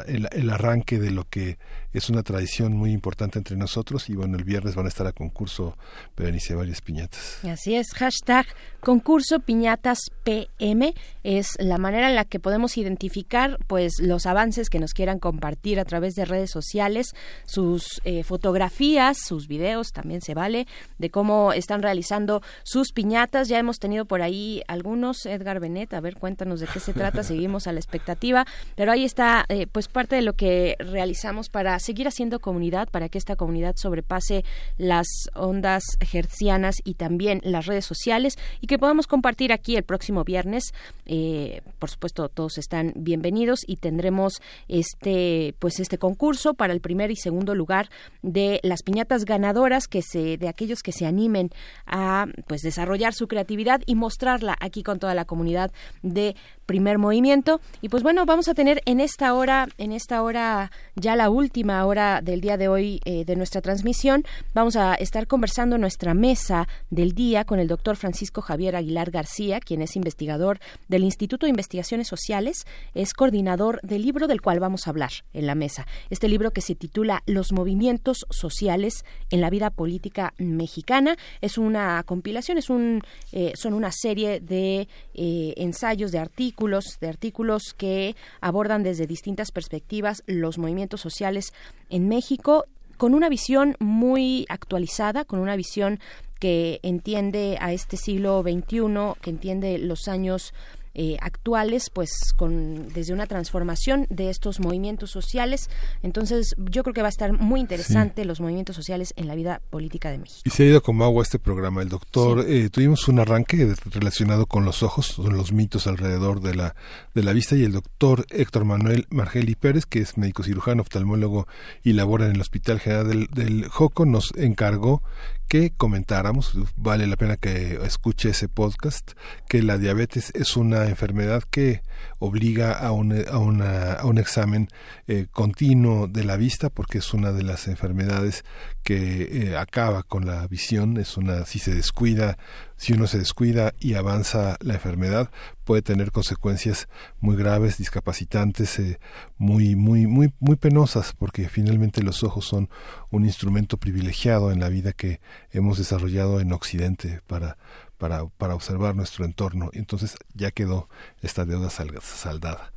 el, arranque de lo que es una tradición muy importante entre nosotros y bueno, el viernes van a estar a concurso Berenice varias piñatas. Así es, hashtag concurso piñatas PM es la manera en la que podemos identificar pues los avances que nos quieran compartir a través de redes sociales, sus eh, fotografías, sus videos también se vale, de cómo están realizando sus piñatas. Ya hemos tenido por ahí algunos, Edgar Benet, a ver, cuéntanos de qué se trata, seguimos a la expectativa, pero ahí está eh, pues parte de lo que realizamos para seguir haciendo comunidad, para que esta comunidad sobrepase las ondas hercianas y también las redes sociales y que podamos compartir aquí el próximo viernes. Eh, por supuesto, todos están bienvenidos y tendremos este pues este concurso para el primer y segundo lugar de las piñatas ganadoras que se de aquellos que se animen a pues desarrollar su creatividad y mostrarla aquí con toda la comunidad de primer movimiento. Y pues bueno, vamos a tener en esta hora, en esta hora, ya la última hora del día de hoy eh, de nuestra transmisión, vamos a estar conversando nuestra mesa del día con el doctor Francisco Javier Aguilar García, quien es investigador del Instituto de Investigaciones Sociales, es coordinador del libro del cual vamos a hablar en la mesa. Este libro que se titula Los movimientos sociales en la vida política mexicana es una compilación, es un, eh, son una serie de eh, ensayos de artículos de artículos que abordan desde distintas perspectivas los movimientos sociales en México con una visión muy actualizada, con una visión que entiende a este siglo XXI, que entiende los años eh, actuales, pues con desde una transformación de estos movimientos sociales. Entonces, yo creo que va a estar muy interesante los movimientos sociales en la vida política de México. Y se ha ido como agua este programa. El doctor, eh, tuvimos un arranque relacionado con los ojos, son los mitos alrededor de la, de la vista, y el doctor Héctor Manuel Margeli Pérez, que es médico cirujano, oftalmólogo y labora en el Hospital General del, del Joco, nos encargó que comentáramos, vale la pena que escuche ese podcast, que la diabetes es una enfermedad que obliga a un, a una, a un examen eh, continuo de la vista porque es una de las enfermedades que eh, acaba con la visión, es una, si se descuida, si uno se descuida y avanza la enfermedad, puede tener consecuencias muy graves, discapacitantes, eh, muy, muy, muy, muy penosas, porque finalmente los ojos son un instrumento privilegiado en la vida que hemos desarrollado en Occidente para, para, para observar nuestro entorno. Entonces ya quedó esta deuda saldada.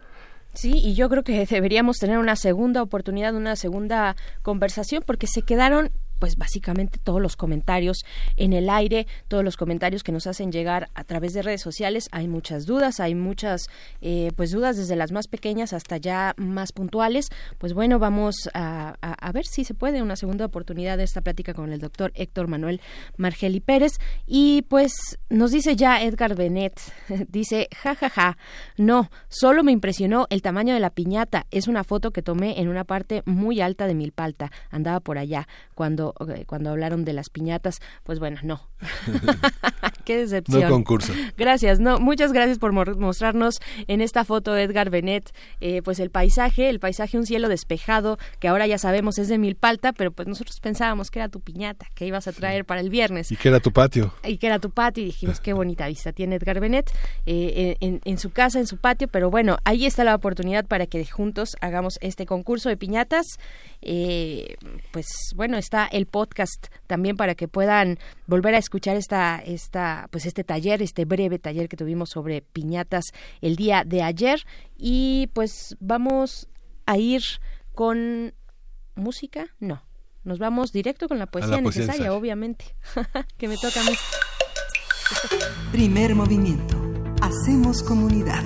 Sí, y yo creo que deberíamos tener una segunda oportunidad, una segunda conversación, porque se quedaron pues básicamente todos los comentarios en el aire, todos los comentarios que nos hacen llegar a través de redes sociales. Hay muchas dudas, hay muchas eh, pues dudas desde las más pequeñas hasta ya más puntuales. Pues bueno, vamos a, a, ver si se puede una segunda oportunidad de esta plática con el doctor Héctor Manuel Margeli Pérez. Y pues nos dice ya Edgar Benet, dice, ja, ja, ja, no, solo me impresionó el tamaño de la piñata. Es una foto que tomé en una parte muy alta de Milpalta. Andaba por allá cuando cuando, hablaron de las piñatas, pues bueno, no. Qué decepción. No concurso. Gracias, no, muchas gracias por mostrarnos en esta foto Edgar Benet, eh, pues el paisaje, el paisaje un cielo despejado, que ahora ya sabemos es de Milpalta, pero pues nosotros pensábamos que era tu piñata, que ibas a traer para el viernes. Y que era tu patio. Y que era tu patio, y dijimos, qué bonita vista tiene Edgar Benet eh, en, en su casa, en su patio, pero bueno, ahí está la oportunidad para que juntos hagamos este concurso de piñatas. Eh, pues bueno, está el podcast también para que puedan volver a escuchar esta, esta, pues este taller, este breve taller que tuvimos sobre piñatas el día de ayer. Y pues vamos a ir con música, no. Nos vamos directo con la poesía, necesaria, obviamente, que me toca a mí. Primer movimiento. Hacemos comunidad.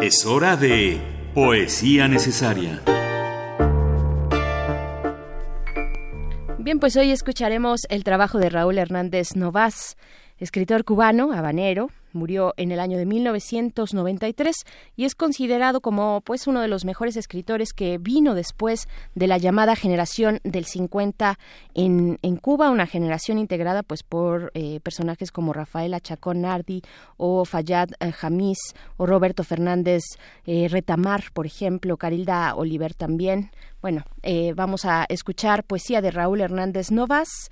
Es hora de Poesía necesaria. Bien, pues hoy escucharemos el trabajo de Raúl Hernández Novás, escritor cubano, habanero, murió en el año de 1993 y es considerado como pues uno de los mejores escritores que vino después de la llamada generación del 50 en, en Cuba, una generación integrada pues por eh, personajes como Rafael Chacón Nardi o Fayad eh, Jamis o Roberto Fernández eh, Retamar, por ejemplo, Carilda Oliver también. Bueno, vamos a escuchar poesía de Raúl Hernández Novas,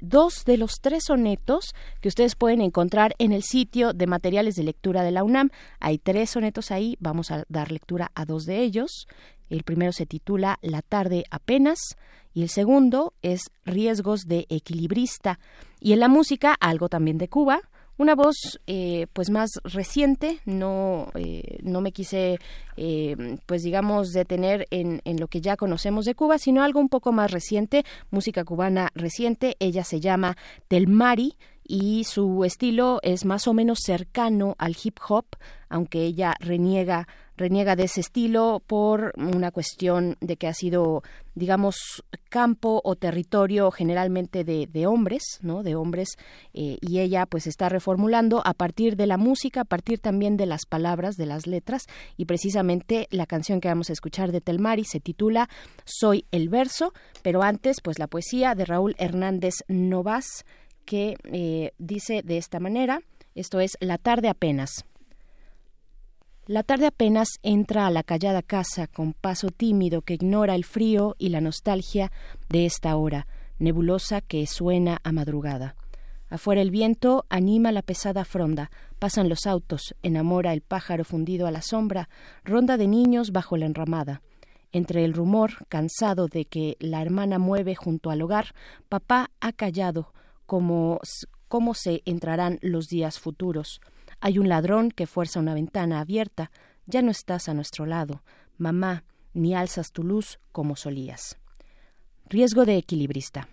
dos de los tres sonetos que ustedes pueden encontrar en el sitio de materiales de lectura de la UNAM. Hay tres sonetos ahí, vamos a dar lectura a dos de ellos. El primero se titula La tarde apenas y el segundo es Riesgos de equilibrista. Y en la música, algo también de Cuba, una voz eh, pues más reciente. No eh, no me quise eh, pues digamos detener en, en lo que ya conocemos de Cuba sino algo un poco más reciente música cubana reciente. Ella se llama Telmari y su estilo es más o menos cercano al hip hop, aunque ella reniega reniega de ese estilo por una cuestión de que ha sido, digamos, campo o territorio generalmente de, de hombres, ¿no? De hombres, eh, y ella pues está reformulando a partir de la música, a partir también de las palabras, de las letras, y precisamente la canción que vamos a escuchar de Telmari se titula Soy el verso, pero antes pues la poesía de Raúl Hernández Novas, que eh, dice de esta manera, esto es La tarde apenas. La tarde apenas entra a la callada casa con paso tímido que ignora el frío y la nostalgia de esta hora, nebulosa que suena a madrugada. Afuera el viento anima la pesada fronda, pasan los autos, enamora el pájaro fundido a la sombra, ronda de niños bajo la enramada. Entre el rumor, cansado de que la hermana mueve junto al hogar, papá ha callado, cómo, cómo se entrarán los días futuros. Hay un ladrón que fuerza una ventana abierta. Ya no estás a nuestro lado. Mamá, ni alzas tu luz como solías. Riesgo de equilibrista.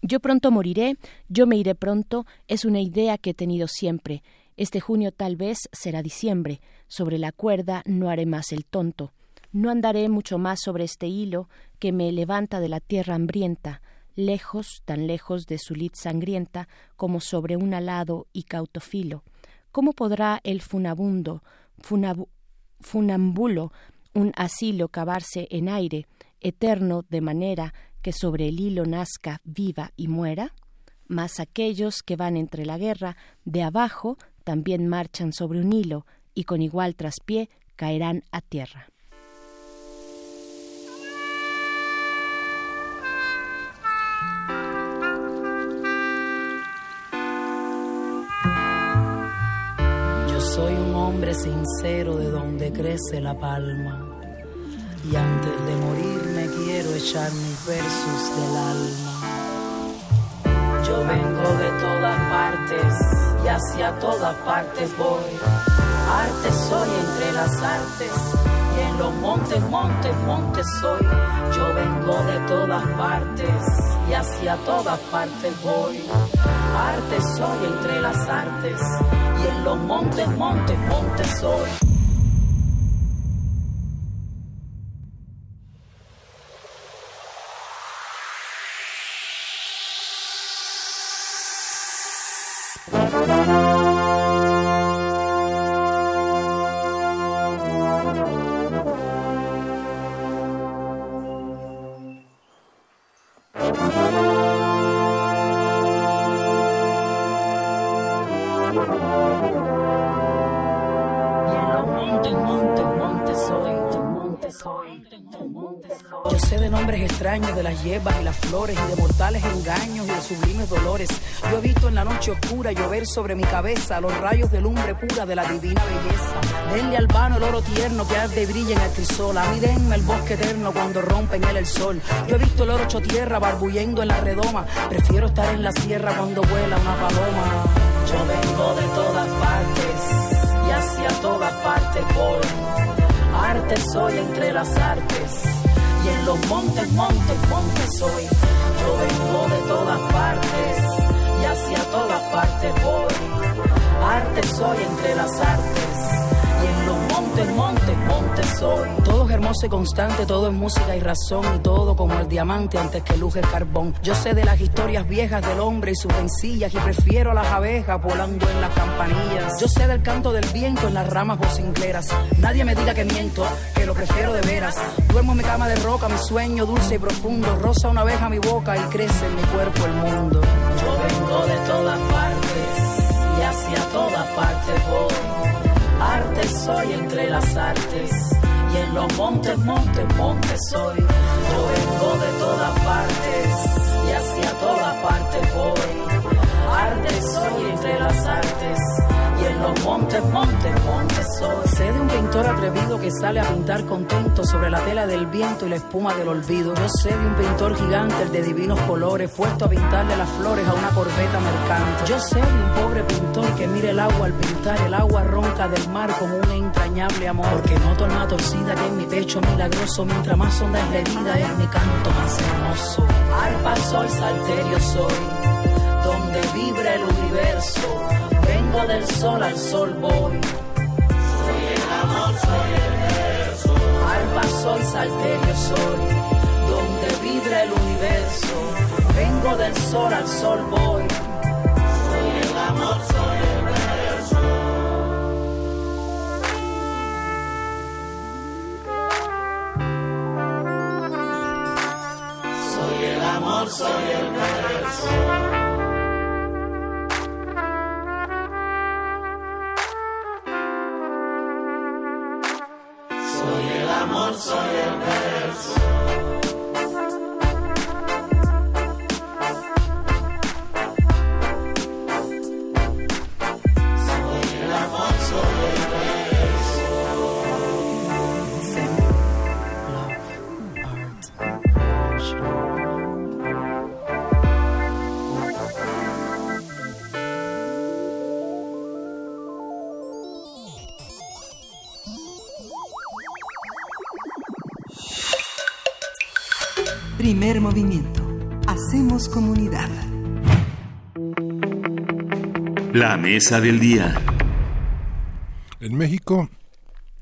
Yo pronto moriré, yo me iré pronto, es una idea que he tenido siempre. Este junio tal vez será diciembre. Sobre la cuerda no haré más el tonto. No andaré mucho más sobre este hilo que me levanta de la tierra hambrienta lejos, tan lejos de su lid sangrienta como sobre un alado y cauto filo. ¿Cómo podrá el funabundo, funambulo, un asilo cavarse en aire, eterno de manera que sobre el hilo nazca, viva y muera? Mas aquellos que van entre la guerra, de abajo, también marchan sobre un hilo, y con igual traspié caerán a tierra. Nombre sincero de donde crece la palma. Y antes de morir me quiero echar mis versos del alma. Yo vengo de todas partes y hacia todas partes voy. Arte soy entre las artes y en los montes, montes, montes soy. Yo vengo de todas partes y hacia todas partes voy. Arte soy entre las artes y en los montes, montes, montes soy. Hierbas y de mortales engaños y de sublimes dolores. Yo he visto en la noche oscura llover sobre mi cabeza los rayos de lumbre pura de la divina belleza. Denle al vano el oro tierno que arde y brilla en el crisol. A el bosque eterno cuando rompe en él el sol. Yo he visto el oro hecho tierra barbuyendo en la redoma. Prefiero estar en la sierra cuando vuela una paloma. Yo vengo de todas partes y hacia todas partes voy. Arte soy entre las artes y en los montes, montes, montes soy. Yo vengo de todas partes y hacia todas partes voy. Arte soy entre las artes y en los montes, montes, montes soy. Todo es hermoso y constante, todo es música y razón y todo como el diamante antes que luce el carbón. Yo sé de las historias viejas del hombre y sus rencillas y prefiero a las abejas volando en las campanillas. Yo sé del canto del viento en las ramas vocingleras. Nadie me diga que miento, que lo prefiero de veras. Duermo en mi cama de roca, mi sueño dulce y profundo. Rosa una abeja mi boca y crece en mi cuerpo el mundo. Yo vengo de todas partes y hacia todas partes voy arte soy entre las artes y en los montes, montes, montes soy. Yo vengo de todas partes y hacia todas partes voy. Montes, montes, montes soy. Sé de un pintor atrevido que sale a pintar contento sobre la tela del viento y la espuma del olvido. Yo sé de un pintor gigante, el de divinos colores, puesto a pintarle las flores a una corbeta mercante. Yo sé de un pobre pintor que mire el agua al pintar el agua ronca del mar como un entrañable amor. Porque noto una torcida que en mi pecho milagroso, mientras más honda es la herida, es mi canto más hermoso. Arpa soy, salterio soy, donde vibra el universo del sol al sol voy. Soy el amor, soy el verso. Alba soy, salterio soy, donde vibra el universo. Vengo del sol al sol voy. Soy el amor, soy el verso. Soy el amor, soy el verso. Soy La mesa del día. En México,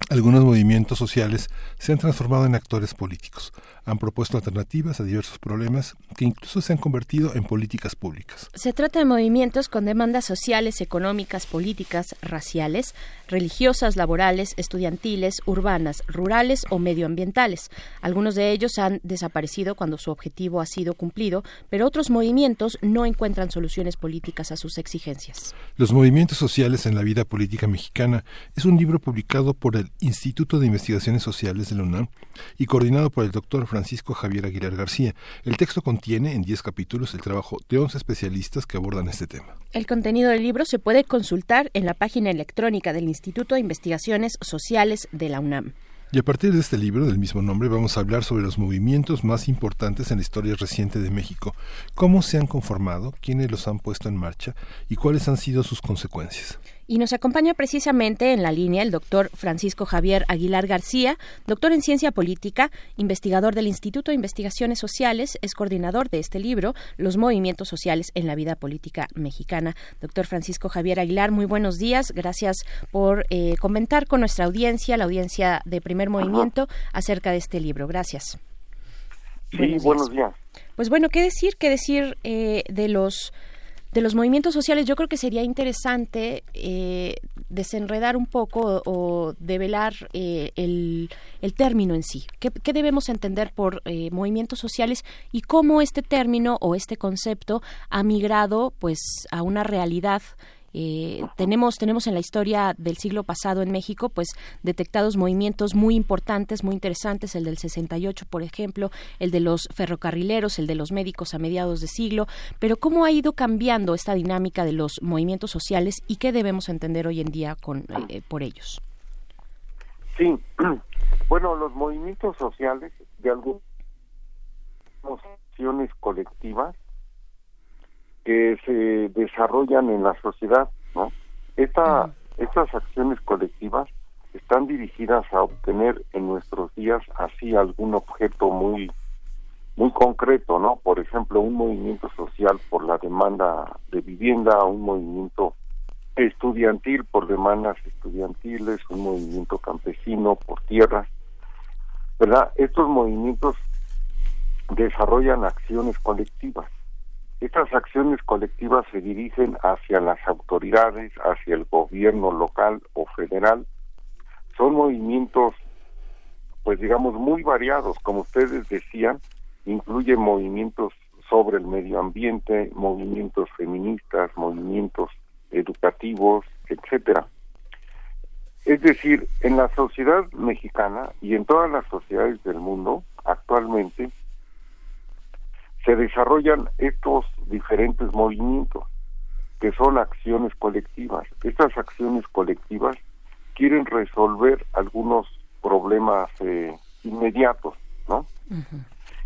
algunos movimientos sociales se han transformado en actores políticos han propuesto alternativas a diversos problemas que incluso se han convertido en políticas públicas. Se trata de movimientos con demandas sociales, económicas, políticas, raciales, religiosas, laborales, estudiantiles, urbanas, rurales o medioambientales. Algunos de ellos han desaparecido cuando su objetivo ha sido cumplido, pero otros movimientos no encuentran soluciones políticas a sus exigencias. Los movimientos sociales en la vida política mexicana es un libro publicado por el Instituto de Investigaciones Sociales de la UNAM y coordinado por el doctor Francisco Javier Aguilar García. El texto contiene en 10 capítulos el trabajo de 11 especialistas que abordan este tema. El contenido del libro se puede consultar en la página electrónica del Instituto de Investigaciones Sociales de la UNAM. Y a partir de este libro del mismo nombre vamos a hablar sobre los movimientos más importantes en la historia reciente de México, cómo se han conformado, quiénes los han puesto en marcha y cuáles han sido sus consecuencias. Y nos acompaña precisamente en la línea el doctor Francisco Javier Aguilar García, doctor en ciencia política, investigador del Instituto de Investigaciones Sociales, es coordinador de este libro, Los movimientos sociales en la vida política mexicana. Doctor Francisco Javier Aguilar, muy buenos días. Gracias por eh, comentar con nuestra audiencia, la audiencia de primer movimiento, acerca de este libro. Gracias. Sí, buenos días. Pues bueno, ¿qué decir? ¿Qué decir eh, de los de los movimientos sociales, yo creo que sería interesante eh, desenredar un poco o, develar eh, el, término en sí. ¿Qué, debemos entender por eh, movimientos sociales y cómo este término o este concepto ha migrado pues a una realidad eh, tenemos, tenemos en la historia del siglo pasado en México, pues detectados movimientos muy importantes, muy interesantes, el del 68, por ejemplo, el de los ferrocarrileros, el de los médicos a mediados de siglo, pero cómo ha ido cambiando esta dinámica de los movimientos sociales y qué debemos entender hoy en día con, eh, por ellos. Sí, bueno, los movimientos sociales de algunas acciones colectivas que se desarrollan en la sociedad, ¿no? Esta, Estas acciones colectivas están dirigidas a obtener en nuestros días así algún objeto muy muy concreto, ¿no? Por ejemplo, un movimiento social por la demanda de vivienda, un movimiento estudiantil por demandas estudiantiles, un movimiento campesino por tierras, ¿verdad? Estos movimientos desarrollan acciones colectivas estas acciones colectivas se dirigen hacia las autoridades, hacia el gobierno local o federal. Son movimientos, pues digamos, muy variados, como ustedes decían, incluyen movimientos sobre el medio ambiente, movimientos feministas, movimientos educativos, etcétera. Es decir, en la sociedad mexicana y en todas las sociedades del mundo actualmente se desarrollan estos diferentes movimientos que son acciones colectivas. Estas acciones colectivas quieren resolver algunos problemas eh, inmediatos, ¿no?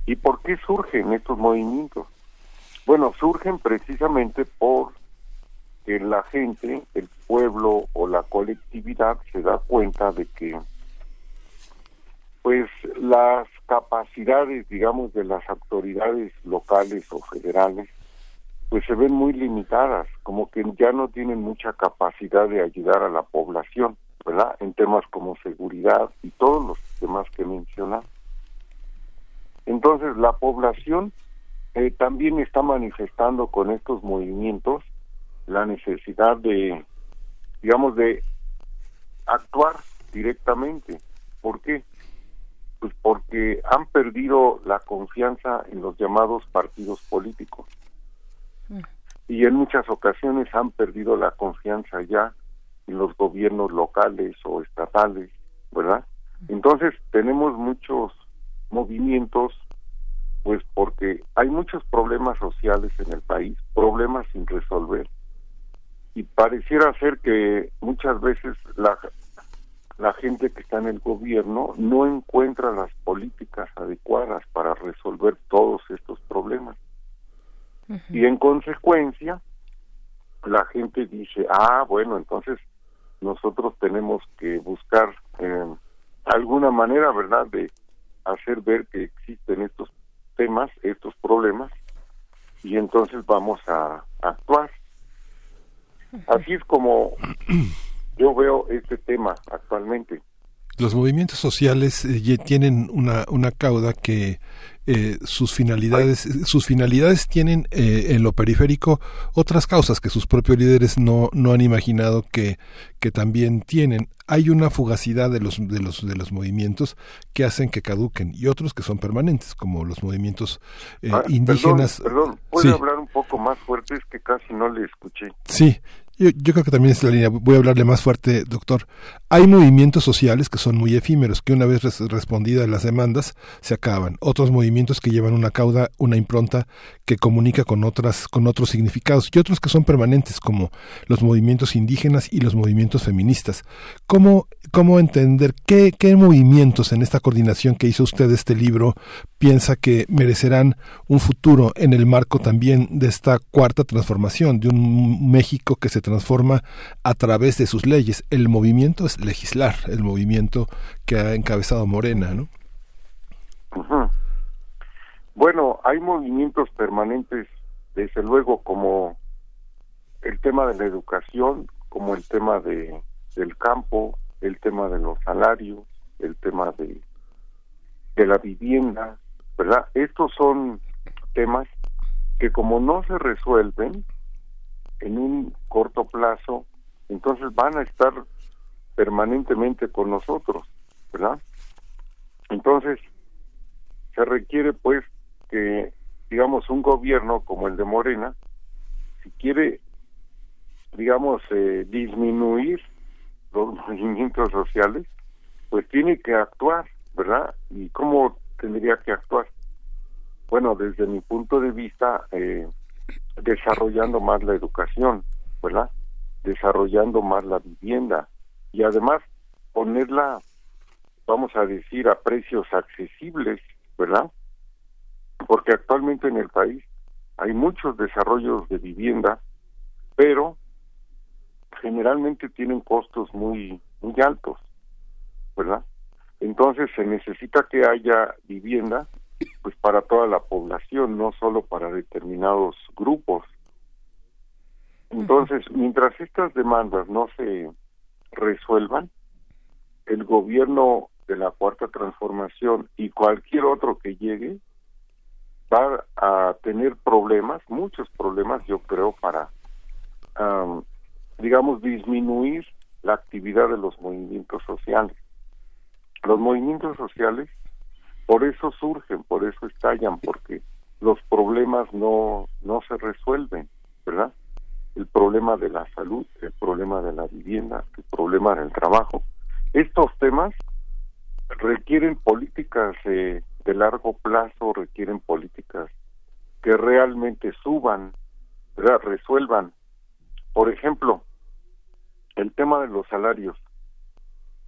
¿Y por qué surgen estos movimientos? Bueno, surgen precisamente por que la gente, el pueblo o la colectividad se da cuenta de que pues las capacidades, digamos, de las autoridades locales o federales, pues se ven muy limitadas, como que ya no tienen mucha capacidad de ayudar a la población, ¿verdad? En temas como seguridad y todos los temas que menciona. Entonces, la población eh, también está manifestando con estos movimientos la necesidad de, digamos, de actuar directamente. ¿Por qué? Pues porque han perdido la confianza en los llamados partidos políticos. Y en muchas ocasiones han perdido la confianza ya en los gobiernos locales o estatales, ¿verdad? Entonces tenemos muchos movimientos, pues porque hay muchos problemas sociales en el país, problemas sin resolver. Y pareciera ser que muchas veces la, la gente que está en el gobierno no encuentra las políticas adecuadas para resolver todos estos problemas. Y en consecuencia, la gente dice, ah, bueno, entonces nosotros tenemos que buscar eh, alguna manera, ¿verdad?, de hacer ver que existen estos temas, estos problemas, y entonces vamos a actuar. Así es como yo veo este tema actualmente. Los movimientos sociales eh, tienen una, una cauda que eh, sus finalidades sus finalidades tienen eh, en lo periférico otras causas que sus propios líderes no, no han imaginado que, que también tienen. Hay una fugacidad de los de los de los movimientos que hacen que caduquen y otros que son permanentes como los movimientos ah, indígenas. perdón, perdón ¿puede hablar un poco más fuerte es que casi no le escuché. Sí Yo, creo que también es la línea. Voy a hablarle más fuerte, doctor. Hay movimientos sociales que son muy efímeros, que una vez respondidas las demandas se acaban. Otros movimientos que llevan una cauda, una impronta que comunica con otras, con otros significados y otros que son permanentes, como los movimientos indígenas y los movimientos feministas. ¿Cómo, cómo entender qué, qué movimientos en esta coordinación que hizo usted de este libro piensa que merecerán un futuro en el marco también de esta cuarta transformación, de un México que se transforma a través de sus leyes? El movimiento es legislar, el movimiento que ha encabezado Morena, ¿no? Bueno, hay movimientos permanentes, desde luego, como el tema de la educación, como el tema de del campo, el tema de los salarios, el tema de de la vivienda, ¿verdad? Estos son temas que como no se resuelven en un corto plazo, entonces van a estar permanentemente con nosotros, ¿verdad? Entonces, se requiere pues que, digamos, un gobierno como el de Morena, si quiere, digamos, eh, disminuir los movimientos sociales, pues tiene que actuar, ¿verdad? ¿Y cómo tendría que actuar? Bueno, desde mi punto de vista, eh, desarrollando más la educación, ¿verdad? Desarrollando más la vivienda, y además ponerla, vamos a decir, a precios accesibles, ¿verdad? Porque actualmente en el país hay muchos desarrollos de vivienda, pero generalmente tienen costos muy muy altos, ¿verdad? Entonces se necesita que haya vivienda pues para toda la población, no solo para determinados grupos. Entonces, mientras estas demandas no se resuelvan, el gobierno de la cuarta transformación y cualquier otro que llegue va a tener problemas, muchos problemas, yo creo, para, digamos, disminuir la actividad de los movimientos sociales. Los movimientos sociales por eso surgen, por eso estallan, porque los problemas no, no se resuelven, ¿verdad? el problema de la salud, el problema de la vivienda, el problema del trabajo. Estos temas requieren políticas eh, de largo plazo, requieren políticas que realmente suban, resuelvan. Por ejemplo, el tema de los salarios.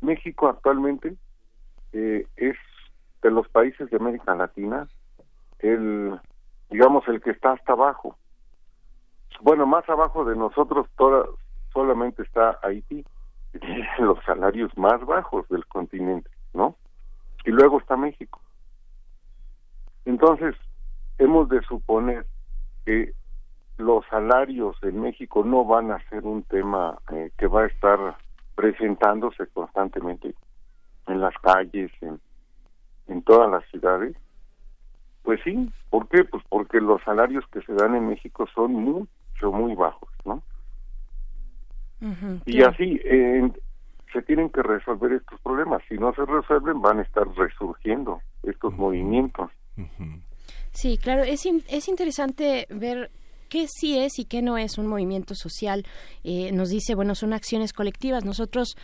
México actualmente eh, es de los países de América Latina el, digamos, el que está hasta abajo bueno, más abajo de nosotros toda, solamente está Haití, los salarios más bajos del continente, ¿no? Y luego está México. Entonces, hemos de suponer que los salarios en México no van a ser un tema eh, que va a estar presentándose constantemente en las calles, en, en todas las ciudades. Pues sí, ¿por qué? Pues porque los salarios que se dan en México son muy muy bajos, ¿no? y así eh, se tienen que resolver estos problemas. Si no se resuelven, van a estar resurgiendo estos movimientos. Sí, claro, es, es interesante ver qué sí es y qué no es un movimiento social. Eh, nos dice, bueno, son acciones colectivas. Nosotros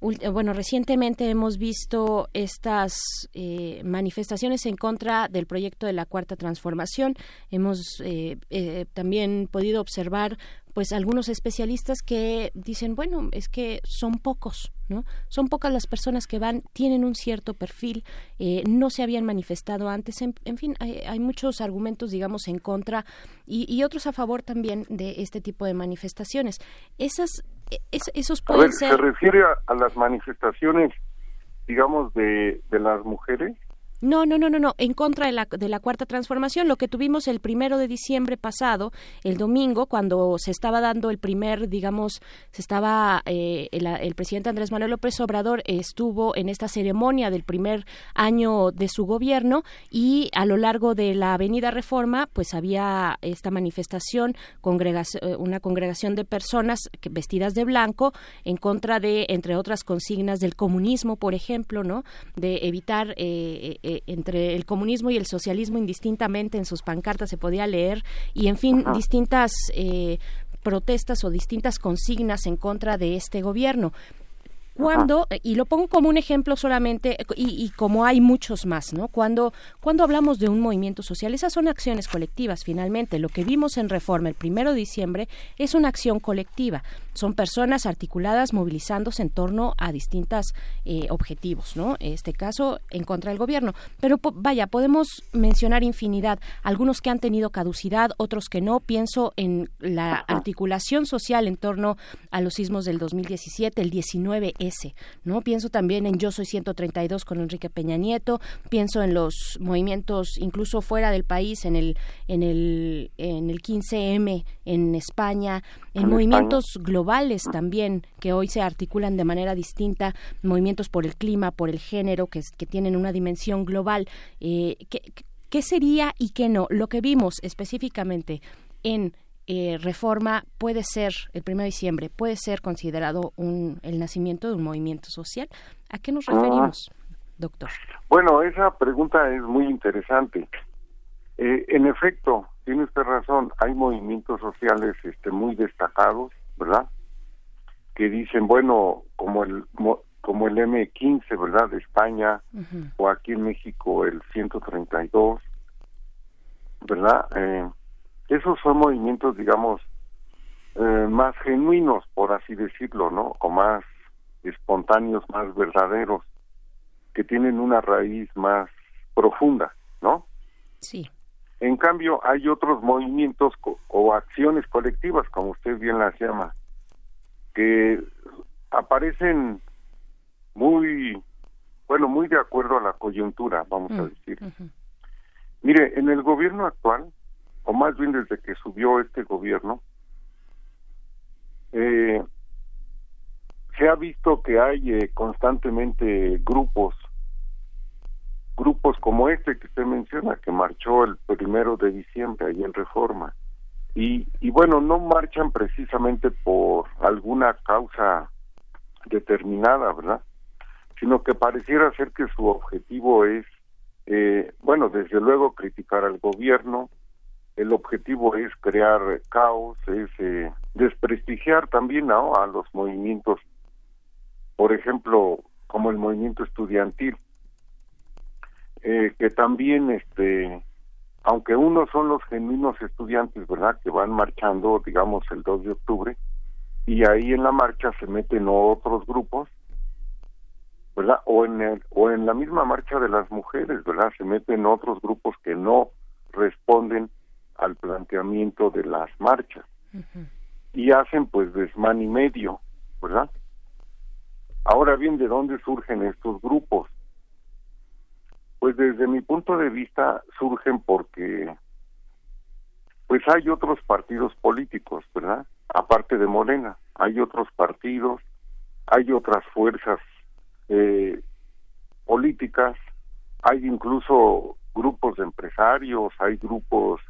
bueno, recientemente hemos visto estas eh, manifestaciones en contra del proyecto de la Cuarta Transformación. Hemos eh, eh, también podido observar pues algunos especialistas que dicen, bueno, es que son pocos, ¿no? Son pocas las personas que van, tienen un cierto perfil, no se habían manifestado antes, en, fin, hay, muchos argumentos, digamos, en contra y, y, otros a favor también de este tipo de manifestaciones. Esas esos pueden ¿Se refiere a, las manifestaciones, digamos, de, de las mujeres? No, no, no, no, no, en contra de la, de la cuarta transformación, lo que tuvimos el primero de diciembre pasado, el domingo, cuando se estaba dando el primer, digamos, se estaba, eh, el, presidente Andrés Manuel López Obrador estuvo en esta ceremonia del primer año de su gobierno y a lo largo de la Avenida Reforma, pues había esta manifestación, eh, una congregación de personas vestidas de blanco en contra de, entre otras consignas del comunismo, por ejemplo, ¿no? De evitar eh, eh, entre el comunismo y el socialismo indistintamente en sus pancartas se podía leer y en fin distintas eh, protestas o distintas consignas en contra de este gobierno cuando, y lo pongo como un ejemplo solamente, y, como hay muchos más, ¿no? Cuando, cuando hablamos de un movimiento social, esas son acciones colectivas, finalmente. Lo que vimos en Reforma el primero de diciembre es una acción colectiva. Son personas articuladas movilizándose en torno a distintos eh, objetivos, ¿no? En este caso, en contra del gobierno. Pero vaya, podemos mencionar infinidad, algunos que han tenido caducidad, otros que no. Pienso en la articulación social en torno a los sismos del 2017, el 19 ¿no? Pienso también en Yo Soy 132 con Enrique Peña Nieto, pienso en los movimientos incluso fuera del país, en el, en el, en el 15M en España, en, movimientos globales también que hoy se articulan de manera distinta, movimientos por el clima, por el género, que, que tienen una dimensión global. Eh, ¿Qué sería y qué no? Lo que vimos específicamente en eh, reforma puede ser, el 1 de diciembre, puede ser considerado un, el nacimiento de un movimiento social. ¿A qué nos referimos, doctor? Bueno, esa pregunta es muy interesante. Eh, en efecto, tiene usted razón, hay movimientos sociales este, muy destacados, ¿verdad? Que dicen, bueno, como el como el M15, ¿verdad? De España, o aquí en México el 132, ¿verdad? Eh, esos son movimientos, digamos, eh, más genuinos, por así decirlo, ¿no? O más espontáneos, más verdaderos, que tienen una raíz más profunda, ¿no? Sí. En cambio, hay otros movimientos o acciones colectivas, como usted bien las llama, que aparecen muy, bueno, muy de acuerdo a la coyuntura, vamos a mm, decir. Mire, en el gobierno actual o más bien desde que subió este gobierno, eh, se ha visto que hay eh, constantemente grupos, grupos como este que usted menciona, que marchó el primero de diciembre ahí en Reforma. Y, y bueno, no marchan precisamente por alguna causa determinada, ¿verdad? Sino que pareciera ser que su objetivo es, eh, bueno, desde luego criticar al gobierno, el objetivo es crear caos, es eh, desprestigiar también a los movimientos, por ejemplo, como el movimiento estudiantil, eh, que también, este, aunque unos son los genuinos estudiantes, ¿verdad?, que van marchando, digamos, el 2 de octubre, y ahí en la marcha se meten otros grupos, ¿verdad? O en, el, o en la misma marcha de las mujeres, ¿verdad? Se meten otros grupos que no responden al planteamiento de las marchas y hacen pues desmán y medio, ¿verdad? Ahora bien, ¿de dónde surgen estos grupos? Pues desde mi punto de vista surgen porque pues hay otros partidos políticos, ¿verdad? Aparte de Morena, hay otros partidos, hay otras fuerzas eh, políticas, hay incluso grupos de empresarios, hay grupos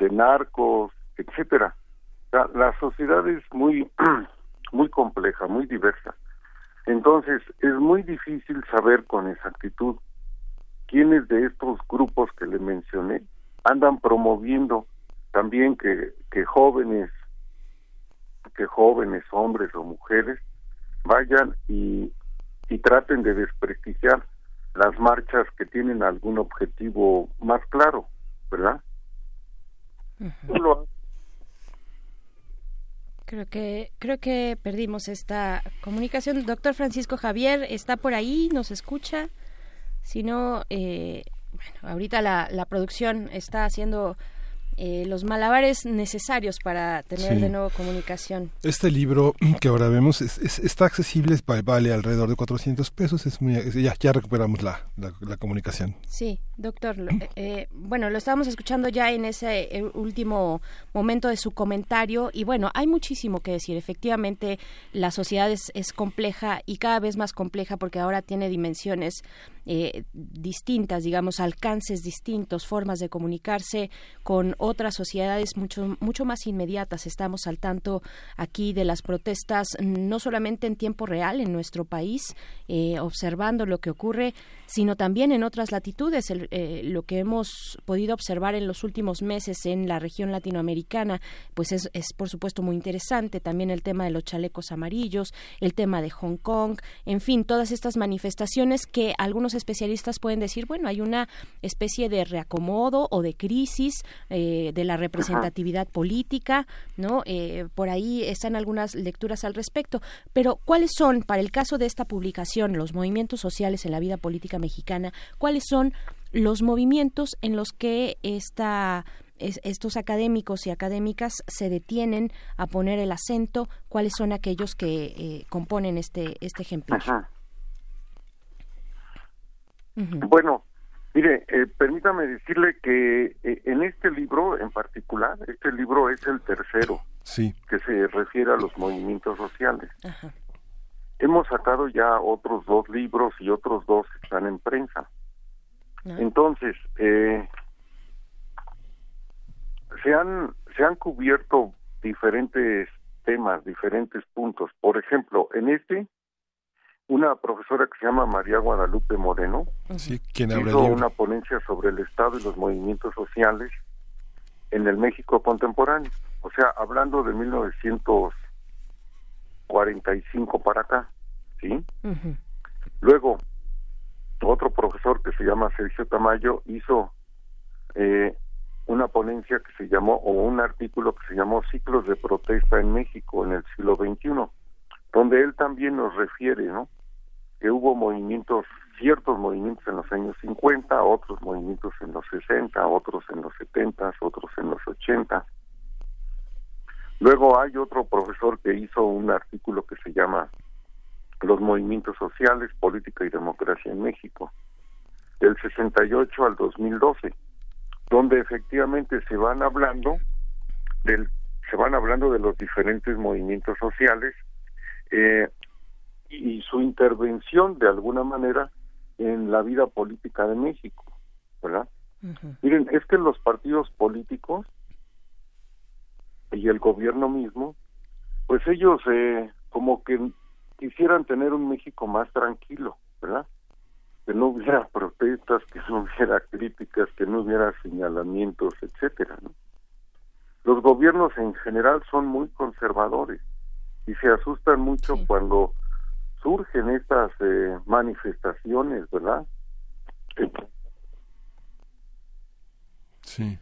de narcos, etcétera. la sociedad es muy, muy compleja, muy diversa. Entonces, es muy difícil saber con exactitud quiénes de estos grupos que le mencioné andan promoviendo también que, que jóvenes, que jóvenes, hombres o mujeres, vayan y, y traten de desprestigiar las marchas que tienen algún objetivo más claro, ¿verdad? Creo que creo que perdimos esta comunicación. Doctor Francisco Javier está por ahí, nos escucha. Si no, eh, bueno, ahorita la, la producción está haciendo eh, los malabares necesarios para tener de nuevo comunicación. Este libro que ahora vemos está accesible, vale alrededor de 400 pesos, es muy, ya, ya recuperamos la, la, comunicación. Sí, doctor. Eh, eh, bueno, lo estábamos escuchando ya en ese último momento de su comentario y bueno, hay muchísimo que decir. Efectivamente, la sociedad es, es compleja y cada vez más compleja porque ahora tiene dimensiones eh, distintas, digamos, alcances distintos, formas de comunicarse con otras sociedades mucho, mucho más inmediatas. Estamos al tanto aquí de las protestas, no solamente en tiempo real en nuestro país, eh, observando lo que ocurre, sino también en otras latitudes. El, eh, lo que hemos podido observar en los últimos meses en la región latinoamericana, pues es, es por supuesto muy interesante. También el tema de los chalecos amarillos, el tema de Hong Kong, en fin, todas estas manifestaciones que algunos especialistas pueden decir, bueno, hay una especie de reacomodo o de crisis eh, de la representatividad política, ¿no? Eh, por ahí están algunas lecturas al respecto. Pero, ¿cuáles son, para el caso de esta publicación, los movimientos sociales en la vida política mexicana, cuáles son los movimientos en los que esta estos académicos y académicas se detienen a poner el acento, cuáles son aquellos que eh, componen este este ejemplo. Bueno, mire, eh, permítame decirle que eh, en este libro en particular, este libro es el tercero sí. que se refiere a los movimientos sociales. Hemos sacado ya otros dos libros y otros dos están en prensa. Ah. Entonces, eh, se han se han cubierto diferentes temas, diferentes puntos. Por ejemplo, en este una profesora que se llama María Guadalupe Moreno sí, hizo una ponencia sobre el Estado y los movimientos sociales en el México contemporáneo, o sea, hablando de 1945 para acá, ¿sí? Luego, otro profesor que se llama Sergio Tamayo hizo eh, una ponencia que se llamó, o un artículo que se llamó Ciclos de Protesta en México en el siglo XXI, donde él también nos refiere, ¿no? que hubo movimientos, ciertos movimientos en los años 50, otros movimientos en los 60, otros en los 70, otros en los 80. Luego hay otro profesor que hizo un artículo que se llama Los movimientos sociales, política y democracia en México, del 68 al 2012, donde efectivamente se van hablando del se van hablando de los diferentes movimientos sociales eh, y su intervención de alguna manera en la vida política de México, ¿verdad? Miren, es que los partidos políticos y el gobierno mismo, pues ellos eh, como que quisieran tener un México más tranquilo, ¿verdad? Que no hubiera protestas, que no hubiera críticas, que no hubiera señalamientos, etcétera, ¿no? Los gobiernos en general son muy conservadores y se asustan mucho cuando surgen estas eh, manifestaciones, ¿verdad? Sí.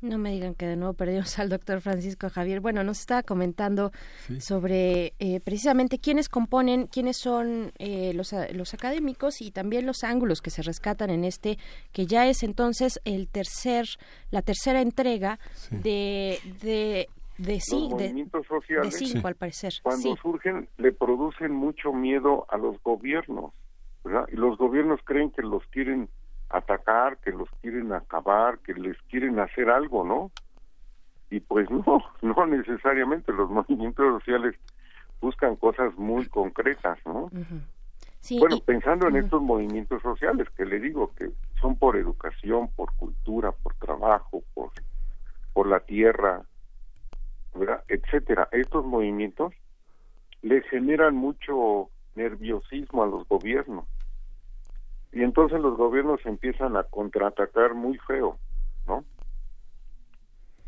No me digan que de nuevo perdimos al doctor Francisco Javier. Bueno, nos estaba comentando sobre eh, precisamente quiénes componen, quiénes son eh, los, los académicos y también los ángulos que se rescatan en este, que ya es entonces el tercer, la tercera entrega de, de de sí, los movimientos sociales, al parecer. Cuando surgen, le producen mucho miedo a los gobiernos, ¿verdad? Y los gobiernos creen que los quieren atacar, que los quieren acabar, que les quieren hacer algo, ¿no? Y pues no, no necesariamente los movimientos sociales buscan cosas muy concretas, ¿no? bueno, pensando en estos movimientos sociales que le digo que son por educación, por cultura, por trabajo, por por la tierra, etcétera. Estos movimientos le generan mucho nerviosismo a los gobiernos. Y entonces los gobiernos empiezan a contraatacar muy feo, ¿no?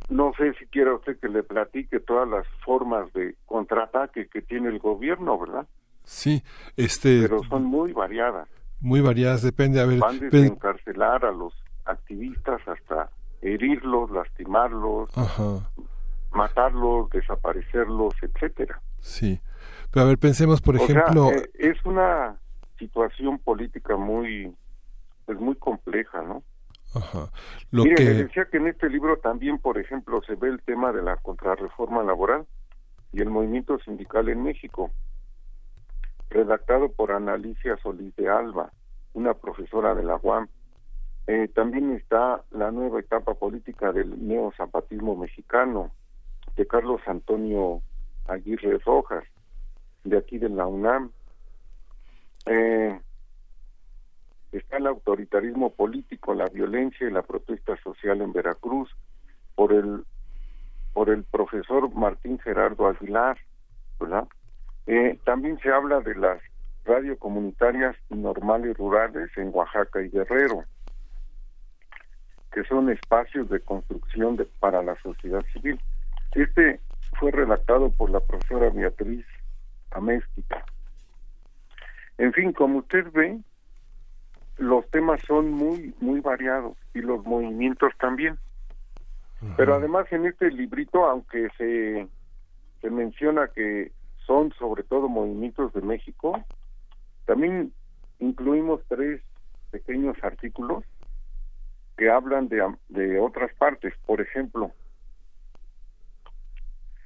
No sé si quiere usted que le platique todas las formas de contraataque que tiene el gobierno, ¿verdad? Sí, este... Pero son muy variadas. Muy variadas, depende. A ver, Van desde encarcelar a los activistas hasta herirlos, lastimarlos, Ajá matarlos, desaparecerlos, etcétera. Sí, pero a ver, pensemos, por ejemplo... Eh, es una situación política muy, pues muy compleja, ¿no? Ajá. Lo Mire, que... decía que en este libro también, por ejemplo, se ve el tema de la contrarreforma laboral y el movimiento sindical en México, redactado por Analicia Solís de Alba, una profesora de la UAM. Eh, también está la nueva etapa política del neozapatismo mexicano, de Carlos Antonio Aguirre Rojas, de aquí de la UNAM. Eh, está el autoritarismo político, la violencia y la protesta social en Veracruz por el por el profesor Martín Gerardo Aguilar, ¿verdad? Eh, también se habla de las radiocomunitarias normales rurales en Oaxaca y Guerrero. son espacios de construcción de, para la sociedad civil. Este fue redactado por la profesora Beatriz Améstica. En fin, como usted ve, los temas son muy muy variados y los movimientos también. Pero además en este librito, aunque se, se menciona que son sobre todo movimientos de México, también incluimos tres pequeños artículos que hablan de, de otras partes. Por ejemplo,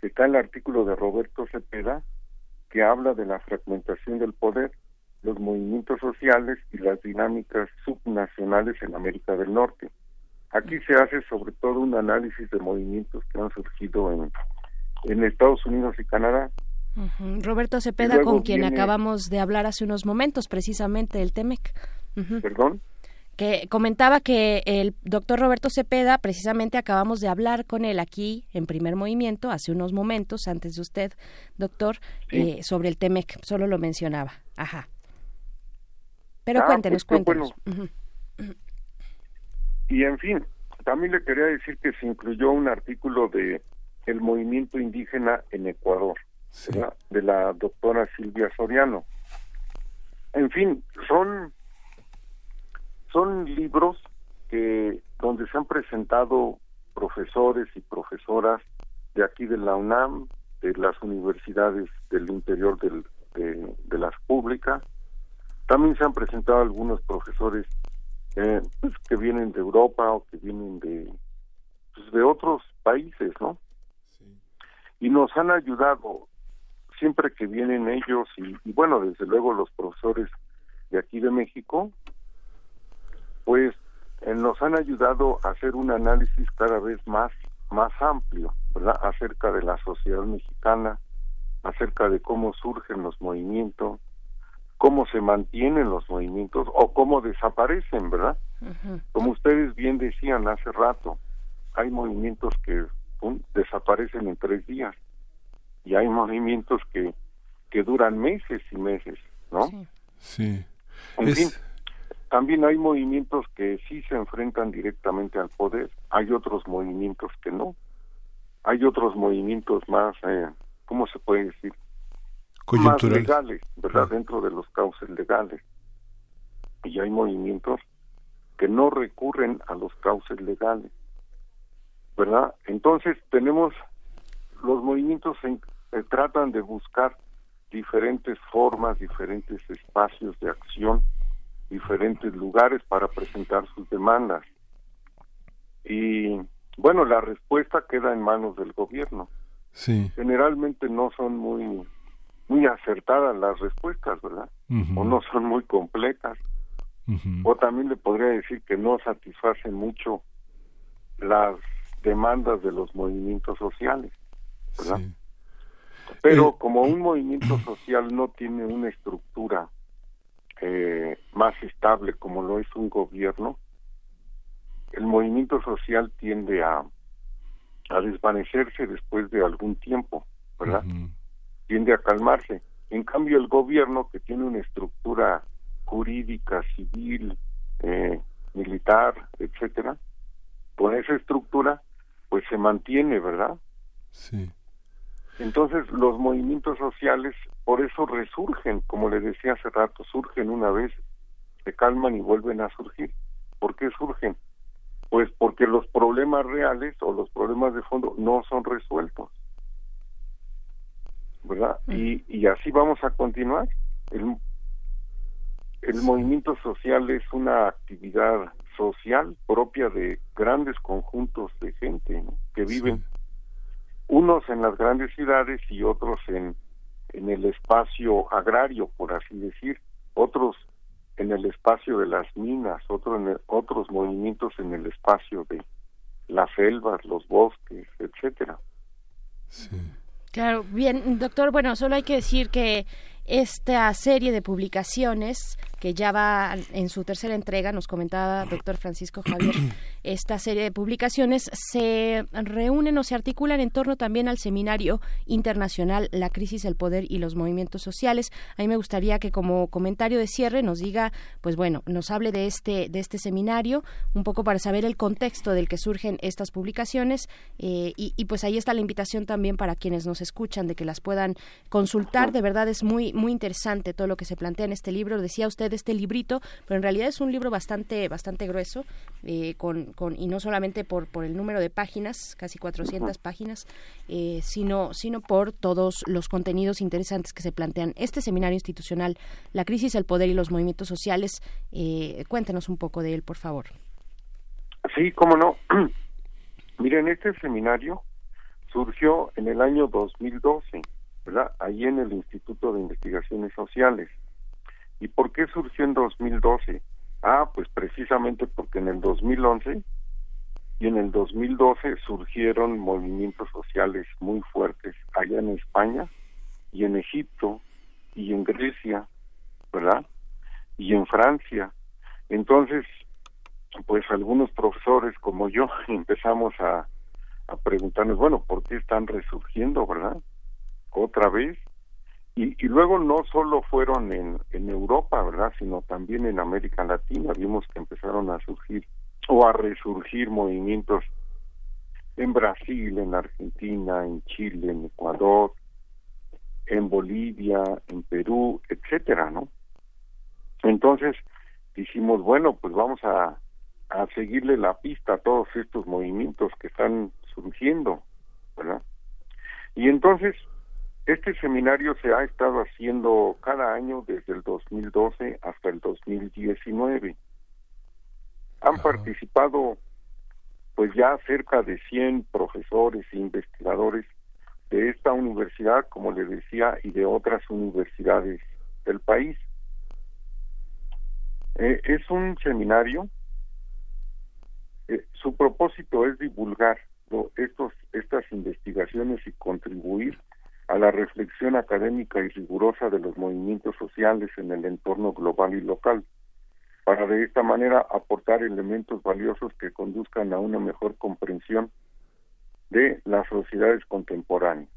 está el artículo de Roberto Cepeda que habla de la fragmentación del poder, los movimientos sociales y las dinámicas subnacionales en América del Norte. Aquí se hace sobre todo un análisis de movimientos que han surgido en, en Estados Unidos y Canadá. Roberto Cepeda, con quien acabamos de hablar hace unos momentos, precisamente del TEMEC. ¿Perdón? que comentaba que el doctor Roberto Cepeda, precisamente acabamos de hablar con él aquí en primer movimiento, hace unos momentos, antes de usted, doctor, eh, sobre el TEMEC, solo lo mencionaba. Ajá. Pero ah, cuéntenos, pues, cuéntenos. Y en fin, también le quería decir que se incluyó un artículo de el movimiento indígena en Ecuador, de la doctora Silvia Soriano. En fin, son son libros que donde se han presentado profesores y profesoras de aquí de la UNAM, de las universidades del interior del, de, las públicas. También se han presentado algunos profesores eh, pues, que vienen de Europa o que vienen de, pues, de otros países, ¿no? Y nos han ayudado siempre que vienen ellos y, y bueno, desde luego los profesores de aquí de México, pues eh, nos han ayudado a hacer un análisis cada vez más más amplio, ¿verdad? Acerca de la sociedad mexicana, acerca de cómo surgen los movimientos, cómo se mantienen los movimientos o cómo desaparecen, ¿verdad? Como ustedes bien decían hace rato, hay movimientos que desaparecen en tres días y hay movimientos que que duran meses y meses, ¿no? Sí. En fin, también hay movimientos que sí se enfrentan directamente al poder, hay otros movimientos que no. Hay otros movimientos más, eh, ¿cómo se puede decir? Más legales, ¿verdad? Dentro de los cauces legales. Y hay movimientos que no recurren a los cauces legales, ¿verdad? Entonces tenemos, los movimientos se, eh, tratan de buscar diferentes formas, diferentes espacios de acción diferentes lugares para presentar sus demandas. Y bueno, la respuesta queda en manos del gobierno. Sí. Generalmente no son muy muy acertadas las respuestas, ¿verdad? O no son muy completas. O también le podría decir que no satisfacen mucho las demandas de los movimientos sociales, ¿verdad? Pero eh, como un movimiento social no tiene una estructura eh, más estable como lo es un gobierno, el movimiento social tiende a, a desvanecerse después de algún tiempo, ¿verdad? Tiende a calmarse. En cambio, el gobierno, que tiene una estructura jurídica, civil, eh, militar, etcétera, con esa estructura, pues se mantiene, ¿verdad? Sí. Entonces los movimientos sociales por eso resurgen, como le decía hace rato, surgen una vez, se calman y vuelven a surgir. ¿Por qué surgen? Pues porque los problemas reales o los problemas de fondo no son resueltos. ¿Verdad? Y, y así vamos a continuar. El, el movimiento social es una actividad social propia de grandes conjuntos de gente que viven unos en las grandes ciudades y otros en, en el espacio agrario, por así decir, otros en el espacio de las minas, otros en otros movimientos en el espacio de las selvas, los bosques, etcétera. Claro, bien, doctor, bueno, solo hay que decir que esta serie de publicaciones que ya va en su tercera entrega, nos comentaba doctor Francisco Javier, esta serie de publicaciones se reúnen o se articulan en torno también al seminario internacional La crisis, el poder y los movimientos sociales. A mí me gustaría que como comentario de cierre nos diga, pues bueno, nos hable de este, de este seminario, un poco para saber el contexto del que surgen estas publicaciones eh, y, y, pues ahí está la invitación también para quienes nos escuchan de que las puedan consultar. De verdad es muy, muy interesante todo lo que se plantea en este libro. Decía usted este librito, pero en realidad es un libro bastante, bastante grueso, eh, con, con, y no solamente por, por el número de páginas, casi 400 páginas, eh, sino, sino por todos los contenidos interesantes que se plantean. Este seminario institucional, La crisis, el poder y los movimientos sociales, eh, cuéntenos un poco de él, por favor. Sí, cómo no. Miren, este seminario surgió en el año 2012, ¿verdad? Ahí en el Instituto de Investigaciones Sociales. ¿Y por qué surgió en 2012? Ah, pues precisamente porque en el 2011 y en el 2012 surgieron movimientos sociales muy fuertes allá en España y en Egipto y en Grecia, ¿verdad? Y en Francia. Entonces, pues algunos profesores como yo empezamos a, a preguntarnos, bueno, ¿por qué están resurgiendo, verdad? Otra vez. Y, y luego no solo fueron en, en Europa, ¿verdad? Sino también en América Latina. Vimos que empezaron a surgir o a resurgir movimientos en Brasil, en Argentina, en Chile, en Ecuador, en Bolivia, en Perú, etcétera, ¿no? Entonces dijimos, bueno, pues vamos a, a seguirle la pista a todos estos movimientos que están surgiendo, ¿verdad? Y entonces, este seminario se ha estado haciendo cada año desde el 2012 hasta el 2019. Han participado pues ya cerca de 100 profesores e investigadores de esta universidad, como le decía, y de otras universidades del país. Eh, es un seminario, eh, su propósito es divulgar estos, estas investigaciones y contribuir a la reflexión académica y rigurosa de los movimientos sociales en el entorno global y local, para de esta manera aportar elementos valiosos que conduzcan a una mejor comprensión de las sociedades contemporáneas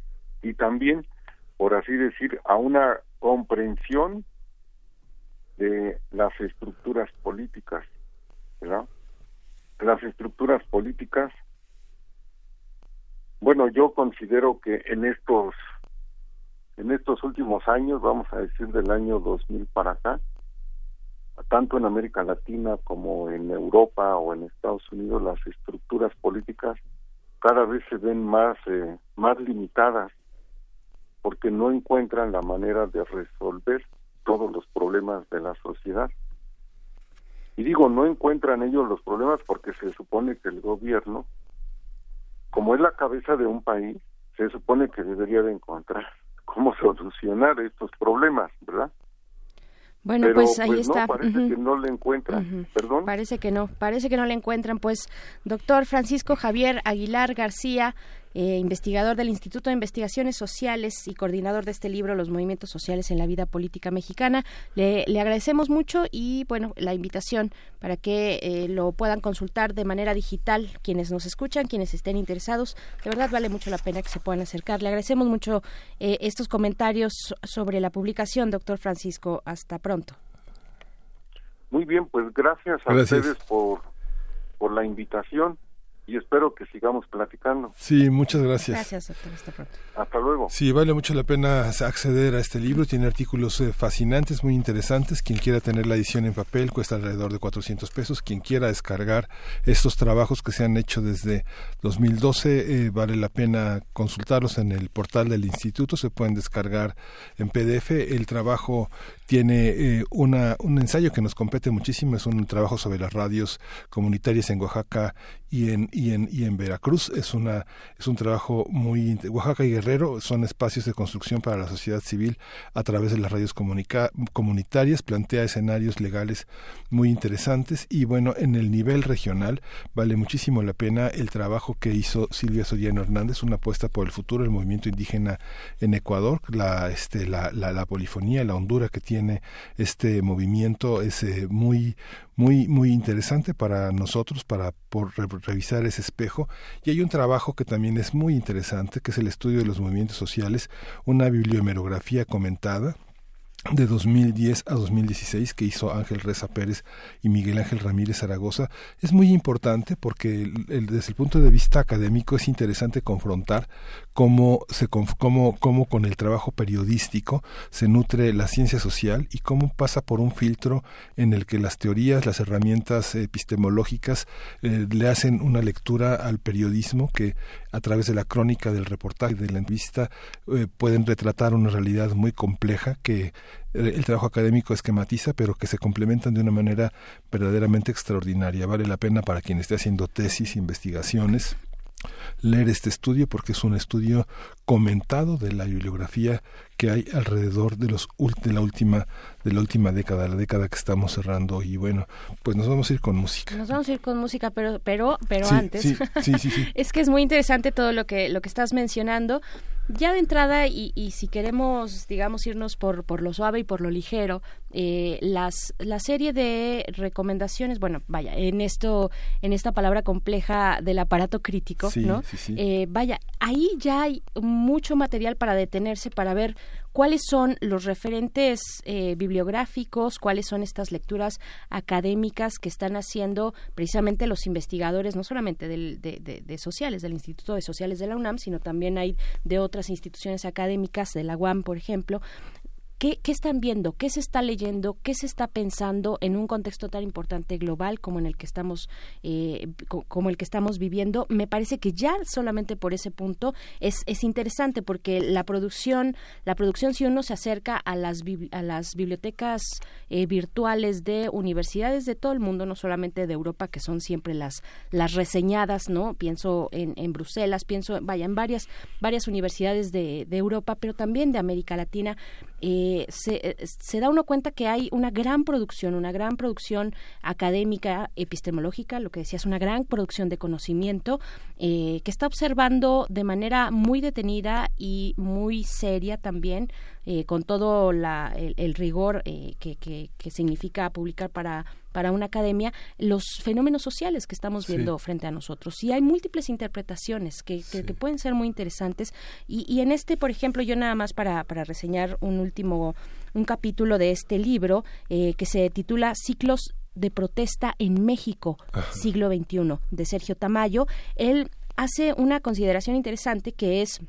y también, por así decir, a una comprensión de las estructuras políticas, ¿verdad? Las estructuras políticas, bueno, yo considero que en estos en estos últimos años, vamos a decir del año 2000 para acá, tanto en América Latina como en Europa o en Estados Unidos, las estructuras políticas cada vez se ven más eh, más limitadas porque no encuentran la manera de resolver todos los problemas de la sociedad. Y digo, no encuentran ellos los problemas porque se supone que el gobierno, como es la cabeza de un país, se supone que debería de encontrar cómo solucionar estos problemas, ¿verdad? Bueno, pues ahí pues, está. No, parece que no le encuentran. Perdón. Parece que no, parece que no le encuentran. Pues, doctor Francisco Javier Aguilar García, eh, investigador del Instituto de Investigaciones Sociales y coordinador de este libro, Los Movimientos Sociales en la Vida Política Mexicana. Le, le agradecemos mucho y, bueno, la invitación para que eh, lo puedan consultar de manera digital quienes nos escuchan, quienes estén interesados. De verdad vale mucho la pena que se puedan acercar. Le agradecemos mucho eh, estos comentarios sobre la publicación, doctor Francisco. Hasta pronto. Muy bien, pues gracias a Gracias. ustedes por, por la invitación y espero que sigamos platicando. Sí, muchas gracias. Gracias, doctor. Hasta pronto. Hasta luego. Sí, vale mucho la pena acceder a este libro. Tiene artículos eh, fascinantes, muy interesantes. Quien quiera tener la edición en papel cuesta alrededor de 400 pesos. Quien quiera descargar estos trabajos que se han hecho desde 2012, eh, vale la pena consultarlos en el portal del instituto. Se pueden descargar en PDF. El trabajo tiene eh, una, un ensayo que nos compete muchísimo. Es un trabajo sobre las radios comunitarias en Oaxaca y en, y en, y en Veracruz. Es, una, es un trabajo muy... Oaxaca y Guerrero son espacios de construcción para la sociedad civil a través de las radios comunitarias, plantea escenarios legales muy interesantes y bueno, en el nivel regional vale muchísimo la pena el trabajo que hizo Silvia Soriano Hernández, una apuesta por el futuro del movimiento indígena en Ecuador, la, este, la, la, polifonía, la hondura que tiene este movimiento es eh, muy muy muy interesante para nosotros para por revisar ese espejo. Y hay un trabajo que también es muy interesante que es el estudio de los movimientos sociales una bibliomerografía comentada de 2010 a 2016 que hizo Ángel Reza Pérez y Miguel Ángel Ramírez Zaragoza. Es muy importante porque desde el punto de vista académico es interesante confrontar cómo, se, cómo, cómo con el trabajo periodístico se nutre la ciencia social y cómo pasa por un filtro en el que las teorías, las herramientas epistemológicas eh, le hacen una lectura al periodismo que a través de la crónica, del reportaje, de la entrevista, eh, pueden retratar una realidad muy compleja que eh, el trabajo académico esquematiza, pero que se complementan de una manera verdaderamente extraordinaria. Vale la pena para quien esté haciendo tesis, investigaciones, leer este estudio porque es un estudio comentado de la bibliografía que hay alrededor de los de la última de la última década, la década que estamos cerrando y bueno, pues nos vamos a ir con música. Nos vamos a ir con música, pero pero pero antes es que es muy interesante todo lo que lo que estás mencionando ya de entrada, y, y, si queremos, digamos, irnos por, por lo suave y por lo ligero, eh, las, la serie de recomendaciones, bueno, vaya, en esto, en esta palabra compleja del aparato crítico, ¿no? Eh, vaya, ahí ya hay mucho material para detenerse, para ver cuáles son los referentes eh, bibliográficos, cuáles son estas lecturas académicas que están haciendo precisamente los investigadores, no solamente de, de, sociales, del Instituto de Sociales de la UNAM, sino también hay de otras instituciones académicas, de la UAM, por ejemplo, ¿Qué, están viendo? ¿Qué se está leyendo? ¿Qué se está pensando en un contexto tan importante global como en el que estamos, eh, como el que estamos viviendo? Me parece que ya solamente por ese punto es, es interesante porque la producción, la producción si uno se acerca a las, a las bibliotecas eh, virtuales de universidades de todo el mundo, no solamente de Europa, que son siempre las, las reseñadas, ¿no? Pienso en, en Bruselas, pienso, vaya, en varias, varias universidades de, de Europa, pero también de América Latina eh, se, se, da uno cuenta que hay una gran producción, una gran producción académica, epistemológica, lo que decía, es una gran producción de conocimiento eh, que está observando de manera muy detenida y muy seria también eh, con todo la, el, rigor eh, que, significa publicar para, para una academia, los fenómenos sociales que estamos viendo frente a nosotros. Y hay múltiples interpretaciones que, que, pueden ser muy interesantes. Y, y, en este, por ejemplo, yo nada más para, para reseñar un último, un capítulo de este libro eh, que se titula Ciclos de protesta en México, siglo XXI, de Sergio Tamayo. Él hace una consideración interesante que es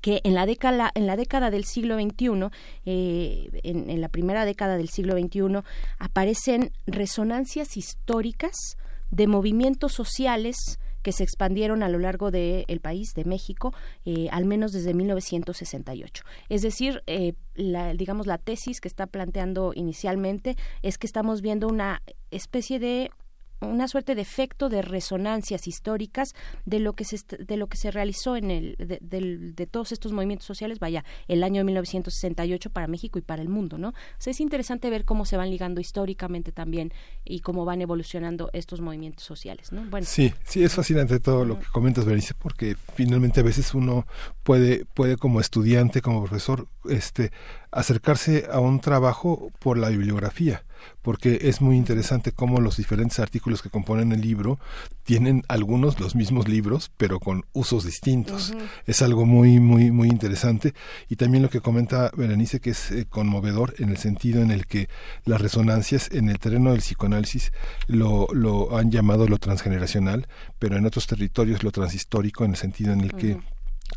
que en la década, en la década del siglo XXI, eh, en, en, la primera década del siglo XXI, aparecen resonancias históricas de movimientos sociales que se expandieron a lo largo del país, de México, eh, al menos desde 1968. Es decir, eh, la, digamos, la tesis que está planteando inicialmente es que estamos viendo una especie de una suerte de efecto de resonancias históricas de lo que se de lo que se realizó en el de, todos estos movimientos sociales vaya el año de 1968 para México y para el mundo no es interesante ver cómo se van ligando históricamente también y cómo van evolucionando estos movimientos sociales no bueno. Sí sí es fascinante todo lo que comentas Berenice porque finalmente a veces uno puede puede como estudiante como profesor este acercarse a un trabajo por la bibliografía porque es muy interesante cómo los diferentes artículos que componen el libro tienen algunos los mismos libros, pero con usos distintos. Es algo muy, muy, muy interesante. Y también lo que comenta Berenice, que es eh, conmovedor en el sentido en el que las resonancias en el terreno del psicoanálisis lo, lo han llamado lo transgeneracional, pero en otros territorios lo transhistórico, en el sentido en el que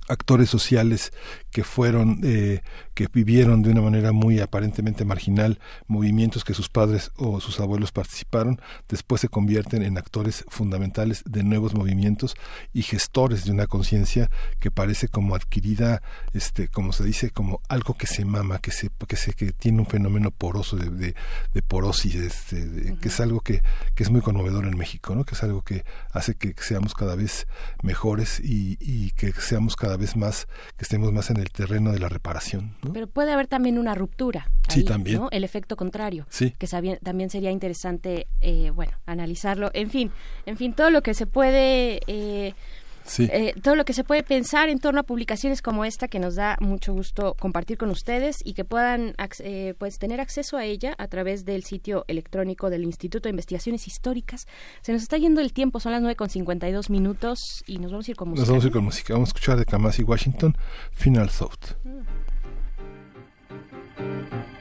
actores sociales que fueron eh, que vivieron de una manera muy aparentemente marginal movimientos que sus padres o sus abuelos participaron después se convierten en actores fundamentales de nuevos movimientos y gestores de una conciencia que parece como adquirida este como se dice como algo que se mama que se que se que tiene un fenómeno poroso de, de, porosis este, que es algo que, que es muy conmovedor en México no que es algo que hace que seamos cada vez mejores y, y que seamos cada vez más, que estemos más en el terreno de la reparación. Pero puede haber también una ruptura. sí, también. El efecto contrario. Sí. Que también sería interesante, eh, bueno, analizarlo. En fin, en fin, todo lo que se puede... Eh, eh, todo lo que se puede pensar en torno a publicaciones como esta que nos da mucho gusto compartir con ustedes y que puedan eh, pues tener acceso a ella a través del sitio electrónico del Instituto de Investigaciones Históricas. Se nos está yendo el tiempo, son las 9 con 52 minutos y nos vamos a ir con música. Nos vamos a ir con música. Vamos a escuchar de Kamasi Washington, Final Thought. Mm.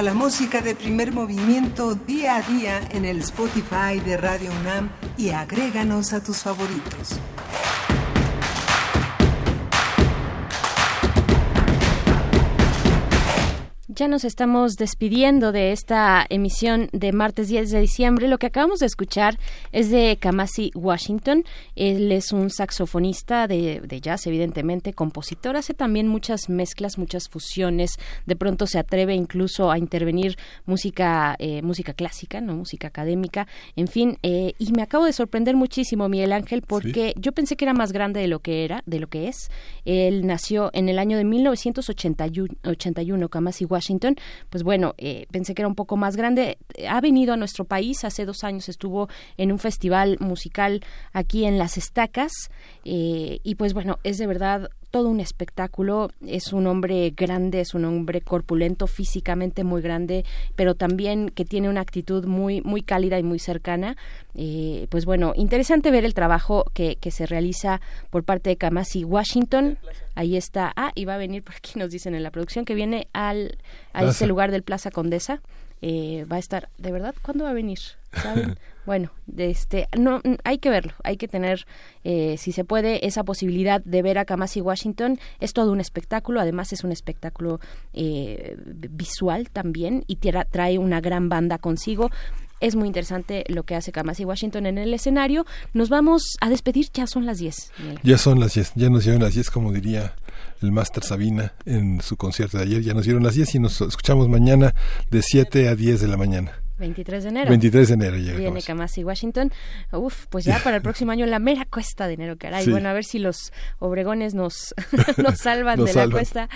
La música de primer movimiento día a día en el Spotify de Radio UNAM y agréganos a tus favoritos. Ya nos estamos despidiendo de esta emisión de martes 10 de diciembre. Lo que acabamos de escuchar es de Kamasi Washington. Él es un saxofonista de, jazz, evidentemente, compositor. Hace también muchas mezclas, muchas fusiones. De pronto se atreve incluso a intervenir música, eh, música clásica, no música académica. En fin, eh, y me acabo de sorprender muchísimo, Miguel Ángel, porque yo pensé que era más grande de lo que era, de lo que es. Él nació en el año de 1981, Kamasi Washington Washington, pues bueno, eh, pensé que era un poco más grande. Ha venido a nuestro país, hace dos años estuvo en un festival musical aquí en Las Estacas eh, y pues bueno, es de verdad todo un espectáculo. Es un hombre grande, es un hombre corpulento, físicamente muy grande, pero también que tiene una actitud muy, muy cálida y muy cercana. Eh, pues bueno, interesante ver el trabajo que, que se realiza por parte de Kamasi Washington. Ahí está. Ah, y va a venir por aquí, nos dicen en la producción, que viene al, a ese lugar del Plaza Condesa. Eh, va a estar, ¿de verdad? ¿Cuándo va a venir? ¿Saben? bueno, este, no, hay que verlo, hay que tener, eh, si se puede, esa posibilidad de ver a Kamasi Washington. Es todo un espectáculo, además es un espectáculo eh, visual también y trae una gran banda consigo. Es muy interesante lo que hace Kamasi Washington en el escenario. Nos vamos a despedir, ya son las 10. Ya son las 10, ya nos dieron las 10, como diría el Máster Sabina en su concierto de ayer. Ya nos dieron las 10 y nos escuchamos mañana de 7 a 10 de la mañana. 23 de enero. 23 de enero llega. Viene Kamasi Washington. Uf, pues ya para el próximo año la mera cuesta de enero, caray. Bueno, a ver si los obregones nos, nos salvan de la cuesta.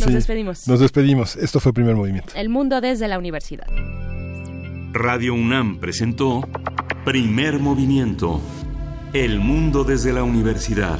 Nos despedimos. Nos despedimos. Esto fue Primer Movimiento. El mundo desde la universidad. Radio UNAM presentó Primer Movimiento. El mundo desde la universidad.